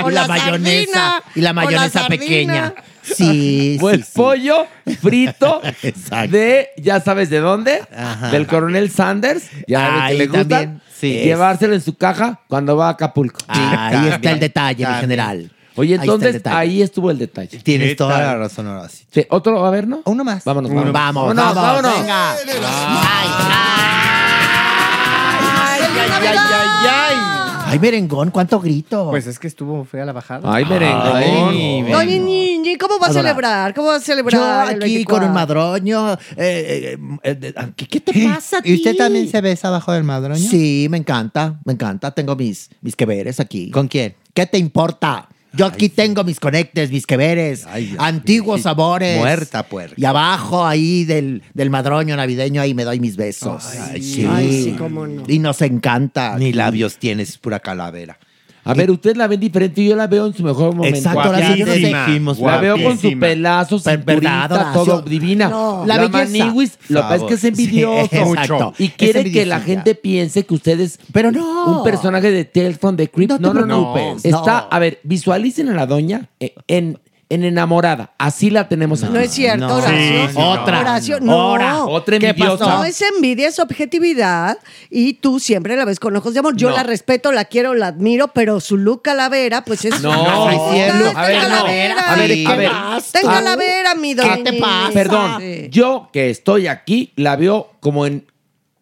Speaker 4: O
Speaker 12: y la,
Speaker 4: la
Speaker 12: mayonesa.
Speaker 4: sardina,
Speaker 12: Y la
Speaker 4: o la
Speaker 12: mayonesa pequeña. Sí,
Speaker 3: O el
Speaker 12: sí, sí.
Speaker 3: pollo frito de, ya sabes de dónde,
Speaker 5: Ajá.
Speaker 3: del coronel Sanders, ya ves que le gusta,
Speaker 12: también, sí.
Speaker 3: llevárselo en su caja cuando va a Acapulco.
Speaker 12: Ahí está el
Speaker 5: También,
Speaker 12: detalle, mi general.
Speaker 3: Oye,
Speaker 12: Ahí
Speaker 3: entonces ahí estuvo el detalle.
Speaker 5: Tienes
Speaker 6: ¿Qué
Speaker 5: toda la razón ahora sí.
Speaker 3: Sí, ¿Otro? A ver, ¿no?
Speaker 5: Uno más.
Speaker 3: Vámonos,
Speaker 6: Uno
Speaker 3: vámonos.
Speaker 12: Vamos, vamos,
Speaker 3: vámonos.
Speaker 12: venga. Ay, merengón, cuánto grito.
Speaker 6: Pues es que estuvo fea la bajada.
Speaker 3: Ay, merengón.
Speaker 5: Ay,
Speaker 4: Doña Ñiñi, ¿cómo va a celebrar? ¿Cómo va a
Speaker 12: Yo
Speaker 4: celebrar? el
Speaker 12: aquí con
Speaker 4: 24?
Speaker 12: un madroño. eh, eh, eh, eh, ¿qué, qué te pasa a
Speaker 5: ¿Y usted
Speaker 12: ti?
Speaker 5: también se besa abajo del madroño?
Speaker 12: Sí, me encanta, me encanta. Tengo mis, mis que veres aquí.
Speaker 5: ¿Con quién?
Speaker 12: ¿Qué te importa? Yo aquí tengo mis conectes, mis que veres,
Speaker 5: Ay, Dios
Speaker 12: antiguos sabores.
Speaker 5: Muerta puerca.
Speaker 12: Y abajo ahí del, del madroño navideño, ahí me doy mis besos.
Speaker 5: Ay, sí.
Speaker 4: Ay, sí, cómo no.
Speaker 12: Y nos encanta.
Speaker 5: Ni
Speaker 12: aquí.
Speaker 5: labios tienes, pura calavera.
Speaker 3: A ver, ustedes la ven diferente y yo la veo en su mejor momento.
Speaker 12: Exacto, ahora sí, yo no sé.
Speaker 6: Guapísima,
Speaker 5: dijimos,
Speaker 3: La veo con su
Speaker 6: guapísima.
Speaker 3: pelazo,
Speaker 12: Pero, ¿verdad,
Speaker 3: cinturita,
Speaker 12: Horacio?
Speaker 3: todo divina.
Speaker 4: No.
Speaker 3: La,
Speaker 12: La belleza.
Speaker 3: maniwis, lo que pasa es que es
Speaker 12: Sí,
Speaker 3: envidioso.
Speaker 12: exacto.
Speaker 3: Y
Speaker 12: Es
Speaker 3: quiere que la gente piense que ustedes
Speaker 12: Pero no.
Speaker 3: un personaje de Tales from the Crypt.
Speaker 12: No te
Speaker 3: No, no, no.
Speaker 12: preocupes,
Speaker 3: Está,
Speaker 12: no.
Speaker 3: a ver, visualicen a la doña eh, en, en enamorada. Así la tenemos aquí.
Speaker 4: No es cierto,
Speaker 5: No,
Speaker 4: Horacio.
Speaker 6: sí, sí,
Speaker 12: Otra.
Speaker 4: Horacio, no.
Speaker 12: Ahora.
Speaker 3: Otra
Speaker 12: ¿Qué
Speaker 3: envidiosa.
Speaker 4: No es envidia, es objetividad y tú siempre la ves con ojos de amor. Yo
Speaker 3: No.
Speaker 4: la respeto, la quiero, la admiro, pero su look calavera, pues es.
Speaker 3: No,
Speaker 5: no es cierto.
Speaker 3: A ver, no.
Speaker 4: calavera.
Speaker 3: A ver,
Speaker 4: Sí.
Speaker 3: a ver.
Speaker 4: Ten
Speaker 3: Ah,
Speaker 4: calavera, mi
Speaker 12: ¿Qué
Speaker 4: doña.
Speaker 12: te pasa?
Speaker 3: Perdón,
Speaker 4: Sí.
Speaker 3: yo que estoy aquí, la veo como en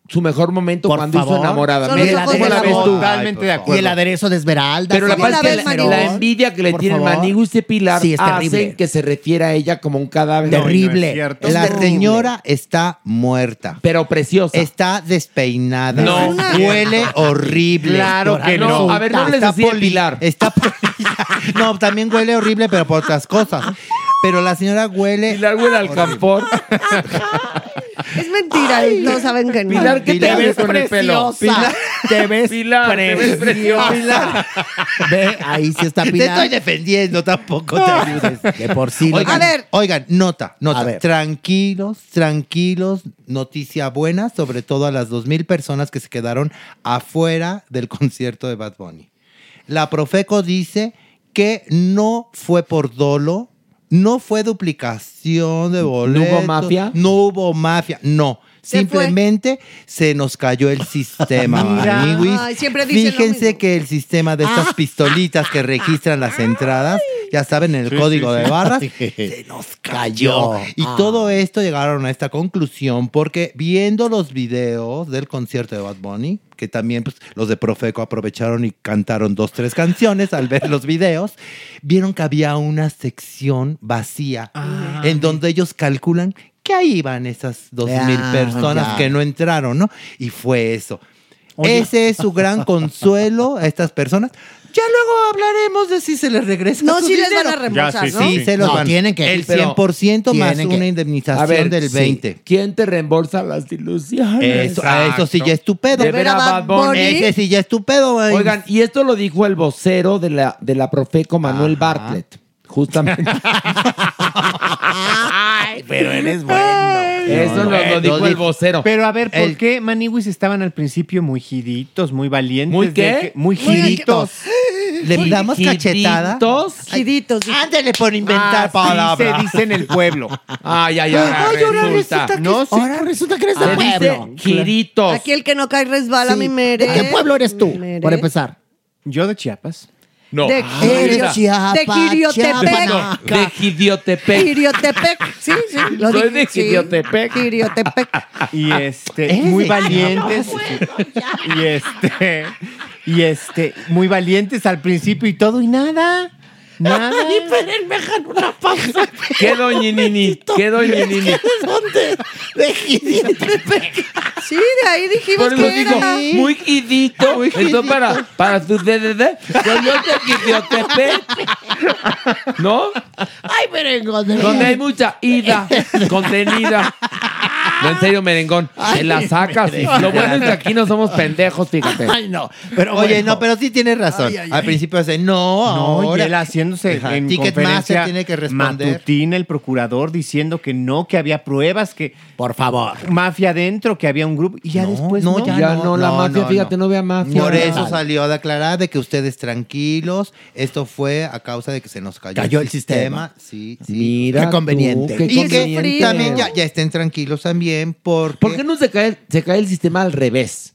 Speaker 3: su mejor momento
Speaker 12: Por
Speaker 3: cuando
Speaker 12: favor.
Speaker 3: hizo enamorada.
Speaker 4: Son
Speaker 3: Mira,
Speaker 4: los ojos
Speaker 3: ¿cómo
Speaker 4: del
Speaker 3: la ves?
Speaker 6: Totalmente de
Speaker 5: Ay, por
Speaker 12: Y
Speaker 6: acuerdo.
Speaker 12: el aderezo de Esmeralda.
Speaker 3: Pero la
Speaker 4: ¿Cómo
Speaker 3: verdad
Speaker 4: la
Speaker 3: es
Speaker 4: ves,
Speaker 3: que la, envidia que le
Speaker 12: Por
Speaker 3: tienen
Speaker 12: favor.
Speaker 3: Maniguis y Pilar
Speaker 12: Sí, es terrible.
Speaker 3: hacen que se refiera a ella como un cadáver.
Speaker 12: Terrible.
Speaker 6: No es cierto.
Speaker 5: La
Speaker 12: terrible.
Speaker 5: señora está muerta.
Speaker 3: Pero preciosa.
Speaker 5: Está despeinada.
Speaker 3: No.
Speaker 5: Huele horrible.
Speaker 6: Claro que no.
Speaker 3: A ver, no les
Speaker 5: Está
Speaker 3: decía
Speaker 5: poli-
Speaker 3: Pilar.
Speaker 5: Está poli- no, también huele horrible, pero por otras cosas. Pero la señora huele.
Speaker 3: Pilar huele al campor.
Speaker 4: Es mentira, no saben que no.
Speaker 3: Pilar, ¿qué te
Speaker 12: Te ves
Speaker 3: con el pelo?
Speaker 12: preciosa. Te ves
Speaker 3: Pilar, te ves
Speaker 12: preciosa.
Speaker 3: preciosa.
Speaker 12: Ve, ahí sí está
Speaker 5: Te
Speaker 12: Pilar.
Speaker 5: estoy defendiendo, tampoco te ayudes.
Speaker 12: De por sí.
Speaker 5: Oigan,
Speaker 4: A ver.
Speaker 5: oigan, nota, nota.
Speaker 12: A ver.
Speaker 5: Tranquilos, tranquilos. Noticia buena, sobre todo a las dos mil personas que se quedaron afuera del concierto de Bad Bunny. La Profeco dice que no fue por dolo, no fue duplicación de boletos.
Speaker 3: mafia?
Speaker 5: No hubo mafia, no.
Speaker 4: Se
Speaker 5: Simplemente se nos cayó el sistema,
Speaker 4: Mira.
Speaker 5: Maniwis.
Speaker 4: Ay, siempre dicen lo
Speaker 5: Fíjense
Speaker 4: mismo.
Speaker 5: que el sistema de estas pistolitas que registran las entradas, ya saben, en el
Speaker 12: Sí,
Speaker 5: código
Speaker 12: sí,
Speaker 5: de
Speaker 12: sí.
Speaker 5: barras, se nos cayó. Y
Speaker 12: Ah.
Speaker 5: todo esto llegaron a esta conclusión porque viendo los videos del concierto de Bad Bunny, que también pues, los de Profeco aprovecharon y cantaron dos, tres canciones al ver los videos, vieron que había una sección vacía en donde ellos calculan que ahí iban esas dos mil
Speaker 12: Ya,
Speaker 5: personas
Speaker 12: ya.
Speaker 5: que no entraron, ¿no? Y fue eso.
Speaker 12: Oye.
Speaker 5: Ese es su gran consuelo a estas personas. Ya luego hablaremos de si se les regresa
Speaker 4: No,
Speaker 5: su
Speaker 4: sí les van a reembolsar,
Speaker 5: Ya, sí,
Speaker 4: ¿no?
Speaker 5: sí, se los
Speaker 12: No,
Speaker 5: van.
Speaker 12: tienen que-
Speaker 5: El
Speaker 12: pero
Speaker 5: 100% más
Speaker 12: que-
Speaker 5: una indemnización
Speaker 3: A ver,
Speaker 5: del
Speaker 3: sí.
Speaker 5: 20.
Speaker 3: ¿Quién te reembolsa las ilusiones?
Speaker 5: Eso, a eso sí ya es tu pedo.
Speaker 3: De ver a Bad Bunny.
Speaker 5: Ese sí ya es tu pedo, güey.
Speaker 3: Oigan, y esto lo dijo el vocero de la, de la Profeco, Manuel Bartlett. Justamente.
Speaker 12: Ay, pero eres bueno.
Speaker 3: Eso lo, lo dijo el vocero.
Speaker 6: Pero a ver, ¿por
Speaker 3: El-
Speaker 6: qué Maniwis estaban al principio muy giditos, muy valientes?
Speaker 3: ¿Muy qué?
Speaker 6: que- muy giditos.
Speaker 5: Le damos cachetada.
Speaker 4: Giditos.
Speaker 5: Ándele por inventar
Speaker 6: Ah, sí, se dice en el pueblo.
Speaker 3: Ay, ay, ahora
Speaker 12: Ay, ahora
Speaker 3: resulta.
Speaker 12: resulta que,
Speaker 6: No, sí.
Speaker 12: ahora resulta que eres de pueblo.
Speaker 3: giritos.
Speaker 4: Aquí el que no cae resbala,
Speaker 12: Sí.
Speaker 4: mi mere.
Speaker 12: ¿De qué pueblo eres tú?
Speaker 4: Mere.
Speaker 12: Por empezar.
Speaker 6: Yo de Chiapas.
Speaker 3: No.
Speaker 4: De,
Speaker 12: Chiapa,
Speaker 4: de Giriotepec.
Speaker 12: Chiapa.
Speaker 3: De Gidiotepec.
Speaker 4: Giriotepec. Sí, sí. Lo
Speaker 3: Soy
Speaker 4: dije,
Speaker 3: de
Speaker 4: sí.
Speaker 3: Giriotepec.
Speaker 4: Giriotepec.
Speaker 6: Y este,
Speaker 5: Eres
Speaker 6: muy valientes. Y este, y este, muy valientes al principio y todo y nada. Nada.
Speaker 12: una pausa.
Speaker 3: ¿Qué doña Nini? ¿Qué doña Nini?
Speaker 12: ¿De dónde? De.
Speaker 4: Sí, de ahí dijimos
Speaker 3: Por eso
Speaker 4: que
Speaker 3: digo,
Speaker 4: era.
Speaker 3: muy gidito. Entonces, para, para su DDD, yo Gidiotepec. ¿No?
Speaker 12: Ay, merengón. de
Speaker 3: Donde hay mucha ida contenida. No, en serio, merengón. Te la sacas. Lo bueno es que aquí no somos pendejos, fíjate.
Speaker 12: Ay, no. Pero
Speaker 5: Oye,
Speaker 12: bueno.
Speaker 5: no, pero sí tienes razón.
Speaker 12: Ay, ay,
Speaker 5: Al
Speaker 12: ay.
Speaker 5: principio dice, no,
Speaker 6: No,
Speaker 5: ahora.
Speaker 6: y él
Speaker 5: Ajá,
Speaker 6: en
Speaker 5: Ticketmaster
Speaker 6: conferencia
Speaker 5: tiene que responder.
Speaker 6: matutina, el procurador diciendo que no, que había pruebas, que
Speaker 12: Por favor.
Speaker 6: mafia adentro, que había un grupo y ya
Speaker 5: No,
Speaker 6: después
Speaker 5: no,
Speaker 6: no.
Speaker 5: ya
Speaker 3: Ya no, la
Speaker 5: no,
Speaker 3: mafia,
Speaker 5: no,
Speaker 3: fíjate,
Speaker 5: no.
Speaker 3: no, vea mafia.
Speaker 5: Por eso salió a declarar de que ustedes tranquilos. Esto fue a causa de que se nos cayó,
Speaker 12: Cayó el sistema.
Speaker 5: Sí, sí.
Speaker 3: Mira.
Speaker 12: Qué conveniente.
Speaker 3: tú, qué
Speaker 5: Y que también ya, ya estén tranquilos también porque...
Speaker 3: ¿Por qué no se cae, se cae el sistema al revés?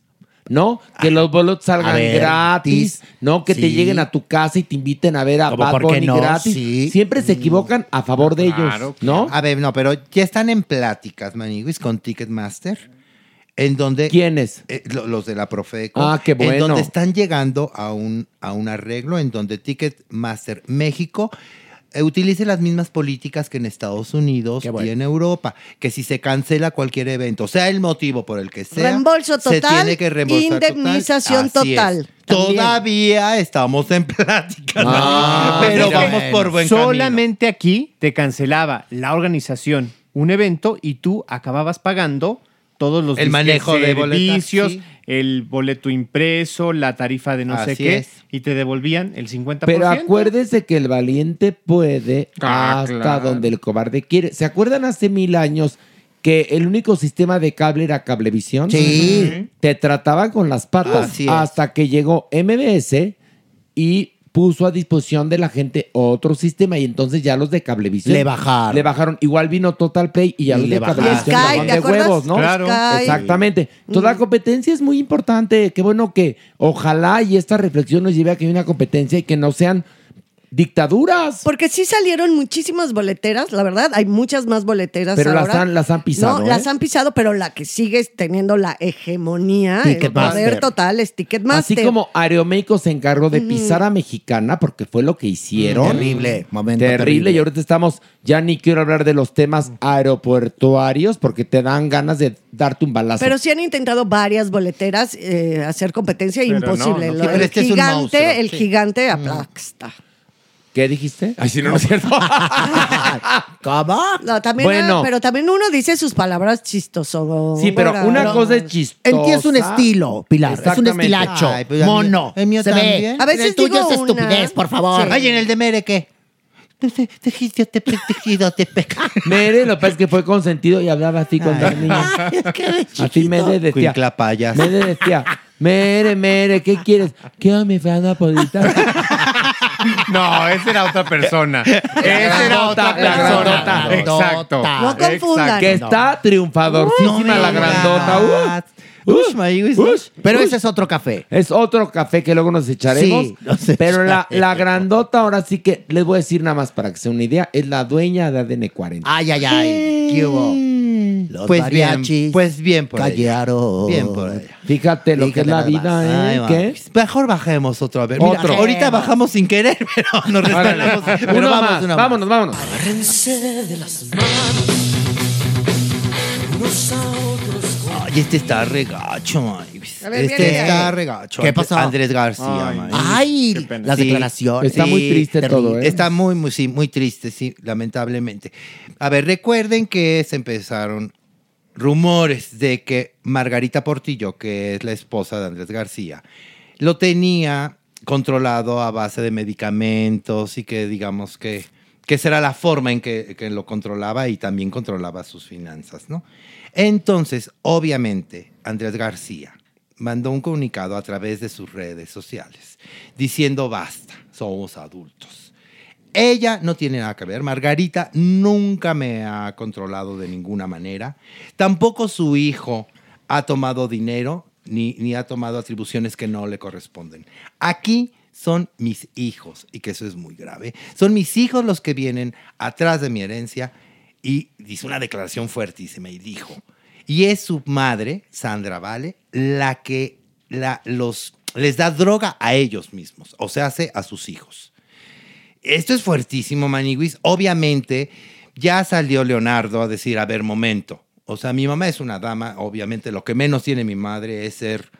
Speaker 3: ¿No? Que los boletos salgan
Speaker 12: ver,
Speaker 3: gratis,
Speaker 12: tis-
Speaker 3: ¿no? Que te lleguen a tu casa y te inviten a ver a
Speaker 12: ¿Cómo
Speaker 3: Bad Bunny
Speaker 12: no?
Speaker 3: gratis.
Speaker 12: Sí.
Speaker 3: Siempre se equivocan a favor de ellos, ¿no?
Speaker 5: A ver, no, pero ya están en pláticas, Maniguis, con Ticketmaster, en donde...
Speaker 3: ¿Quiénes?
Speaker 5: Eh, lo- los de la Profeco.
Speaker 3: Ah, qué
Speaker 5: En
Speaker 3: bueno.
Speaker 5: donde están llegando a un, a un arreglo en donde Ticketmaster México utilice las mismas políticas que en Estados Unidos
Speaker 12: bueno.
Speaker 5: y en Europa. Que si se cancela cualquier evento, sea el motivo por el que sea,
Speaker 4: Reembolso
Speaker 5: se
Speaker 4: total,
Speaker 5: tiene que reembolsar
Speaker 4: indemnización total.
Speaker 5: Todavía estamos en pláticas,
Speaker 3: Ah,
Speaker 5: pero
Speaker 3: mira.
Speaker 5: vamos por buen camino.
Speaker 6: Solamente aquí te cancelaba la organización un evento y tú acababas pagando todos los
Speaker 5: El manejo de
Speaker 6: servicios,
Speaker 5: sí.
Speaker 6: el boleto impreso, la tarifa de no sé qué,
Speaker 5: es.
Speaker 6: y te devolvían el 50%.
Speaker 3: Pero acuérdese que el valiente puede
Speaker 6: Ah,
Speaker 3: hasta
Speaker 6: claro.
Speaker 3: donde el cobarde quiere. ¿Se acuerdan hace mil años que el único sistema de cable era Cablevisión?
Speaker 12: Sí.
Speaker 3: Te trataban con las patas
Speaker 5: Así es.
Speaker 3: hasta que llegó MBS y puso a disposición de la gente otro sistema y entonces ya los de Cablevisión
Speaker 12: Le bajaron.
Speaker 3: Le bajaron. Igual vino Total Play y ya
Speaker 12: Y
Speaker 3: los
Speaker 12: le
Speaker 3: de
Speaker 12: bajaron.
Speaker 3: Cablevisión
Speaker 4: Y Sky,
Speaker 3: bajaron
Speaker 4: ¿te
Speaker 3: de
Speaker 4: acuerdas?
Speaker 3: huevos, ¿no?
Speaker 6: Claro.
Speaker 4: Sky.
Speaker 3: Exactamente. Toda la competencia es muy importante. Qué bueno que ojalá y esta reflexión nos lleve a que haya una competencia y que no sean dictaduras.
Speaker 4: Porque sí salieron muchísimas boleteras, la verdad, hay muchas más boleteras
Speaker 3: Pero las han- las han pisado,
Speaker 4: No,
Speaker 3: ¿eh?
Speaker 4: las han pisado, pero la que sigue teniendo la hegemonía, el
Speaker 12: Ticketmaster.
Speaker 4: poder total es Ticketmaster.
Speaker 3: Así como Aeroméxico se encargó de pisar a Mexicana porque fue lo que hicieron.
Speaker 12: Terrible, momento
Speaker 3: Terrible.
Speaker 12: terrible.
Speaker 3: Y ahorita estamos, ya ni quiero hablar de los temas aeropuertuarios porque te dan ganas de darte un balazo.
Speaker 4: Pero sí han intentado varias boleteras eh, hacer competencia
Speaker 6: Pero
Speaker 4: imposible.
Speaker 6: no, no.
Speaker 4: Lo-
Speaker 5: Sí, pero
Speaker 4: el
Speaker 5: este es un
Speaker 4: gigante, el
Speaker 5: sí.
Speaker 4: gigante aplasta.
Speaker 3: ¿Qué dijiste? Ay, sí, no, no es cierto.
Speaker 12: ¿Cómo?
Speaker 4: No, también,
Speaker 3: Bueno.
Speaker 4: ah, pero también uno dice sus palabras chistoso.
Speaker 3: Sí, pero una cosa es chistosa.
Speaker 12: En ti es un estilo, Pilar. Es un
Speaker 3: Exactamente.
Speaker 12: estilacho.
Speaker 5: Ay, pues a mí-
Speaker 12: mono.
Speaker 5: el mío
Speaker 12: Se
Speaker 5: también.
Speaker 12: ve.
Speaker 4: A veces
Speaker 12: el tuyo
Speaker 4: digo
Speaker 12: es
Speaker 4: una-
Speaker 12: estupidez, por favor.
Speaker 4: Sí.
Speaker 5: Ay, en el de Mere, ¿qué? Tejidotepec, tejidotepec.
Speaker 3: Mere, lo que pasa es que fue consentido y hablaba así cuando era niña.
Speaker 12: Es que de
Speaker 3: Así me decía.
Speaker 5: Cuincla payas.
Speaker 3: Me decía, Mere, mere, ¿qué quieres? ¿Qué me fana podita?
Speaker 6: No, esa era otra persona. Esa era otra persona. Exacto.
Speaker 4: No confundan.
Speaker 3: Que está triunfadorcísima la grandota. Uh,
Speaker 5: Ush, Maíguis,
Speaker 3: ush,
Speaker 12: Pero
Speaker 3: ush.
Speaker 12: ese es otro café.
Speaker 3: Es otro café que luego nos echaremos.
Speaker 12: Sí, nos
Speaker 3: pero la,
Speaker 12: echaremos.
Speaker 3: la grandota, ahora sí que les voy a decir nada más para que sea una idea, es la dueña de ADN 40.
Speaker 12: Ay, ay, ay. ¿Qué hubo? Los
Speaker 5: Pues bien,
Speaker 12: mariachis
Speaker 5: pues bien por ella.
Speaker 12: callaron.
Speaker 5: Bien por ella.
Speaker 3: Fíjate lo que es la vida, ¿eh?
Speaker 5: Ay,
Speaker 3: ¿Qué?
Speaker 5: Mejor bajemos otro. A ver, mira,
Speaker 3: Otro.
Speaker 5: ahorita bajamos sin querer, pero nos
Speaker 3: Órale.
Speaker 5: resbalamos. Pero
Speaker 3: Uno
Speaker 5: vamos,
Speaker 3: más. vámonos, vámonos.
Speaker 5: Ay, este está regacho.
Speaker 4: A ver,
Speaker 5: Este
Speaker 4: viene
Speaker 5: está regacho.
Speaker 12: ¿Qué pasó?
Speaker 5: Andrés García,
Speaker 6: Ay.
Speaker 12: Ay,
Speaker 6: Qué pena.
Speaker 12: las
Speaker 5: Sí.
Speaker 12: declaraciones.
Speaker 3: Está muy triste
Speaker 12: terrible.
Speaker 3: todo, ¿eh?
Speaker 5: Está muy, muy, sí, muy triste, sí, lamentablemente. A ver, recuerden que se empezaron rumores de que Margarita Portillo, que es la esposa de Andrés García, lo tenía controlado a base de medicamentos y que digamos que, que esa era la forma en que, que lo controlaba y también controlaba sus finanzas, ¿no? Entonces, obviamente, Andrés García mandó un comunicado a través de sus redes sociales diciendo basta, somos adultos. Ella no tiene nada que ver. Margarita nunca me ha controlado de ninguna manera. Tampoco su hijo ha tomado dinero ni, ni ha tomado atribuciones que no le corresponden. Aquí son mis hijos, y que eso es muy grave. Son mis hijos los que vienen atrás de mi herencia y hizo una declaración fuertísima y dijo, y es su madre, Sandra Vale, la que la- los, les da droga a ellos mismos, o sea, hace a sus hijos. Esto es fuertísimo, Maniguis. Obviamente, ya salió Leonardo a decir, a ver, momento. O sea, mi mamá es una dama, obviamente lo que menos tiene mi madre es ser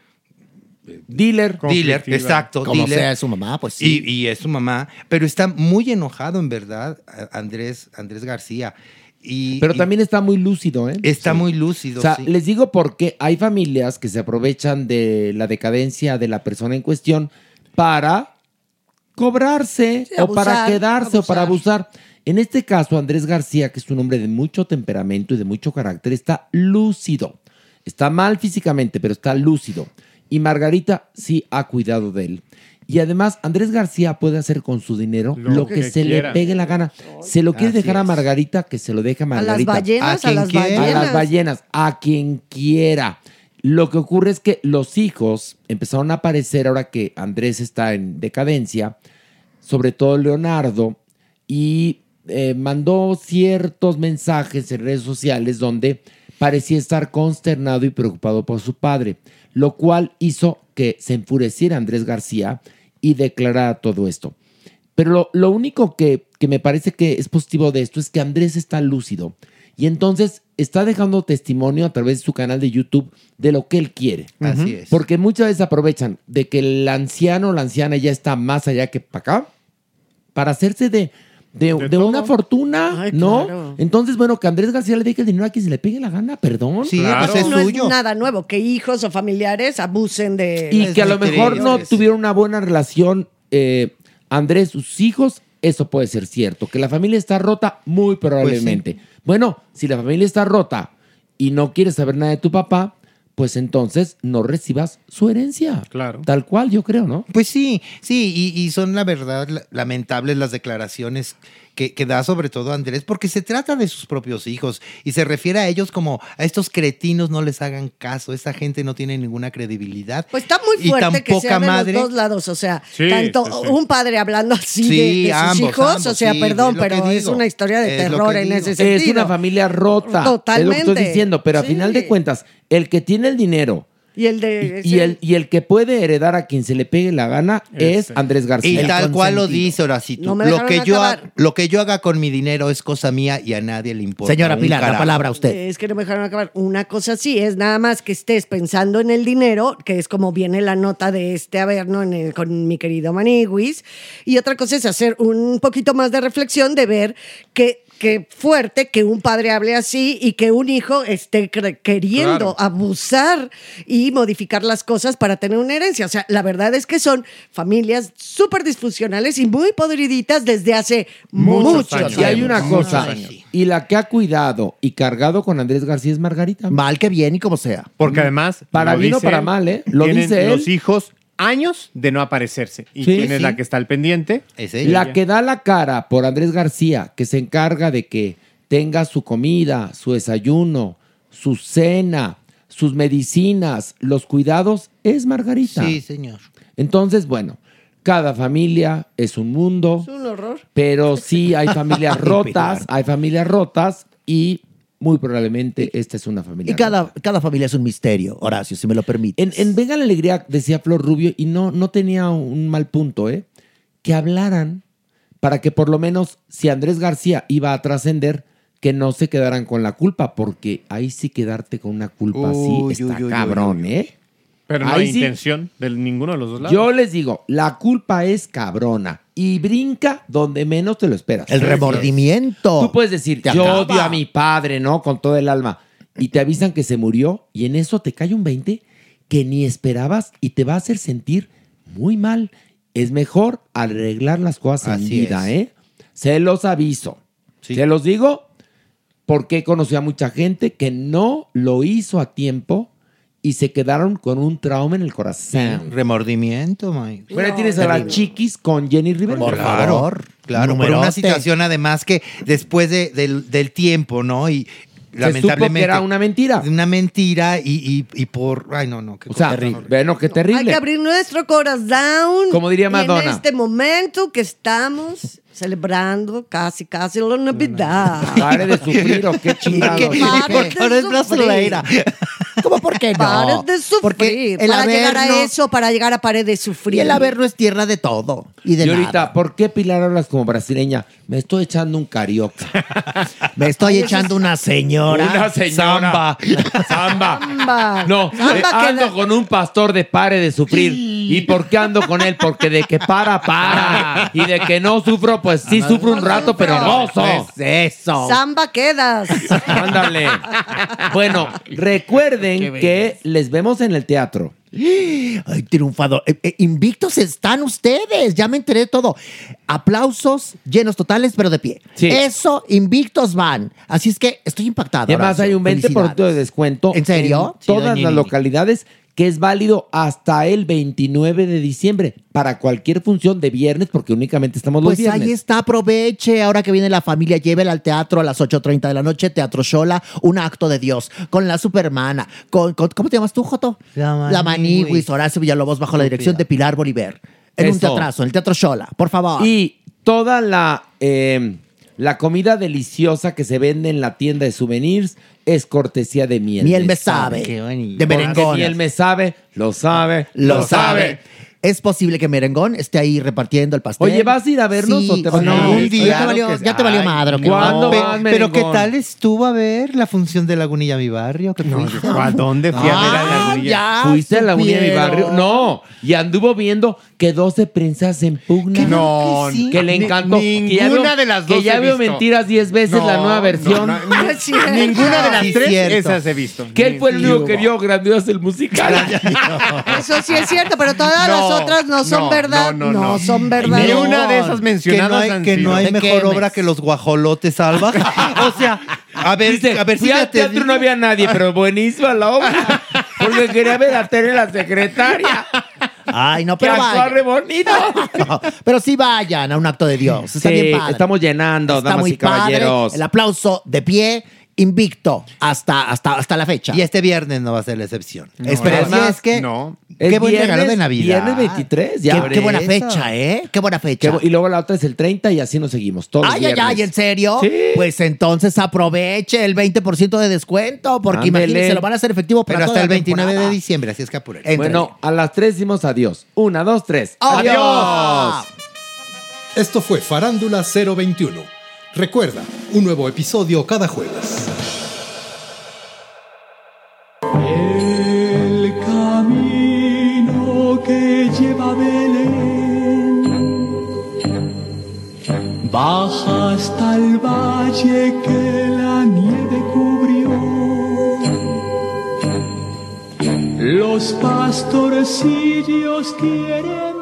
Speaker 3: Dealer.
Speaker 5: dealer,
Speaker 6: Conflictiva.
Speaker 5: exacto,
Speaker 12: Como
Speaker 5: dealer.
Speaker 12: sea su mamá, pues sí.
Speaker 5: Y, y es su mamá, pero está muy enojado en verdad, Andrés, Andrés García. Y,
Speaker 3: Pero
Speaker 5: y
Speaker 3: también está muy lúcido, ¿eh?
Speaker 5: está muy lúcido.
Speaker 3: O sea,
Speaker 5: sí.
Speaker 3: les digo porque hay familias que se aprovechan de la decadencia de la persona en cuestión para cobrarse
Speaker 4: Sí,
Speaker 3: o para
Speaker 4: abusar,
Speaker 3: quedarse o para
Speaker 4: abusar.
Speaker 3: En este caso, Andrés García, que es un hombre de mucho temperamento y de mucho carácter, está lúcido. Está mal físicamente, pero está lúcido. Y Margarita sí ha cuidado de él. Y además, Andrés García puede hacer con su dinero lo,
Speaker 6: Lo
Speaker 3: que,
Speaker 6: que
Speaker 3: se
Speaker 6: quiera.
Speaker 3: le pegue la gana. Se lo quiere
Speaker 5: Así
Speaker 3: dejar a. Margarita, que se lo deje a
Speaker 4: A las
Speaker 3: Margarita.
Speaker 4: ballenas,
Speaker 5: ¿A
Speaker 4: a, las
Speaker 5: quiere?
Speaker 3: A
Speaker 4: ballenas.
Speaker 3: las ballenas, a quien quiera. Lo que ocurre es que los hijos empezaron a aparecer ahora que Andrés está en decadencia, sobre todo Leonardo, y eh, mandó ciertos mensajes en redes sociales donde parecía estar consternado y preocupado por su padre, lo cual hizo que se enfureciera Andrés García y declarara todo esto. Pero lo, lo único que, que me parece que es positivo de esto es que Andrés está lúcido y entonces está dejando testimonio a través de su canal de YouTube de lo que él quiere.
Speaker 5: Así es.
Speaker 3: Porque muchas veces aprovechan de que el anciano o la anciana ya está más allá que para acá para hacerse de, de, de una fortuna,
Speaker 4: Ay,
Speaker 3: ¿no?
Speaker 4: claro.
Speaker 3: Entonces, bueno, que Andrés García le deje el dinero a quien se le pegue la gana, perdón.
Speaker 5: Sí,
Speaker 6: Claro.
Speaker 5: pues es
Speaker 4: no
Speaker 5: suyo.
Speaker 4: es nada nuevo que hijos o familiares abusen de...
Speaker 3: y que a lo
Speaker 5: muy
Speaker 3: mejor no tuvieron una buena relación eh, Andrés, sus hijos, eso puede ser cierto. Que la familia está rota, muy probablemente. Bueno, si la familia está rota y no quieres saber nada de tu papá, pues entonces no recibas su herencia.
Speaker 6: Claro.
Speaker 3: Tal cual, yo creo, ¿no?
Speaker 5: Pues sí, sí, y, y son la verdad la- lamentables las declaraciones que, que da sobre todo Andrés, porque se trata de sus propios hijos y se refiere a ellos como a estos cretinos no les hagan caso, esta gente no tiene ninguna credibilidad.
Speaker 4: Pues está muy
Speaker 5: Y
Speaker 4: fuerte
Speaker 5: tan
Speaker 4: que
Speaker 5: poca
Speaker 4: sea de
Speaker 5: madre.
Speaker 4: los dos lados, o sea,
Speaker 6: Sí,
Speaker 4: tanto
Speaker 6: sí, sí.
Speaker 4: un padre hablando así
Speaker 5: Sí,
Speaker 4: de, de sus
Speaker 5: ambos,
Speaker 4: hijos,
Speaker 5: ambos,
Speaker 4: o sea,
Speaker 5: sí,
Speaker 4: perdón, pero es una historia de
Speaker 5: Es
Speaker 4: terror en ese sentido.
Speaker 3: Es una familia rota.
Speaker 4: Totalmente.
Speaker 3: Es lo que estoy diciendo. Pero a final de cuentas, el que tiene el dinero
Speaker 4: Y el de...
Speaker 3: y, y el, y el que puede heredar a quien se le pegue la gana es
Speaker 6: Ese.
Speaker 3: Andrés
Speaker 5: Y
Speaker 3: García.
Speaker 5: tal cual lo dice Horacito.
Speaker 4: No
Speaker 5: lo, que yo, ha-
Speaker 4: acabar.
Speaker 5: lo que yo haga con mi dinero es cosa mía y a nadie le importa.
Speaker 12: Señora Pilar, la palabra a usted.
Speaker 4: Es que no me dejaron acabar. Una cosa sí es nada más que estés pensando en el dinero, que es como viene la nota de este averno en el- con mi querido Maniguis. Y otra cosa es hacer un poquito más de reflexión de ver que que fuerte que un padre hable así y que un hijo esté queriendo
Speaker 6: Claro.
Speaker 4: abusar y modificar las cosas para tener una herencia. O sea, la verdad es que son familias súper disfuncionales y muy podriditas desde hace
Speaker 6: Muchos
Speaker 4: muchos,
Speaker 6: años.
Speaker 3: Y hay una cosa. Y la que ha cuidado y cargado con Andrés García es Margarita.
Speaker 12: Mal que bien y como sea.
Speaker 6: Porque además.
Speaker 3: Para bien o para mal, ¿eh? Lo dice él.
Speaker 6: los hijos años de no aparecerse. ¿Y
Speaker 3: Sí,
Speaker 6: quién es
Speaker 3: sí.
Speaker 6: la que está al pendiente?
Speaker 3: La que da la cara por Andrés García, que se encarga de que tenga su comida, su desayuno, su cena, sus medicinas, los cuidados, es Margarita.
Speaker 5: Sí, señor.
Speaker 3: Entonces, bueno, cada familia es un mundo,
Speaker 4: Es un horror.
Speaker 3: pero sí hay familias rotas, hay familias rotas y muy probablemente esta es una familia
Speaker 12: Y cada, cada familia es un misterio, Horacio, si me lo permite.
Speaker 3: en, en Venga la Alegría decía Flor Rubio, y no, no tenía un mal punto, ¿eh? Que hablaran para que por lo menos, si Andrés García iba a trascender, que no se quedaran con la culpa, porque ahí sí quedarte con una culpa
Speaker 6: Uy,
Speaker 3: así está
Speaker 6: uy,
Speaker 3: cabrón, ¿eh?
Speaker 6: Pero no
Speaker 3: Ahí
Speaker 6: hay
Speaker 3: sí.
Speaker 6: intención de ninguno de los dos lados.
Speaker 3: Yo les digo, la culpa es cabrona y brinca donde menos te lo esperas.
Speaker 12: El remordimiento.
Speaker 3: Tú puedes decir,
Speaker 12: Te
Speaker 3: yo
Speaker 12: acaba.
Speaker 3: odio a mi padre, ¿no? Con todo el alma. Y te avisan que se murió y en eso te cae un 20 que ni esperabas y te va a hacer sentir muy mal. Es mejor arreglar las cosas en vida,
Speaker 5: es.
Speaker 3: ¿eh? Se los aviso. Se los digo porque conocí a mucha gente que no lo hizo a tiempo y se quedaron con un trauma en el corazón.
Speaker 5: Remordimiento, Mike.
Speaker 3: Bueno, ahí tienes a la chiquis con Jenny Rivera.
Speaker 5: Por favor. Claro, por una situación además que después de- del, del tiempo, ¿no? Y lamentablemente.
Speaker 3: que era una mentira.
Speaker 5: Una mentira y, y- y por. Ay, no, no. qué
Speaker 3: O sea,
Speaker 5: terrible.
Speaker 3: bueno, qué
Speaker 4: Hay
Speaker 3: terrible.
Speaker 4: que abrir nuestro corazón.
Speaker 3: Como diría Madonna.
Speaker 4: en este momento que estamos celebrando casi, casi la Navidad.
Speaker 3: Pare de sufrir o qué chingados.
Speaker 12: Ahora es brasileira. ¿Cómo por qué no?
Speaker 4: Pare de sufrir.
Speaker 12: Porque el
Speaker 4: para llegar a eso, para llegar a pared de sufrir.
Speaker 12: Y el Averno es tierra de todo. Y de
Speaker 3: y ahorita,
Speaker 12: nada.
Speaker 3: ¿por qué Pilar hablas como brasileña? Me estoy echando un carioca.
Speaker 12: Me estoy
Speaker 4: Ay,
Speaker 12: echando una señora.
Speaker 3: Una señora.
Speaker 12: Samba.
Speaker 3: Samba.
Speaker 4: Samba.
Speaker 3: No, eh, ando con un pastor de pare de sufrir. ¿Y por qué ando con él? Porque de que para, para. Y de que no sufro, pues sí sufro un rato, pero gozo.
Speaker 12: Es eso.
Speaker 4: Samba quedas.
Speaker 3: Ándale. Bueno, recuerden que les vemos en el teatro.
Speaker 12: Ay, triunfador. Eh, eh, invictos están ustedes. Ya me enteré de todo. Aplausos llenos totales, pero de pie.
Speaker 3: Sí.
Speaker 12: Eso, invictos van. Así es que estoy impactado.
Speaker 3: Además
Speaker 12: Horacio.
Speaker 3: hay un 20% de descuento.
Speaker 12: ¿En serio?
Speaker 3: En
Speaker 12: Sí,
Speaker 3: todas las
Speaker 12: Nini.
Speaker 3: localidades que es válido hasta el 29 de diciembre para cualquier función de viernes porque únicamente estamos los
Speaker 12: Pues
Speaker 3: viernes.
Speaker 12: ahí está, aproveche. Ahora que viene la familia, llévela al teatro a las 8.30 de la noche, Teatro Shola, un acto de Dios, con la supermana, con, con- ¿cómo te llamas tú, Joto?
Speaker 5: La. Maniguis,
Speaker 12: Horacio Villalobos, bajo la dirección de Pilar Bolívar. En un teatrazo, en el Teatro Shola, por favor.
Speaker 3: Y toda la, eh, la comida deliciosa que se vende en la tienda de souvenirs es cortesía de miel.
Speaker 12: Miel me sabe.
Speaker 5: Qué bonito.
Speaker 12: De
Speaker 3: Porque
Speaker 12: merengón.
Speaker 3: miel me sabe, lo sabe,
Speaker 12: Lo sabe. Es posible que Merengón esté ahí repartiendo el pastel.
Speaker 3: Oye, ¿vas a ir a vernos o te vas a
Speaker 12: no,
Speaker 3: ir?
Speaker 12: ya te
Speaker 5: Claro
Speaker 12: valió,
Speaker 5: que sí.
Speaker 12: ya te valió
Speaker 5: Ay,
Speaker 12: madre.
Speaker 3: ¿cuándo
Speaker 12: No.
Speaker 3: vas,
Speaker 5: Pero ¿qué tal estuvo a ver la función de Lagunilla Mi Barrio?
Speaker 6: ¿A dónde fui a ver a
Speaker 12: Ah,
Speaker 6: Lagunilla?
Speaker 12: ya
Speaker 3: ¿Fuiste a la unidad de mi barrio? No. Y anduvo viendo que 12 prensas en pugna.
Speaker 6: No,
Speaker 5: que sí.
Speaker 3: Que le
Speaker 6: Ni-
Speaker 3: encantó. que ya
Speaker 6: ninguna
Speaker 3: vio-
Speaker 6: de las
Speaker 3: Que
Speaker 6: dos
Speaker 3: ya
Speaker 6: he
Speaker 3: vio mentiras 10 veces la nueva versión.
Speaker 6: Ninguna de las
Speaker 5: Sí,
Speaker 6: tres,
Speaker 5: cierto.
Speaker 6: esas he visto.
Speaker 3: Que él fue el único que vio grandioso el musical.
Speaker 4: Eso sí es cierto, pero todas
Speaker 6: No,
Speaker 4: las otras no son
Speaker 6: no,
Speaker 4: verdad.
Speaker 6: no, no, no.
Speaker 4: son verdad.
Speaker 6: Ni una de esas
Speaker 5: Que
Speaker 6: mencionadas
Speaker 5: no hay,
Speaker 6: han
Speaker 5: que
Speaker 6: sido.
Speaker 5: no hay
Speaker 12: ¿De
Speaker 5: mejor obra que los guajolotes salvas. o sea, a ver,
Speaker 3: Dice,
Speaker 5: a ver si
Speaker 3: al teatro
Speaker 5: digo.
Speaker 3: no había nadie, pero buenísima la obra. Porque quería ver a Tere la secretaria.
Speaker 12: Ay, no,
Speaker 3: Que
Speaker 12: pero
Speaker 3: re bonito.
Speaker 12: No, pero sí vayan a un acto de Dios. Está
Speaker 3: Sí,
Speaker 12: bien padre.
Speaker 3: estamos llenando,
Speaker 12: Está
Speaker 3: damas
Speaker 12: muy
Speaker 3: y caballeros.
Speaker 12: padre. El aplauso de pie, invicto hasta, hasta, hasta la fecha.
Speaker 5: Y este viernes no va a ser la excepción.
Speaker 6: No,
Speaker 5: Espera, es que
Speaker 6: no.
Speaker 5: qué buen regalo de
Speaker 3: viernes-
Speaker 5: Navidad.
Speaker 3: Viernes 23, ya.
Speaker 12: qué, qué buena
Speaker 5: eso.
Speaker 12: fecha, ¿eh? Qué buena fecha.
Speaker 3: y luego la otra es el 30 y así nos seguimos. Todos
Speaker 12: Ay, ay,
Speaker 3: viernes.
Speaker 12: ay, ¿en serio?
Speaker 3: Sí.
Speaker 12: Pues entonces aproveche el 20% de descuento, porque
Speaker 3: Ándele.
Speaker 12: imagínense, lo van a hacer efectivo para
Speaker 5: Pero
Speaker 12: toda
Speaker 5: hasta el
Speaker 12: la
Speaker 5: 29 de diciembre, así es que apuren.
Speaker 12: Entre.
Speaker 3: Bueno, a las 3 decimos adiós. Una, dos, tres.
Speaker 12: ¡Adiós!
Speaker 2: Esto fue Farándula 021. Recuerda, un nuevo episodio cada jueves.
Speaker 11: El camino que lleva Belén baja hasta el valle que la nieve cubrió. Los pastorcillos quieren